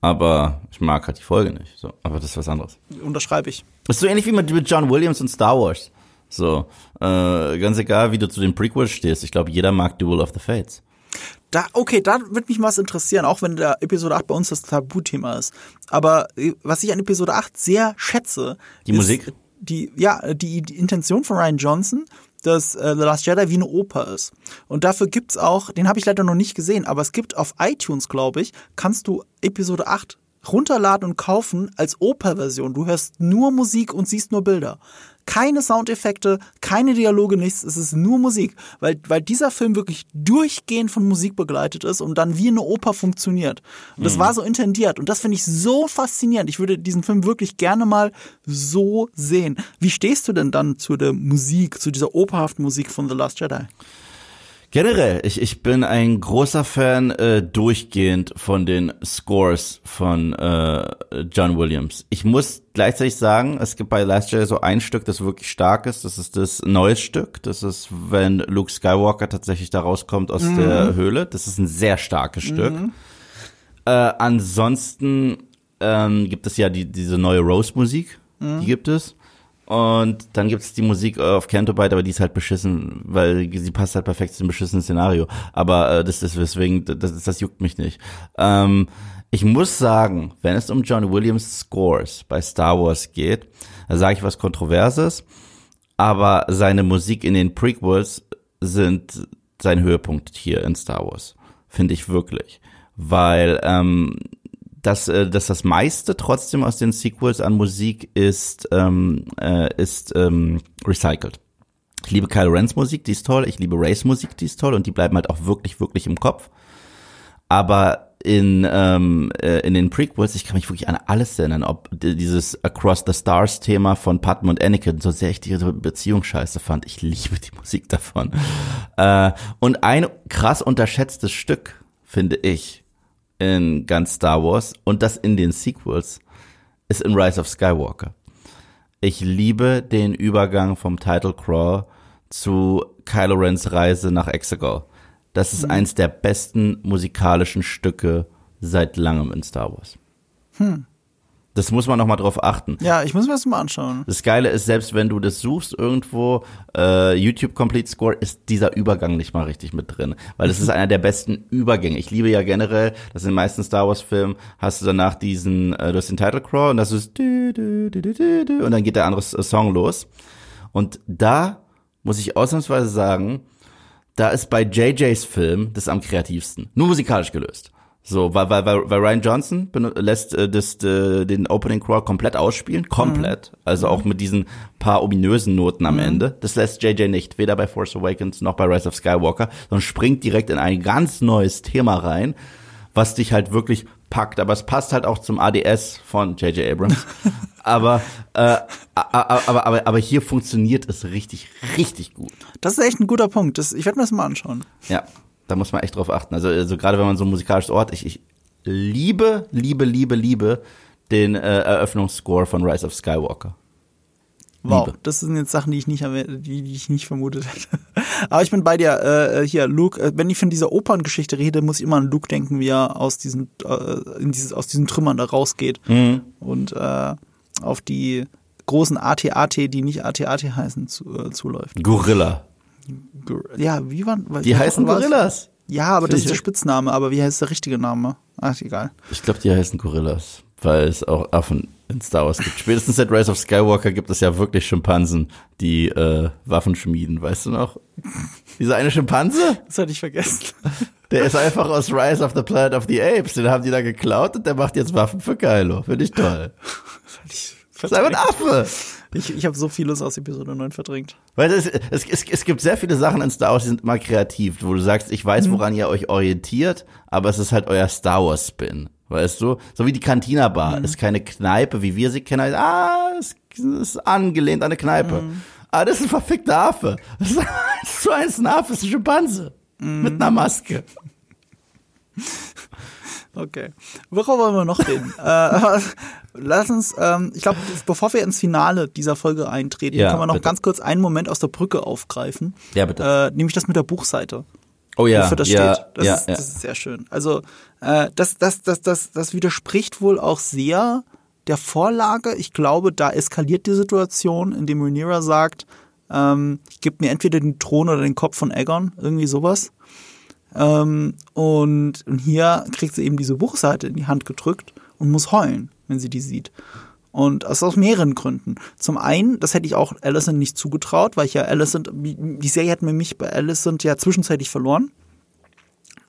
Aber ich mag halt die Folge nicht. So, aber das ist was anderes. Unterschreibe ich. Das ist so ähnlich wie mit, mit John Williams und Star Wars. So, äh, ganz egal, wie du zu den Prequels stehst. Ich glaube, jeder mag Duel of the Fates. Da, okay, da wird mich was interessieren, auch wenn der Episode 8 bei uns das Tabuthema ist. Aber äh, was ich an Episode 8 sehr schätze, Die ist Musik? Die, ja, die, die Intention von Ryan Johnson, dass äh, The Last Jedi wie eine Oper ist. Und dafür gibt's auch, den habe ich leider noch nicht gesehen, aber es gibt auf iTunes, glaube ich, kannst du Episode 8 runterladen und kaufen als Operversion. Du hörst nur Musik und siehst nur Bilder. Keine Soundeffekte, keine Dialoge, nichts. Es ist nur Musik, weil, weil dieser Film wirklich durchgehend von Musik begleitet ist und dann wie eine Oper funktioniert. Und das war so intendiert und das finde ich so faszinierend. Ich würde diesen Film wirklich gerne mal so sehen. Wie stehst du denn dann zu der Musik, zu dieser operhaften Musik von The Last Jedi? Generell, ich, ich bin ein großer Fan äh, durchgehend von den Scores von äh, John Williams. Ich muss gleichzeitig sagen, es gibt bei Last Jedi so ein Stück, das wirklich stark ist. Das ist das neues Stück. Das ist, wenn Luke Skywalker tatsächlich da rauskommt aus der Höhle. Das ist ein sehr starkes Stück. Äh, ansonsten ähm, gibt es ja die, diese neue Rose-Musik. Die gibt es. Und dann gibt es die Musik auf Cantobite, aber die ist halt beschissen, weil sie passt halt perfekt zu dem beschissenen Szenario. Aber äh, das ist deswegen, das, das juckt mich nicht. Ähm, ich muss sagen, wenn es um John Williams Scores bei Star Wars geht, da sage ich was Kontroverses, aber seine Musik in den Prequels sind sein Höhepunkt hier in Star Wars. Finde ich wirklich. Weil ähm, dass, äh, dass das meiste trotzdem aus den Sequels an Musik ist, ähm, äh, ist ähm, recycelt. Ich liebe Kyle Rens Musik, die ist toll. Ich liebe Rays Musik, die ist toll. Und die bleiben halt auch wirklich, wirklich im Kopf. Aber in, ähm, äh, in den Prequels, ich kann mich wirklich an alles erinnern, ob dieses Across the Stars Thema von Padme und Anakin, so sehr ich die Beziehung scheiße fand. Ich liebe die Musik davon. Äh, und ein krass unterschätztes Stück, finde ich, in ganz Star Wars und das in den Sequels, ist in Rise of Skywalker. Ich liebe den Übergang vom Title Crawl zu Kylo Rens Reise nach Exegol. Das ist mhm. eins der besten musikalischen Stücke seit langem in Star Wars. Hm. Das muss man noch mal drauf achten. Ja, ich muss mir das mal anschauen. Das Geile ist, selbst wenn du das suchst irgendwo, äh, YouTube Complete Score, ist dieser Übergang nicht mal richtig mit drin. Weil das ist einer der besten Übergänge. Ich liebe ja generell, dass in den meisten Star Wars Filmen hast du danach diesen, äh, du hast den Title Crawl und das ist und dann geht der andere Song los. Und da muss ich ausnahmsweise sagen, da ist bei JJs Film das am kreativsten. Nur musikalisch gelöst. So, weil, weil, weil, weil Ryan Johnson lässt äh, das, äh, den Opening Crawl komplett ausspielen, komplett. Mhm. Also auch mit diesen paar ominösen Noten am mhm. Ende. Das lässt JJ nicht, weder bei Force Awakens noch bei Rise of Skywalker, sondern springt direkt in ein ganz neues Thema rein, was dich halt wirklich packt. Aber es passt halt auch zum ADS von JJ Abrams. aber, äh, aber, aber, aber hier funktioniert es richtig, richtig gut. Das ist echt ein guter Punkt. Das, ich werde mir das mal anschauen. Ja, da muss man echt drauf achten. Also, also gerade wenn man so ein musikalisches Ort, ich, ich liebe, liebe, liebe, liebe den äh, Eröffnungsscore von Rise of Skywalker. Wow, Liebe. das sind jetzt Sachen, die ich nicht, die, ich nicht vermutet hätte. Aber ich bin bei dir, äh, äh, hier, Luke, äh, wenn ich von dieser Operngeschichte rede, muss ich immer an Luke denken, wie er aus diesen, äh, in dieses, aus diesen Trümmern da rausgeht mhm. und äh, auf die großen AT-AT, die nicht AT-AT heißen, zu, äh, zuläuft. Gorilla. Ja, wie waren. Die heißen Gorillas. Ja, aber das ist der Spitzname, aber wie heißt der richtige Name? Ach, egal. Ich glaube, die heißen Gorillas, weil es auch Affen in Star Wars gibt. Spätestens seit Rise of Skywalker gibt es ja wirklich Schimpansen, die äh, Waffen schmieden, weißt du noch? Dieser eine Schimpanse? Das hatte ich vergessen. Der ist einfach aus Rise of the Planet of the Apes. Den haben die da geklaut und der macht jetzt Waffen für Kylo. Finde ich toll. Das ist einfach ein Affe. Ich, ich habe so vieles aus Episode 9 verdrängt. Weil es, es, es, es gibt sehr viele Sachen in Star Wars, die sind immer kreativ, wo du sagst, ich weiß, mhm. woran mhm. ihr euch orientiert, aber es ist halt euer Star Wars Spin. Weißt du? So wie die Cantina Bar. Mhm. Ist keine Kneipe, wie wir sie kennen. Ah, es ist angelehnt an eine Kneipe. Mhm. Ah, das ist ein verfickter Affe. Das ist so ein Affe, das ist ein Schimpanse. Mhm. Mit einer Maske. Okay. Worauf wollen wir noch reden? äh, lass uns, ähm, ich glaube, bevor wir ins Finale dieser Folge eintreten, ja, können wir noch bitte. ganz kurz einen Moment aus der Brücke aufgreifen. Ja, bitte. Äh, nämlich das mit der Buchseite. Oh ja. Wofür das ja, steht. Das, ja, ist, ja. das ist sehr schön. Also, äh, das, das, das, das, das widerspricht wohl auch sehr der Vorlage. Ich glaube, da eskaliert die Situation, indem Rhaenyra sagt, ähm, gib mir entweder den Thron oder den Kopf von Aegon, irgendwie sowas. Ähm, und, und hier kriegt sie eben diese Buchseite in die Hand gedrückt und muss heulen, wenn sie die sieht. Und das aus mehreren Gründen. Zum einen, das hätte ich auch Alicent nicht zugetraut, weil ich ja Alicent, die Serie hat mir mich bei Alicent ja zwischenzeitlich verloren.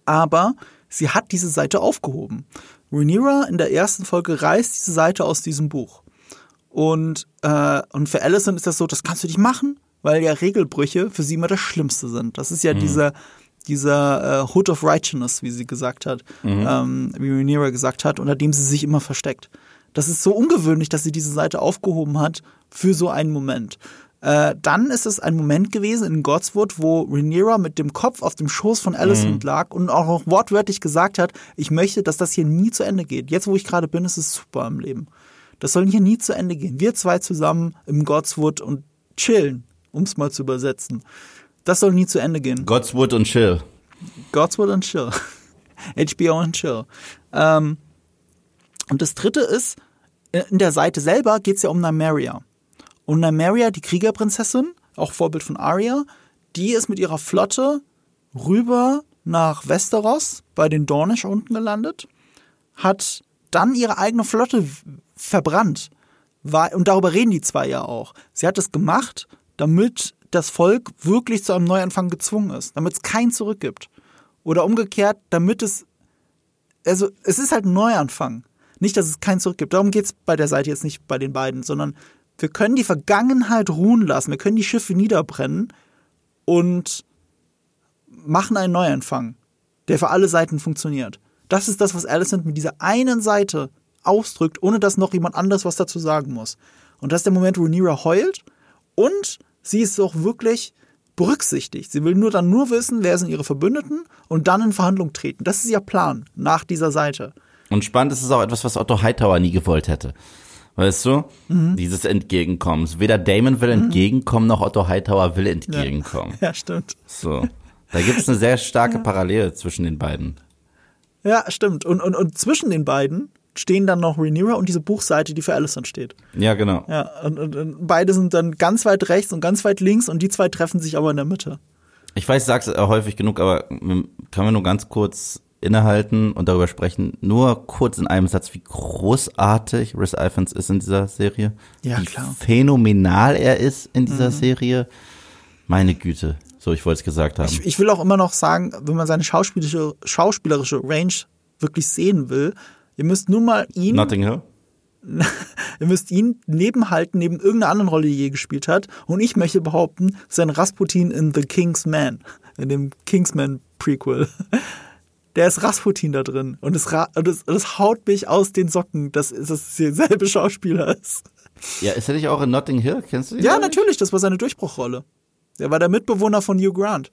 Aber sie hat diese Seite aufgehoben. Rhaenyra in der ersten Folge reißt diese Seite aus diesem Buch. Und, äh, und für Alicent ist das so, das kannst du nicht machen, weil ja Regelbrüche für sie immer das Schlimmste sind. Das ist ja mhm. dieser, dieser äh, Hood of Righteousness, wie sie gesagt hat, mhm. ähm, wie Rhaenyra gesagt hat, unter dem sie sich immer versteckt. Das ist so ungewöhnlich, dass sie diese Seite aufgehoben hat für so einen Moment. Äh, dann ist es ein Moment gewesen in Godswood, wo Rhaenyra mit dem Kopf auf dem Schoß von Alicent mhm. lag und auch noch wortwörtlich gesagt hat, ich möchte, dass das hier nie zu Ende geht. Jetzt, wo ich gerade bin, ist es super im Leben. Das soll hier nie zu Ende gehen. Wir zwei zusammen im Godswood und chillen, um es mal zu übersetzen. Das soll nie zu Ende gehen. Godswood und Chill. Godswood und Chill. HBO und Chill. Ähm, und das dritte ist, in der Seite selber geht es ja um Nymeria. Und Nymeria, die Kriegerprinzessin, auch Vorbild von Arya, die ist mit ihrer Flotte rüber nach Westeros bei den Dornish unten gelandet, hat dann ihre eigene Flotte verbrannt. und darüber reden die zwei ja auch. Sie hat es gemacht, damit das Volk wirklich zu einem Neuanfang gezwungen ist, damit es kein Zurück gibt. Oder umgekehrt, damit es, also es ist halt ein Neuanfang. Nicht, dass es kein Zurück gibt. Darum geht's bei der Seite jetzt nicht bei den beiden, sondern wir können die Vergangenheit ruhen lassen. Wir können die Schiffe niederbrennen und machen einen Neuanfang, der für alle Seiten funktioniert. Das ist das, was Alicent mit dieser einen Seite ausdrückt, ohne dass noch jemand anderes was dazu sagen muss. Und das ist der Moment, wo Rhaenyra heult und sie ist auch wirklich berücksichtigt. Sie will nur dann nur wissen, wer sind ihre Verbündeten und dann in Verhandlung treten. Das ist ihr Plan nach dieser Seite. Und spannend ist es auch etwas, was Otto Hightower nie gewollt hätte. Weißt du? Mhm. Dieses Entgegenkommen. Weder Damon will mhm. entgegenkommen, noch Otto Hightower will entgegenkommen. Ja, ja stimmt. So. Da gibt es eine sehr starke Parallele zwischen den beiden. Ja, stimmt. Und, und, und zwischen den beiden stehen dann noch Rhaenyra und diese Buchseite, die für Alicent steht. Ja, genau. Ja, und, und, und, beide sind dann ganz weit rechts und ganz weit links und die zwei treffen sich aber in der Mitte. Ich weiß, ich sag's häufig genug, aber können wir nur ganz kurz innehalten und darüber sprechen. Nur kurz in einem Satz, wie großartig Rhys Ifans ist in dieser Serie. Ja, wie klar. phänomenal er ist in dieser mhm. Serie. Meine Güte. So, ich wollte es gesagt haben. Ich, ich, will auch immer noch sagen, wenn man seine schauspielerische, schauspielerische Range wirklich sehen will, ihr müsst nur mal ihn. Notting Hill? ihr müsst ihn nebenhalten, neben irgendeiner anderen Rolle, die er je gespielt hat. Und ich möchte behaupten, sein Rasputin in The King's Man, in dem Kingsman Prequel der ist Rasputin da drin. Und es, das, das haut mich aus den Socken, dass, dass es derselbe Schauspieler ist. Ja, ist er nicht auch in Notting Hill? Kennst du ihn? Ja, natürlich, das war seine Durchbruchrolle. Der war der Mitbewohner von Hugh Grant.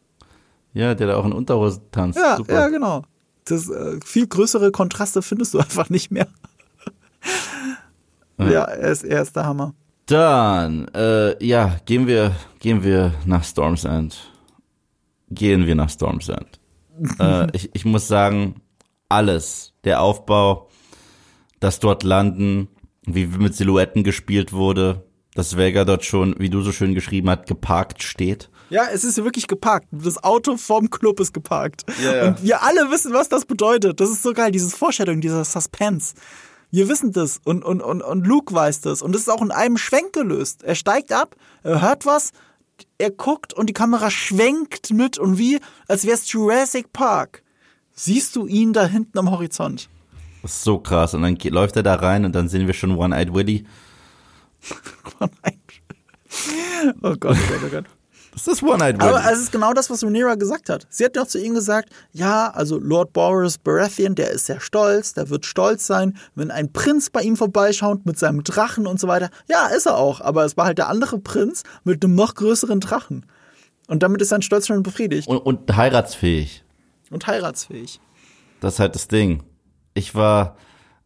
Ja, der da auch in Unterhose tanzt. Ja, Super. ja, genau. Das, äh, viel größere Kontraste findest du einfach nicht mehr. ja, ja er, ist, er ist der Hammer. Dann, äh, ja, gehen wir, gehen wir nach Storm's End. Gehen wir nach Storm's End äh, ich, ich muss sagen, alles. Der Aufbau, das dort landen, wie mit Silhouetten gespielt wurde, dass Vega dort schon, wie du so schön geschrieben hast, geparkt steht. Ja, es ist wirklich geparkt. Das Auto vom Club ist geparkt. Ja, ja. Und wir alle wissen, was das bedeutet. Das ist so geil, dieses Vorstellung, dieser Suspense. Wir wissen das und, und, und, und Luke weiß das. Und das ist auch in einem Schwenk gelöst. Er steigt ab, er hört was, er guckt und die Kamera schwenkt mit und wie, als wäre es Jurassic Park. Siehst du ihn da hinten am Horizont? Das ist so krass. Und dann läuft er da rein und dann sehen wir schon One-Eyed Willy. One-Eyed. Oh Gott, oh Gott, oh Gott. Das ist One-Eyed Willy. Aber es ist genau das, was Rhaenyra gesagt hat. Sie hat doch zu ihm gesagt, ja, also Lord Boris Baratheon, der ist sehr stolz, der wird stolz sein, wenn ein Prinz bei ihm vorbeischaut mit seinem Drachen und so weiter. Ja, ist er auch, aber es war halt der andere Prinz mit einem noch größeren Drachen. Und damit ist sein Stolz schon befriedigt. Und, und heiratsfähig. Und heiratsfähig. Das ist halt das Ding. Ich war,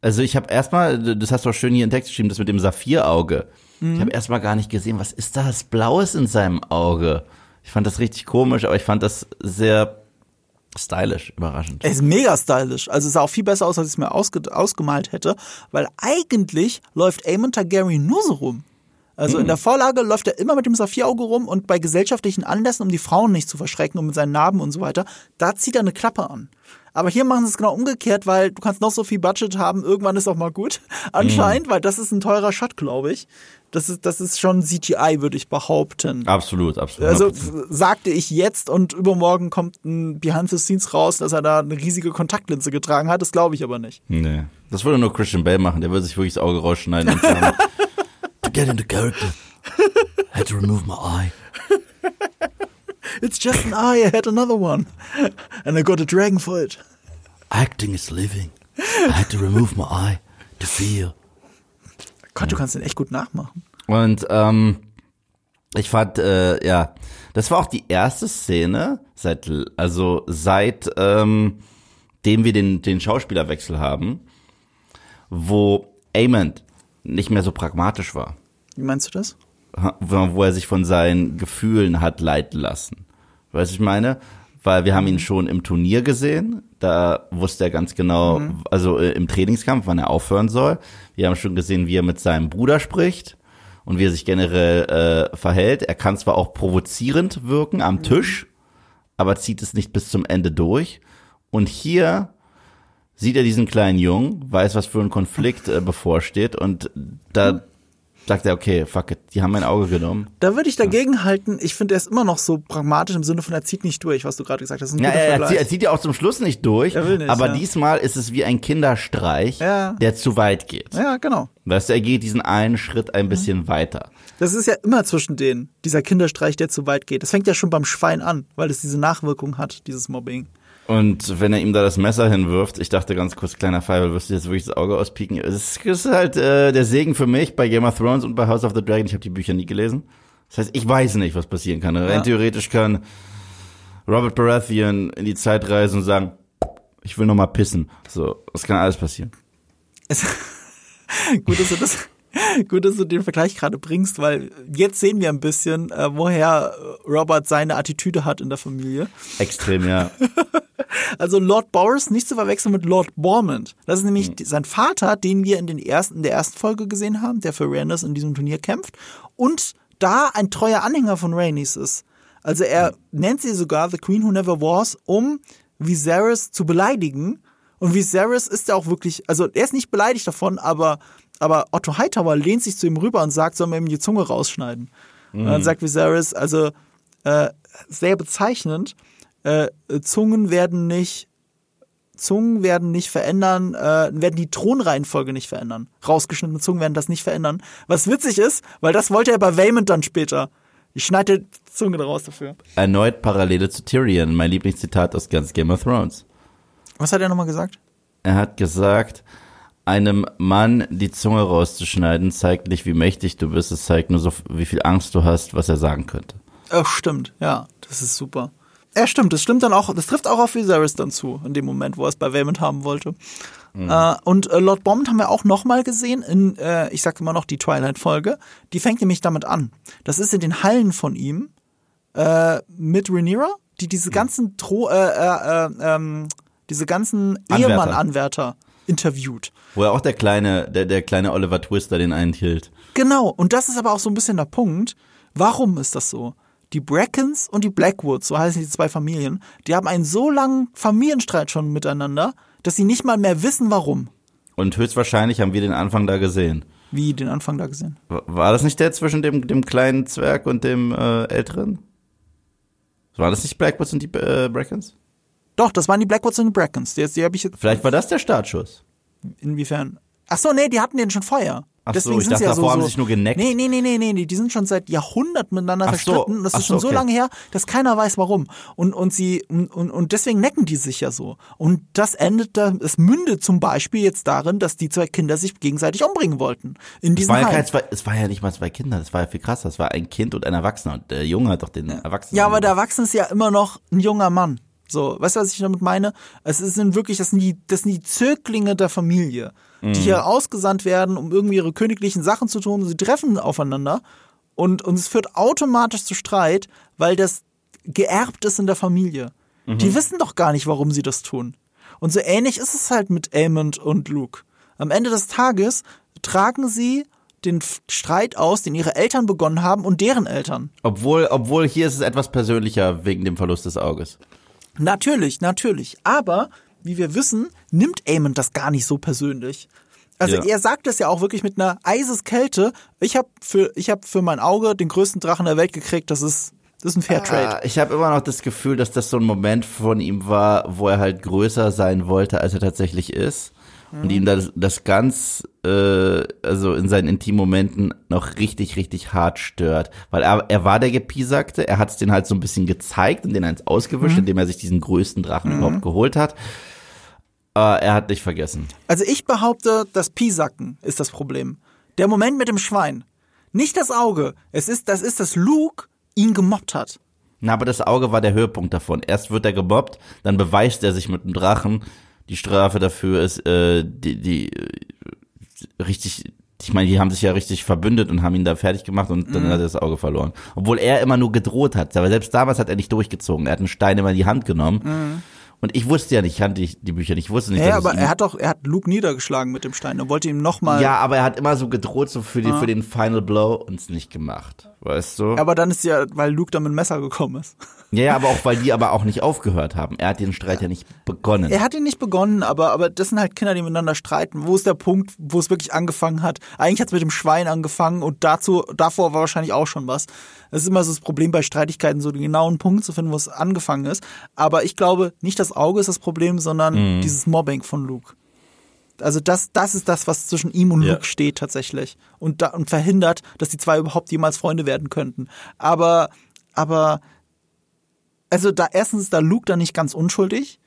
also ich habe erstmal, das hast du auch schön hier in Text geschrieben, das mit dem Saphirauge. Mhm. Ich habe erstmal gar nicht gesehen, was ist das Blaues in seinem Auge? Ich fand das richtig komisch, aber ich fand das sehr stylisch, überraschend. Es ist mega stylisch. Also es sah auch viel besser aus, als ich es mir ausge ausgemalt hätte, weil eigentlich läuft Aemon Targaryen nur so rum. Also mhm. in der Vorlage läuft er immer mit dem Saphirauge rum und bei gesellschaftlichen Anlässen, um die Frauen nicht zu verschrecken und mit seinen Narben und so weiter, da zieht er eine Klappe an. Aber hier machen sie es genau umgekehrt, weil du kannst noch so viel Budget haben, irgendwann ist auch mal gut. Anscheinend, mhm. weil das ist ein teurer Shot, glaube ich. Das ist, das ist schon CGI, würde ich behaupten. Absolut, absolut. Also sagte ich jetzt und übermorgen kommt ein Behind the Scenes raus, dass er da eine riesige Kontaktlinse getragen hat. Das glaube ich aber nicht. Nee. Das würde nur Christian Bale machen. Der würde sich wirklich das Auge rausschneiden und sagen, to get into character, I had to remove my eye. It's just an eye, I had another one. And I got a dragon for it. Acting is living. I had to remove my eye to feel. Gott, du kannst den echt gut nachmachen. Und ähm, ich fand, äh, ja, das war auch die erste Szene seit, also seit ähm, dem wir den, den Schauspielerwechsel haben, wo Amond nicht mehr so pragmatisch war. Wie meinst du das? Wo er sich von seinen Gefühlen hat leiten lassen. Weißt du, ich meine? Weil wir haben ihn schon im Turnier gesehen, da wusste er ganz genau, mhm. also äh, im Trainingskampf, wann er aufhören soll. Wir haben schon gesehen, wie er mit seinem Bruder spricht und wie er sich generell äh, verhält. Er kann zwar auch provozierend wirken am mhm. Tisch, aber zieht es nicht bis zum Ende durch. Und hier sieht er diesen kleinen Jungen, weiß, was für ein Konflikt äh, bevorsteht und da sagt er, okay, fuck it, die haben mein Auge genommen. Da würde ich dagegen halten, ich finde, er ist immer noch so pragmatisch im Sinne von, er zieht nicht durch, was du gerade gesagt hast. Ja, er, zieht, er zieht ja auch zum Schluss nicht durch, nicht, aber ja. diesmal ist es wie ein Kinderstreich, Ja. der zu weit geht. ja, genau. Weißt du, er geht diesen einen Schritt ein bisschen weiter. Das ist ja immer zwischen denen, dieser Kinderstreich, der zu weit geht. Das fängt ja schon beim Schwein an, weil es diese Nachwirkung hat, dieses Mobbing. Und wenn er ihm da das Messer hinwirft, ich dachte ganz kurz, kleiner Pfeil, wirst du jetzt wirklich das Auge auspieken? Es ist, es halt äh, der Segen für mich bei Game of Thrones und bei House of the Dragon. Ich habe die Bücher nie gelesen. Das heißt, ich weiß nicht, was passieren kann. Rein Ja. theoretisch kann Robert Baratheon in die Zeit reisen und sagen, ich will noch mal pissen. So, das kann alles passieren. Es, gut, dass du das, gut, dass du den Vergleich gerade bringst, weil jetzt sehen wir ein bisschen, äh, woher Robert seine Attitüde hat in der Familie. Extrem, ja. Also Lord Boris nicht zu verwechseln mit Lord Bormond. Das ist nämlich die- sein Vater, den wir in, den ersten, in der ersten Folge gesehen haben, der für Rhaenys in diesem Turnier kämpft und da ein treuer Anhänger von Rhaenys ist. Also er nennt sie sogar The Queen Who Never Was, um Viserys zu beleidigen. Und Viserys ist ja auch wirklich, also er ist nicht beleidigt davon, aber, aber Otto Hightower lehnt sich zu ihm rüber und sagt, soll man ihm die Zunge rausschneiden. Und dann sagt Viserys, also äh, sehr bezeichnend, äh, Zungen werden nicht Zungen werden nicht verändern, äh, werden die Thronreihenfolge nicht verändern. Rausgeschnittene Zungen werden das nicht verändern. Was witzig ist, weil das wollte er bei Waymond dann später. Ich schneide die Zunge daraus dafür. Erneut Parallele zu Tyrion, mein Lieblingszitat aus ganz Game of Thrones. Was hat er nochmal gesagt? Er hat gesagt, einem Mann die Zunge rauszuschneiden, zeigt nicht, wie mächtig du bist, es zeigt nur so, wie viel Angst du hast, was er sagen könnte. Oh, stimmt, ja, das ist super. Ja, stimmt, das stimmt dann auch, das trifft auch auf Viserys dann zu, in dem Moment, wo er es bei Waymond haben wollte. Äh, und äh, Lord Bombard haben wir auch nochmal gesehen in, äh, ich sag immer noch die Twilight-Folge. Die fängt nämlich damit an. Das ist in den Hallen von ihm äh, mit Rhaenyra, die diese ganzen Tro äh, äh, äh, ähm, diese ganzen Anwärter. Ehemann-Anwärter interviewt. Wo er auch der kleine, der, der kleine Oliver Twister den einhielt. Genau, und das ist aber auch so ein bisschen der Punkt. Warum ist das so? Die Brackens und die Blackwoods, so heißen die zwei Familien, die haben einen so langen Familienstreit schon miteinander, dass sie nicht mal mehr wissen, warum. Und höchstwahrscheinlich haben wir den Anfang da gesehen. Wie den Anfang da gesehen. War- War das nicht der zwischen dem, dem kleinen Zwerg und dem äh, älteren? War das nicht Blackwoods und die äh, Brackens? Doch, das waren die Blackwoods und die Brackens. Die, die ich jetzt Vielleicht war das der Startschuss. inwiefern. Ach so, nee, die hatten den schon vorher. Ach so, Deswegen ich sind sie dachte, ja so, davor haben so, sie sich nur geneckt. Nee, nee, nee, nee, nee, die sind schon seit Jahrhunderten miteinander Ach so, verstritten. Das ach ist schon so, so okay. lange her, dass keiner weiß warum. Und, und sie, und, und, deswegen necken die sich ja so. Und das endet da, es mündet zum Beispiel jetzt darin, dass die zwei Kinder sich gegenseitig umbringen wollten. In Es diesem war, ja zwei, es war ja nicht mal zwei Kinder, das war ja viel krasser. Es war ein Kind und ein Erwachsener. Und der Junge hat doch den Erwachsenen. Ja, aber der Erwachsene ist ja immer noch ein junger Mann. So, weißt du, was ich damit meine? Es sind wirklich, das sind die, das sind die Zöglinge der Familie, Mhm. die hier ausgesandt werden, um irgendwie ihre königlichen Sachen zu tun. Sie treffen aufeinander und, und es führt automatisch zu Streit, weil das geerbt ist in der Familie. Mhm. Die wissen doch gar nicht, warum sie das tun. Und so ähnlich ist es halt mit Aemond und Luke. Am Ende des Tages tragen sie den Streit aus, den ihre Eltern begonnen haben und deren Eltern. Obwohl, obwohl hier ist es etwas persönlicher wegen dem Verlust des Auges. Natürlich, natürlich. Aber, wie wir wissen, nimmt Eamon das gar nicht so persönlich. Also Ja. er sagt es ja auch wirklich mit einer Eiseskälte. Ich habe für, ich hab für mein Auge den größten Drachen der Welt gekriegt. Das ist, das ist ein Fair Trade. Ah, Ich habe immer noch das Gefühl, dass das so ein Moment von ihm war, wo er halt größer sein wollte, als er tatsächlich ist. Und ihm das, das ganz, äh, also in seinen Intimmomenten noch richtig, richtig hart stört. Weil er, er war der Gepiesagte, er hat es den halt so ein bisschen gezeigt und den eins ausgewischt, indem er sich diesen größten Drachen überhaupt geholt hat. Aber er hat nicht vergessen. Also ich behaupte, das Piesacken ist das Problem. Der Moment mit dem Schwein. Nicht das Auge. Es ist, das ist, dass Luke ihn gemobbt hat. Na, aber das Auge war der Höhepunkt davon. Erst wird er gemobbt, dann beweist er sich mit dem Drachen. Die Strafe dafür ist, äh, die, die richtig, ich meine, die haben sich ja richtig verbündet und haben ihn da fertig gemacht und dann hat er das Auge verloren. Obwohl er immer nur gedroht hat. Aber selbst damals hat er nicht durchgezogen. Er hat einen Stein immer in die Hand genommen. Und ich wusste ja nicht, ich kannte die, Bücher nicht, ich wusste nicht, Ja, aber er hat doch, er hat Luke niedergeschlagen mit dem Stein und wollte ihm nochmal. ja, aber er hat immer so gedroht, so für, die, für den Final Blow und es nicht gemacht. Weißt du? Aber dann ist ja, weil Luke da mit dem Messer gekommen ist. Ja, ja, aber auch, weil die aber auch nicht aufgehört haben. Er hat den Streit ja nicht begonnen. Er hat ihn nicht begonnen, aber, aber das sind halt Kinder, die miteinander streiten. Wo ist der Punkt, wo es wirklich angefangen hat? Eigentlich hat es mit dem Schwein angefangen und dazu, davor war wahrscheinlich auch schon was. Es ist immer so das Problem bei Streitigkeiten, so den genauen Punkt zu finden, wo es angefangen ist. Aber ich glaube, nicht das Auge ist das Problem, sondern Mhm. dieses Mobbing von Luke. Also das, das ist das, was zwischen ihm und Ja. Luke steht tatsächlich. Und, da, und verhindert, dass die zwei überhaupt jemals Freunde werden könnten. Aber, aber, also da erstens ist da Luke da nicht ganz unschuldig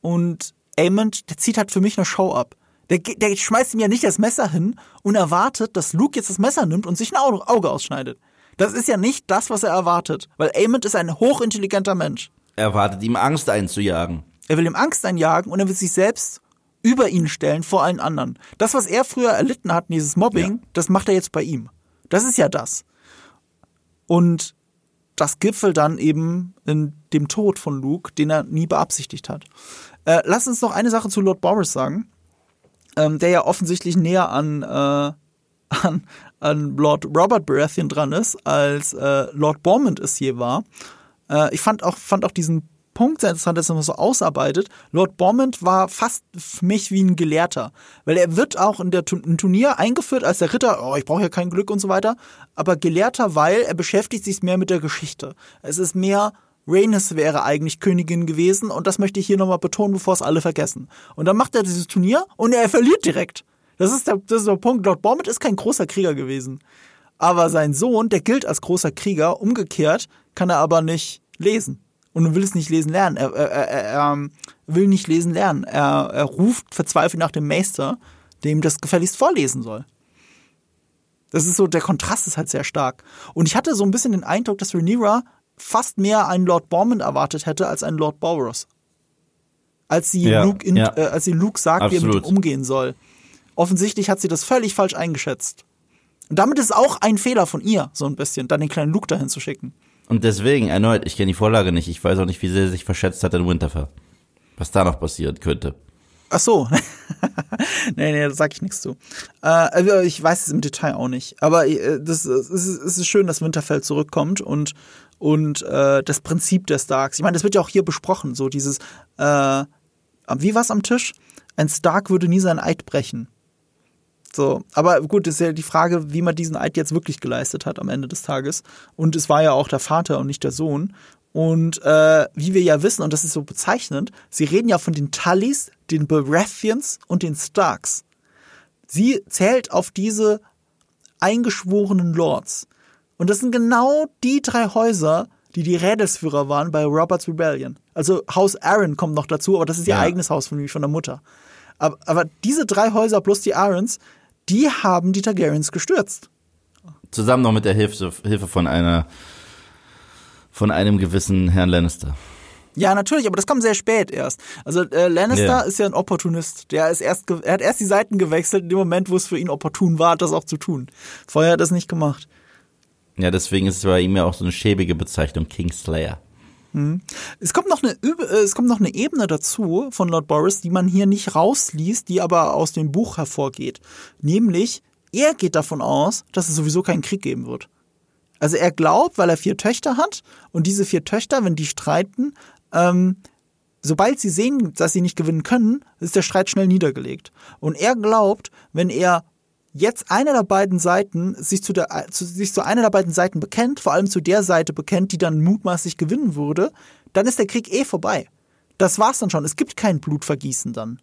und Amond, der zieht halt für mich eine Show ab. Der, der schmeißt ihm ja nicht das Messer hin und erwartet, dass Luke jetzt das Messer nimmt und sich ein Auge, ausschneidet. Das ist ja nicht das, was er erwartet, weil Amond ist ein hochintelligenter Mensch. Er wartet ihm Angst einzujagen. Er will ihm Angst einjagen und er will sich selbst über ihn stellen vor allen anderen. Das, was er früher erlitten hat, dieses Mobbing, das macht er jetzt bei ihm. Das ist ja das. Und das gipfelt dann eben in dem Tod von Luke, den er nie beabsichtigt hat. Äh, lass uns noch eine Sache zu Lord Boris sagen, ähm, der ja offensichtlich näher an, äh, an, an Lord Robert Baratheon dran ist, als äh, Lord Bormond es je war. Äh, ich fand auch, fand auch diesen Punkt sehr interessant, dass er das so ausarbeitet. Lord Bormond war fast für mich wie ein Gelehrter, weil er wird auch in der im Turnier eingeführt als der Ritter, oh, ich brauche ja kein Glück und so weiter, aber Gelehrter, weil er beschäftigt sich mehr mit der Geschichte. Es ist mehr, Rhaenys wäre eigentlich Königin gewesen und das möchte ich hier nochmal betonen, bevor es alle vergessen. Und dann macht er dieses Turnier und er verliert direkt. Das ist der, das ist der Punkt. Lord Bormond ist kein großer Krieger gewesen. Aber sein Sohn, der gilt als großer Krieger, umgekehrt kann er aber nicht lesen. Und will es nicht lesen lernen. Er, er, er, er ähm, will nicht lesen lernen. Er, er ruft verzweifelt nach dem Meister, dem das gefälligst vorlesen soll. Das ist so, der Kontrast ist halt sehr stark. Und ich hatte so ein bisschen den Eindruck, dass Rhaenyra fast mehr einen Lord Bormond erwartet hätte als einen Lord Boros. Als sie Ja, Luke, in, ja. äh, als sie Luke sagt, wie er mit ihm Absolut. umgehen soll. Offensichtlich hat sie das völlig falsch eingeschätzt. Und damit ist auch ein Fehler von ihr, so ein bisschen, dann den kleinen Luke dahin zu schicken. Und deswegen, erneut, ich kenne die Vorlage nicht. Ich weiß auch nicht, wie sehr er sich verschätzt hat in Winterfell. Was da noch passieren könnte. Ach so. nee, nee, da sag ich nichts zu. Äh, also ich weiß es im Detail auch nicht. Aber äh, das, es, ist, es ist schön, dass Winterfell zurückkommt und, und äh, das Prinzip der Starks. Ich meine, das wird ja auch hier besprochen, so dieses, äh, wie war's am Tisch? Ein Stark würde nie seinen Eid brechen. So, aber gut, ist ja die Frage, wie man diesen Eid jetzt wirklich geleistet hat am Ende des Tages. Und es war ja auch der Vater und nicht der Sohn. Und äh, wie wir ja wissen, und das ist so bezeichnend, sie reden ja von den Tullys, den Baratheons und den Starks. Sie zählt auf diese eingeschworenen Lords. Und das sind genau die drei Häuser, die die Rädelsführer waren bei Robert's Rebellion. Also Haus Aaron kommt noch dazu, aber das ist ihr Ja. eigenes Haus von, von der Mutter. Aber, aber diese drei Häuser plus die Aarons, die haben die Targaryens gestürzt. Zusammen noch mit der Hilfe, Hilfe von einer, von einem gewissen Herrn Lannister. Ja, natürlich, aber das kommt sehr spät erst. Also äh, Lannister Ja. ist ja ein Opportunist. Der ist erst, er hat erst die Seiten gewechselt in dem Moment, wo es für ihn opportun war, das auch zu tun. Vorher hat er das nicht gemacht. Ja, deswegen ist es bei ihm ja auch so eine schäbige Bezeichnung, Kingslayer. Es kommt noch eine äh, es kommt noch eine Ebene dazu von Lord Boris, die man hier nicht rausliest, die aber aus dem Buch hervorgeht. Nämlich, er geht davon aus, dass es sowieso keinen Krieg geben wird. Also er glaubt, weil er vier Töchter hat und diese vier Töchter, wenn die streiten, ähm, sobald sie sehen, dass sie nicht gewinnen können, ist der Streit schnell niedergelegt. Und er glaubt, wenn er jetzt einer der beiden Seiten sich zu, der, zu, sich zu einer der beiden Seiten bekennt, vor allem zu der Seite bekennt, die dann mutmaßlich gewinnen würde, dann ist der Krieg eh vorbei. Das war's dann schon. Es gibt kein Blutvergießen dann.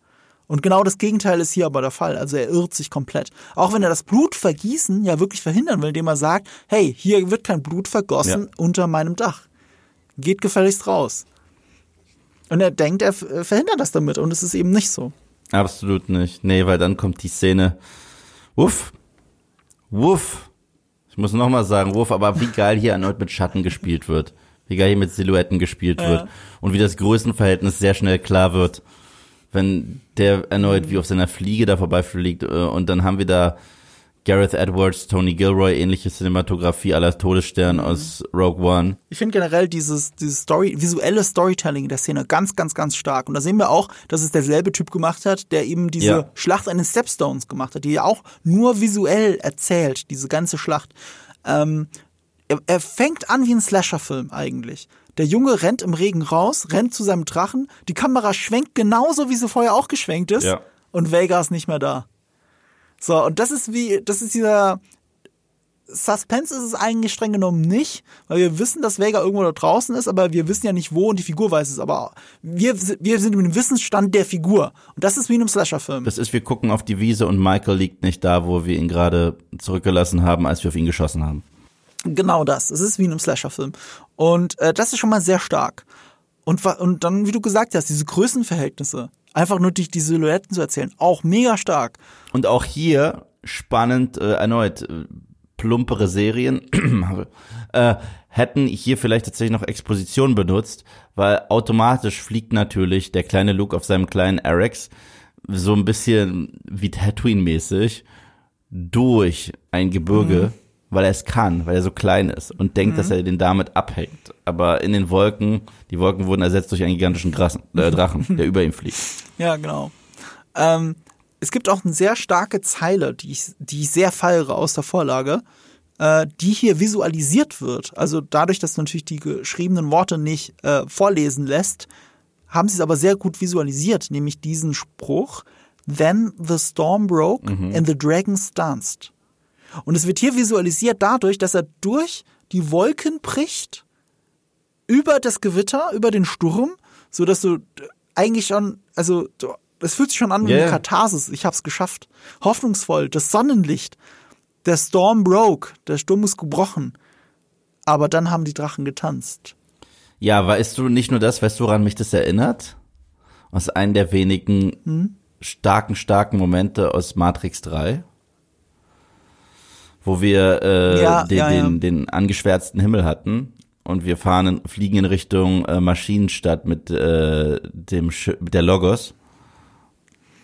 Und genau das Gegenteil ist hier aber der Fall. Also er irrt sich komplett. Auch wenn er das Blutvergießen ja wirklich verhindern will, indem er sagt, hey, hier wird kein Blut vergossen Ja. unter meinem Dach. Geht gefälligst raus. Und er denkt, er verhindert das damit und es ist eben nicht so. Absolut nicht. Nee, weil dann kommt die Szene. Wuff. Wuff. Ich muss nochmal sagen, Wuff, aber wie geil hier erneut mit Schatten gespielt wird. Wie geil hier mit Silhouetten gespielt wird. Und wie das Größenverhältnis sehr schnell klar wird, wenn der erneut wie auf seiner Fliege da vorbeifliegt. äh, Und dann haben wir da Gareth Edwards, Tony Gilroy, ähnliche Cinematografie aller Todesstern aus Rogue One. Ich finde generell dieses, dieses Story, visuelle Storytelling der Szene ganz, ganz, ganz stark. Und da sehen wir auch, dass es derselbe Typ gemacht hat, der eben diese Ja. Schlacht an den Stepstones gemacht hat, die ja auch nur visuell erzählt, diese ganze Schlacht. Ähm, er, er fängt an wie ein Slasher-Film eigentlich. Der Junge rennt im Regen raus, rennt zu seinem Drachen, die Kamera schwenkt genauso, wie sie vorher auch geschwenkt ist, Ja. und Vega ist nicht mehr da. So, und das ist wie, das ist dieser Suspense ist es eigentlich streng genommen nicht, weil wir wissen, dass Vega irgendwo da draußen ist, aber wir wissen ja nicht wo und die Figur weiß es. Aber wir, wir sind im Wissensstand der Figur. Und das ist wie in einem Slasher-Film. Das ist, wir gucken auf die Wiese und Michael liegt nicht da, wo wir ihn gerade zurückgelassen haben, als wir auf ihn geschossen haben. Genau das. Es ist wie in einem Slasher-Film. Und äh, das ist schon mal sehr stark. Und, und dann, wie du gesagt hast, diese Größenverhältnisse, einfach nur durch die Silhouetten zu erzählen, auch mega stark. Und auch hier spannend äh, erneut äh, plumpere Serien äh, hätten hier vielleicht tatsächlich noch Exposition benutzt, weil automatisch fliegt natürlich der kleine Luke auf seinem kleinen Arex so ein bisschen wie Tatooine-mäßig durch ein Gebirge, weil er es kann, weil er so klein ist und denkt, dass er den damit abhängt. Aber in den Wolken, die Wolken wurden ersetzt durch einen gigantischen Drachen, äh, Drachen der über ihm fliegt. Ja, genau. Ähm, es gibt auch eine sehr starke Zeile, die ich, die ich sehr feiere aus der Vorlage, äh, die hier visualisiert wird. Also dadurch, dass du natürlich die geschriebenen Worte nicht äh, vorlesen lässt, haben sie es aber sehr gut visualisiert, nämlich diesen Spruch, Then the storm broke and the dragons danced. Und es wird hier visualisiert dadurch, dass er durch die Wolken bricht, über das Gewitter, über den Sturm, so dass du eigentlich schon, also es fühlt sich schon an wie Ja, eine. Katharsis. Ich hab's geschafft. Hoffnungsvoll, das Sonnenlicht. Der Storm broke, der Sturm ist gebrochen. Aber dann haben die Drachen getanzt. Ja, weißt du nicht nur das, weißt du, woran mich das erinnert? Aus einem der wenigen starken, starken Momente aus Matrix 3. Wo wir äh, Ja, den, ja, ja. Den, den angeschwärzten Himmel hatten und wir fahren, in, fliegen in Richtung äh, Maschinenstadt mit äh, dem Sch mit der Logos.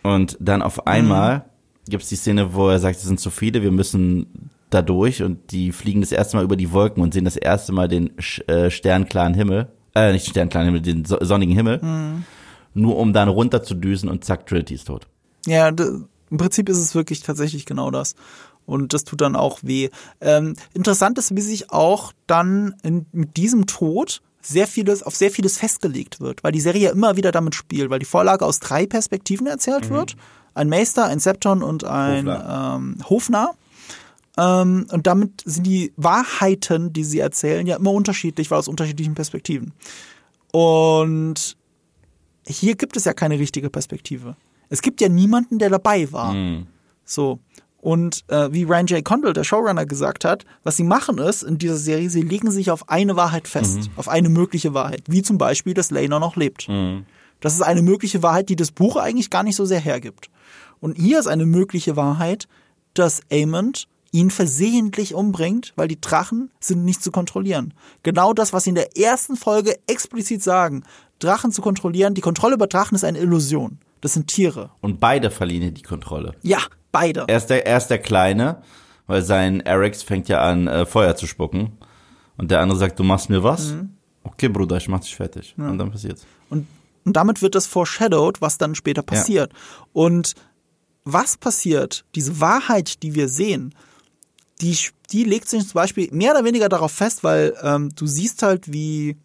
Und dann auf einmal gibt's die Szene, wo er sagt, es sind zu viele, wir müssen da durch und die fliegen das erste Mal über die Wolken und sehen das erste Mal den sch- äh, sternklaren Himmel, äh, nicht sternklaren Himmel, den so sonnigen Himmel, nur um dann runter zu düsen und zack, Trinity ist tot. Ja, im Prinzip ist es wirklich tatsächlich genau das. Und das tut dann auch weh. Ähm, interessant ist, wie sich auch dann in, mit diesem Tod sehr vieles, auf sehr vieles festgelegt wird, weil die Serie ja immer wieder damit spielt, weil die Vorlage aus drei Perspektiven erzählt wird. Ein Meister, ein Septon und ein Hofner. ähm, Hofner. Ähm, und damit sind die Wahrheiten, die sie erzählen, ja immer unterschiedlich, weil aus unterschiedlichen Perspektiven. Und hier gibt es ja keine richtige Perspektive. Es gibt ja niemanden, der dabei war. So. Und äh, wie Ryan J. Condal, der Showrunner, gesagt hat, was sie machen ist in dieser Serie, sie legen sich auf eine Wahrheit fest, auf eine mögliche Wahrheit, wie zum Beispiel, dass Lena noch lebt. Das ist eine mögliche Wahrheit, die das Buch eigentlich gar nicht so sehr hergibt. Und hier ist eine mögliche Wahrheit, dass Aemond ihn versehentlich umbringt, weil die Drachen sind nicht zu kontrollieren. Genau das, was sie in der ersten Folge explizit sagen. Drachen zu kontrollieren, die Kontrolle über Drachen ist eine Illusion. Das sind Tiere. Und beide verlieren hier die Kontrolle. Ja, beide. Er ist der, er ist der Kleine, weil sein Erics fängt ja an, äh, Feuer zu spucken. Und der andere sagt, du machst mir was? Okay, Bruder, ich mach dich fertig. Und dann passiert's. Und, und damit wird das foreshadowed, was dann später passiert. Und was passiert, diese Wahrheit, die wir sehen, die, die legt sich zum Beispiel mehr oder weniger darauf fest, weil ähm, du siehst halt, wie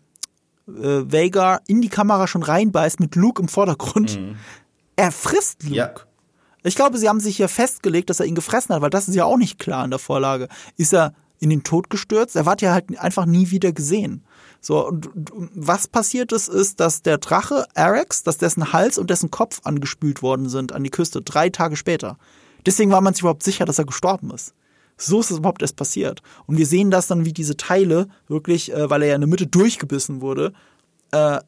äh, Vega in die Kamera schon reinbeißt mit Luke im Vordergrund. Er frisst Luke. Ja. Ich glaube, sie haben sich hier festgelegt, dass er ihn gefressen hat, weil das ist ja auch nicht klar in der Vorlage. Ist er in den Tod gestürzt? Er wird ja halt einfach nie wieder gesehen. So, und, was passiert ist, ist, dass der Drache Arex, dass dessen Hals und dessen Kopf angespült worden sind an die Küste, drei Tage später. Deswegen war man sich überhaupt sicher, dass er gestorben ist. So ist es überhaupt erst passiert. Und wir sehen das dann, wie diese Teile wirklich, äh, weil er ja in der Mitte durchgebissen wurde, äh,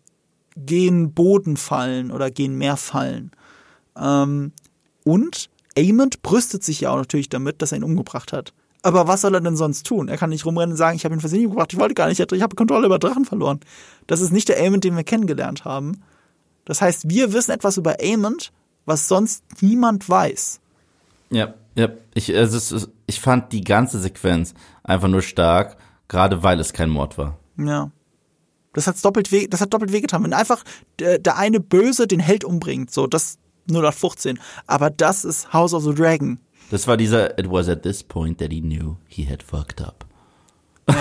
gehen Boden fallen oder gehen Meer fallen. Ähm, und Aemond brüstet sich ja auch natürlich damit, dass er ihn umgebracht hat. Aber was soll er denn sonst tun? Er kann nicht rumrennen und sagen, ich habe ihn versehentlich umgebracht, ich wollte gar nicht, ich habe Kontrolle über Drachen verloren. Das ist nicht der Aemond, den wir kennengelernt haben. Das heißt, wir wissen etwas über Aemond, was sonst niemand weiß. Ja, ja. Ich, ist, ich fand die ganze Sequenz einfach nur stark, gerade weil es kein Mord war. Ja. Das hat's doppelt weh, das hat doppelt wehgetan. Wenn einfach der, der eine Böse den Held umbringt, so, das 0815. Aber das ist House of the Dragon. Das war dieser, it was at this point that he knew he had fucked up.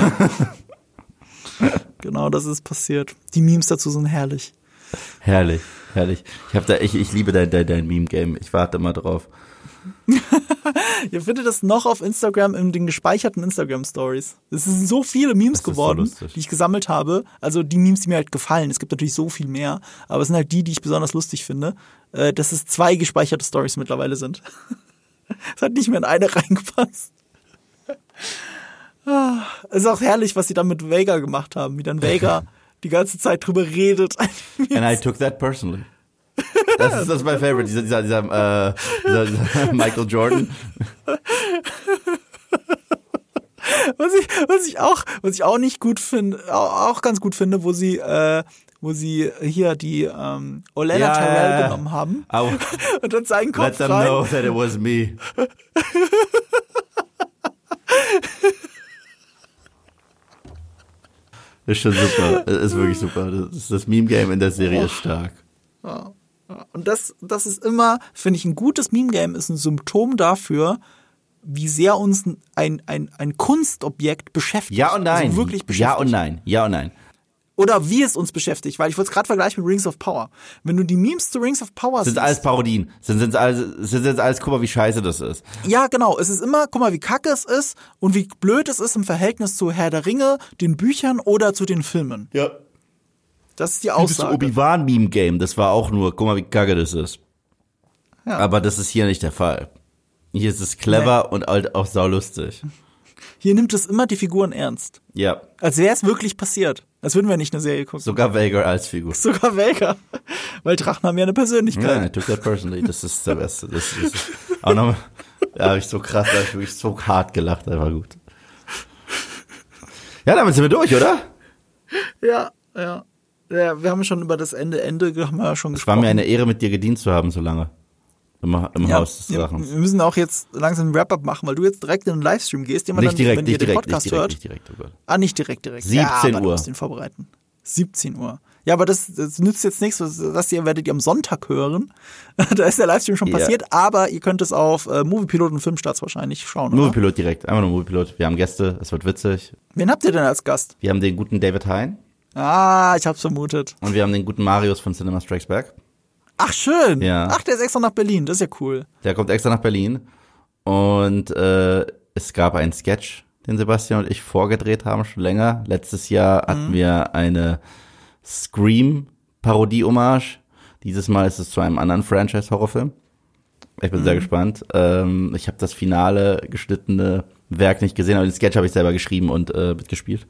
Genau, das ist passiert. Die Memes dazu sind herrlich. Herrlich, herrlich. Ich hab da, ich, ich liebe dein, dein, dein Meme-Game. Ich warte immer drauf. Ihr findet das noch auf Instagram in den gespeicherten Instagram-Stories. Es sind so viele Memes Das so geworden, lustig. die ich gesammelt habe. Also die Memes, die mir halt gefallen. Es gibt natürlich so viel mehr, aber es sind halt die, die ich besonders lustig finde, äh, dass es zwei gespeicherte Stories mittlerweile sind. Es hat nicht mehr in eine reingepasst. Ah, Es ist auch herrlich, was sie dann mit Vega gemacht haben, wie dann Vega die ganze Zeit drüber redet. And I took that personally. Das ist, das ist mein Favorite, dieser, dieser, dieser, äh, dieser, dieser Michael Jordan. Was ich, was ich auch, was ich auch nicht gut finde, auch, ganz gut finde, wo sie, äh, wo sie hier die ähm, Olena Ja, Tyrell ja, ja. genommen haben Au. und dann seinen Let Kopf them rein. know that it was me. Ist schon super. Ist wirklich super. Das, das Meme-Game in der Serie ist stark. Ja. Und das, das ist immer, finde ich, ein gutes Meme-Game ist ein Symptom dafür, wie sehr uns ein, ein, ein Kunstobjekt beschäftigt. Ja und nein. Also wirklich beschäftigt. ja und nein. Ja und nein. Oder wie es uns beschäftigt, weil ich wollte es gerade vergleichen mit Rings of Power. Wenn du die Memes zu Rings of Power Sind siehst, alles Parodien. Sind, sind alles, sind jetzt alles, guck mal, wie scheiße das ist. Ja, genau. Es ist immer, guck mal, wie kacke es ist und wie blöd es ist im Verhältnis zu Herr der Ringe, den Büchern oder zu den Filmen. Ja. Das ist die Das Aussage. Obi-Wan-Meme-Game, das war auch nur, guck mal, wie kacke das ist. Ja. Aber das ist hier nicht der Fall. Hier ist es clever und halt auch saulustig. Hier nimmt es immer die Figuren ernst. Ja. Als wäre es wirklich passiert. Als würden wir nicht eine Serie gucken. Sogar Vader als Figur. Sogar Welker. Weil Drachen haben ja eine Ja, Persönlichkeit. I took that personally. Das ist der Beste. Das ist auch noch, ja, hab ich so krass, da hab ich wirklich so hart gelacht, einfach gut. Ja, damit sind wir durch, oder? Ja, ja. Ja. Wir haben schon über das Ende, Ende haben wir schon Es war gesprochen. mir eine Ehre, mit dir gedient zu haben, so lange. Im, im ja, Haus des Drachens. wir müssen auch jetzt langsam einen Wrap-up machen, weil du jetzt direkt in den Livestream gehst, den man Nicht dann, direkt, wenn ihr den direkt, nicht Podcast direkt, hört. nicht direkt, oh. Ah, nicht direkt, direkt. 17 ja, aber Du Uhr. musst den vorbereiten. 17 Uhr. Ja, aber das, das nützt jetzt nichts, das, ihr werdet ihr am Sonntag hören. da ist der Livestream schon Ja. passiert, aber ihr könnt es auf äh, Moviepilot und Filmstarts wahrscheinlich schauen. Oder? Moviepilot direkt, einfach nur Moviepilot. Wir haben Gäste, es wird witzig. Wen habt ihr denn als Gast? Wir haben den guten David Hein Ah, ich hab's vermutet. und wir haben den guten Marius von Cinema Strikes Back. Ach, schön. Ja. Ach, der ist extra nach Berlin. Das ist ja cool. Der kommt extra nach Berlin und äh, es gab einen Sketch, den Sebastian und ich vorgedreht haben, schon länger. Letztes Jahr hatten wir eine Scream-Parodie-Hommage. Dieses Mal ist es zu einem anderen Franchise-Horrorfilm. Ich bin sehr gespannt. Ähm, ich habe das finale geschnittene Werk nicht gesehen, aber den Sketch habe ich selber geschrieben und äh, mitgespielt.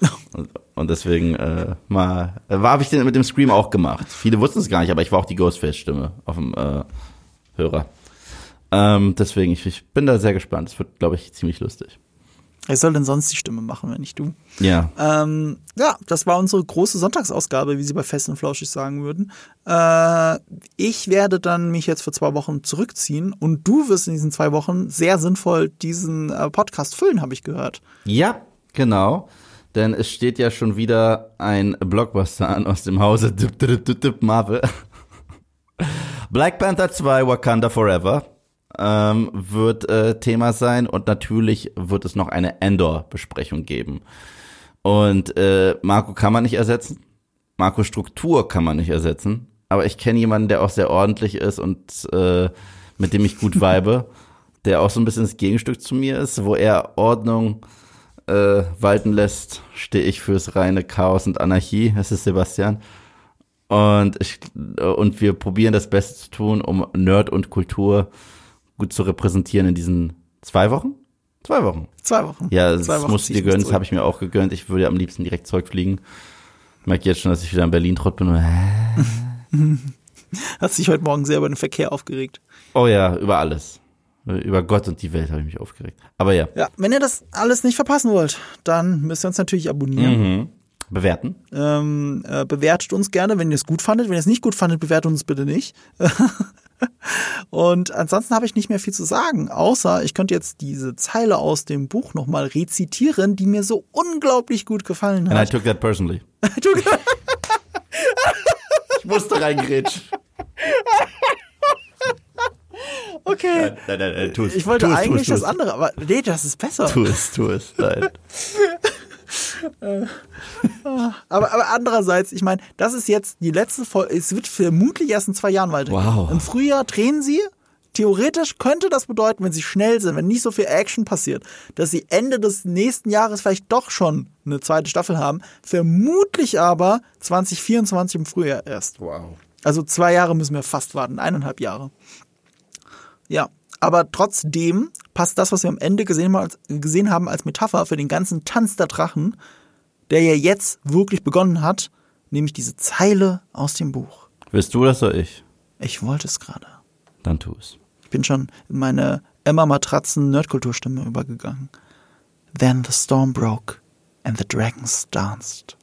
Und, deswegen äh, mal äh, war habe ich den mit dem Scream auch gemacht. Viele wussten es gar nicht, aber ich war auch die Ghostface-Stimme auf dem äh, Hörer. Ähm, deswegen, ich, ich bin da sehr gespannt. Es wird, glaube ich, ziemlich lustig. Wer soll denn sonst die Stimme machen, wenn nicht du? Ja. Ähm, ja, das war unsere große Sonntagsausgabe, wie sie bei Fest und Flauschig sagen würden. Äh, ich werde dann mich jetzt für zwei Wochen zurückziehen und du wirst in diesen zwei Wochen sehr sinnvoll diesen äh, Podcast füllen, habe ich gehört. Ja, genau. Denn es steht ja schon wieder ein Blockbuster an aus dem Hause Marvel. Black Panther 2 Wakanda Forever ähm, wird äh, Thema sein und natürlich wird es noch eine Endor-Besprechung geben. Und äh, Marco kann man nicht ersetzen. Marco Struktur kann man nicht ersetzen. Aber ich kenne jemanden, der auch sehr ordentlich ist und äh, mit dem ich gut vibe, der auch so ein bisschen das Gegenstück zu mir ist, wo er Ordnung äh, walten lässt, stehe ich fürs reine Chaos und Anarchie. Das ist Sebastian. Und, ich, und wir probieren das Beste zu tun, um Nerd und Kultur gut zu repräsentieren in diesen zwei Wochen? Zwei Wochen. Zwei Wochen. Ja, das zwei Wochen musst du dir gönnen, das habe ich mir auch gegönnt. Ich würde am liebsten direkt zurückfliegen. Ich merke jetzt schon, dass ich wieder in Berlin trott bin. Hat sich heute Morgen sehr über den Verkehr aufgeregt. Oh ja, über alles. Über Gott und die Welt habe ich mich aufgeregt. Aber ja. Ja, wenn ihr das alles nicht verpassen wollt, dann müsst ihr uns natürlich abonnieren. Mhm. Bewerten. Ähm, äh, bewertet uns gerne, wenn ihr es gut fandet. Wenn ihr es nicht gut fandet, bewertet uns bitte nicht. Und ansonsten habe ich nicht mehr viel zu sagen, außer ich könnte jetzt diese Zeile aus dem Buch nochmal rezitieren, die mir so unglaublich gut gefallen And I hat. took that personally. Ich musste reingrätschen. Okay. Nein, nein, nein, tu es. Ich wollte tu es, eigentlich tu es, das andere, aber nee, das ist besser. Tu es, tu es. Nein. aber, aber andererseits, ich meine, das ist jetzt die letzte Folge. Es wird vermutlich erst in zwei Jahren weitergehen. Wow. Im Frühjahr drehen sie. Theoretisch könnte das bedeuten, wenn sie schnell sind, wenn nicht so viel Action passiert, dass sie Ende des nächsten Jahres vielleicht doch schon eine zweite Staffel haben. Vermutlich aber 2024 im Frühjahr erst. Wow. Also zwei Jahre müssen wir fast warten, eineinhalb Jahre. Ja, aber trotzdem passt das, was wir am Ende gesehen haben, als, gesehen haben als Metapher für den ganzen Tanz der Drachen, der ja jetzt wirklich begonnen hat, nämlich diese Zeile aus dem Buch. Willst du das oder ich? Ich wollte es gerade. Dann tu es. Ich bin schon in meine Emma Matratzen Nerdkulturstimme übergegangen. Then the storm broke and the dragons danced.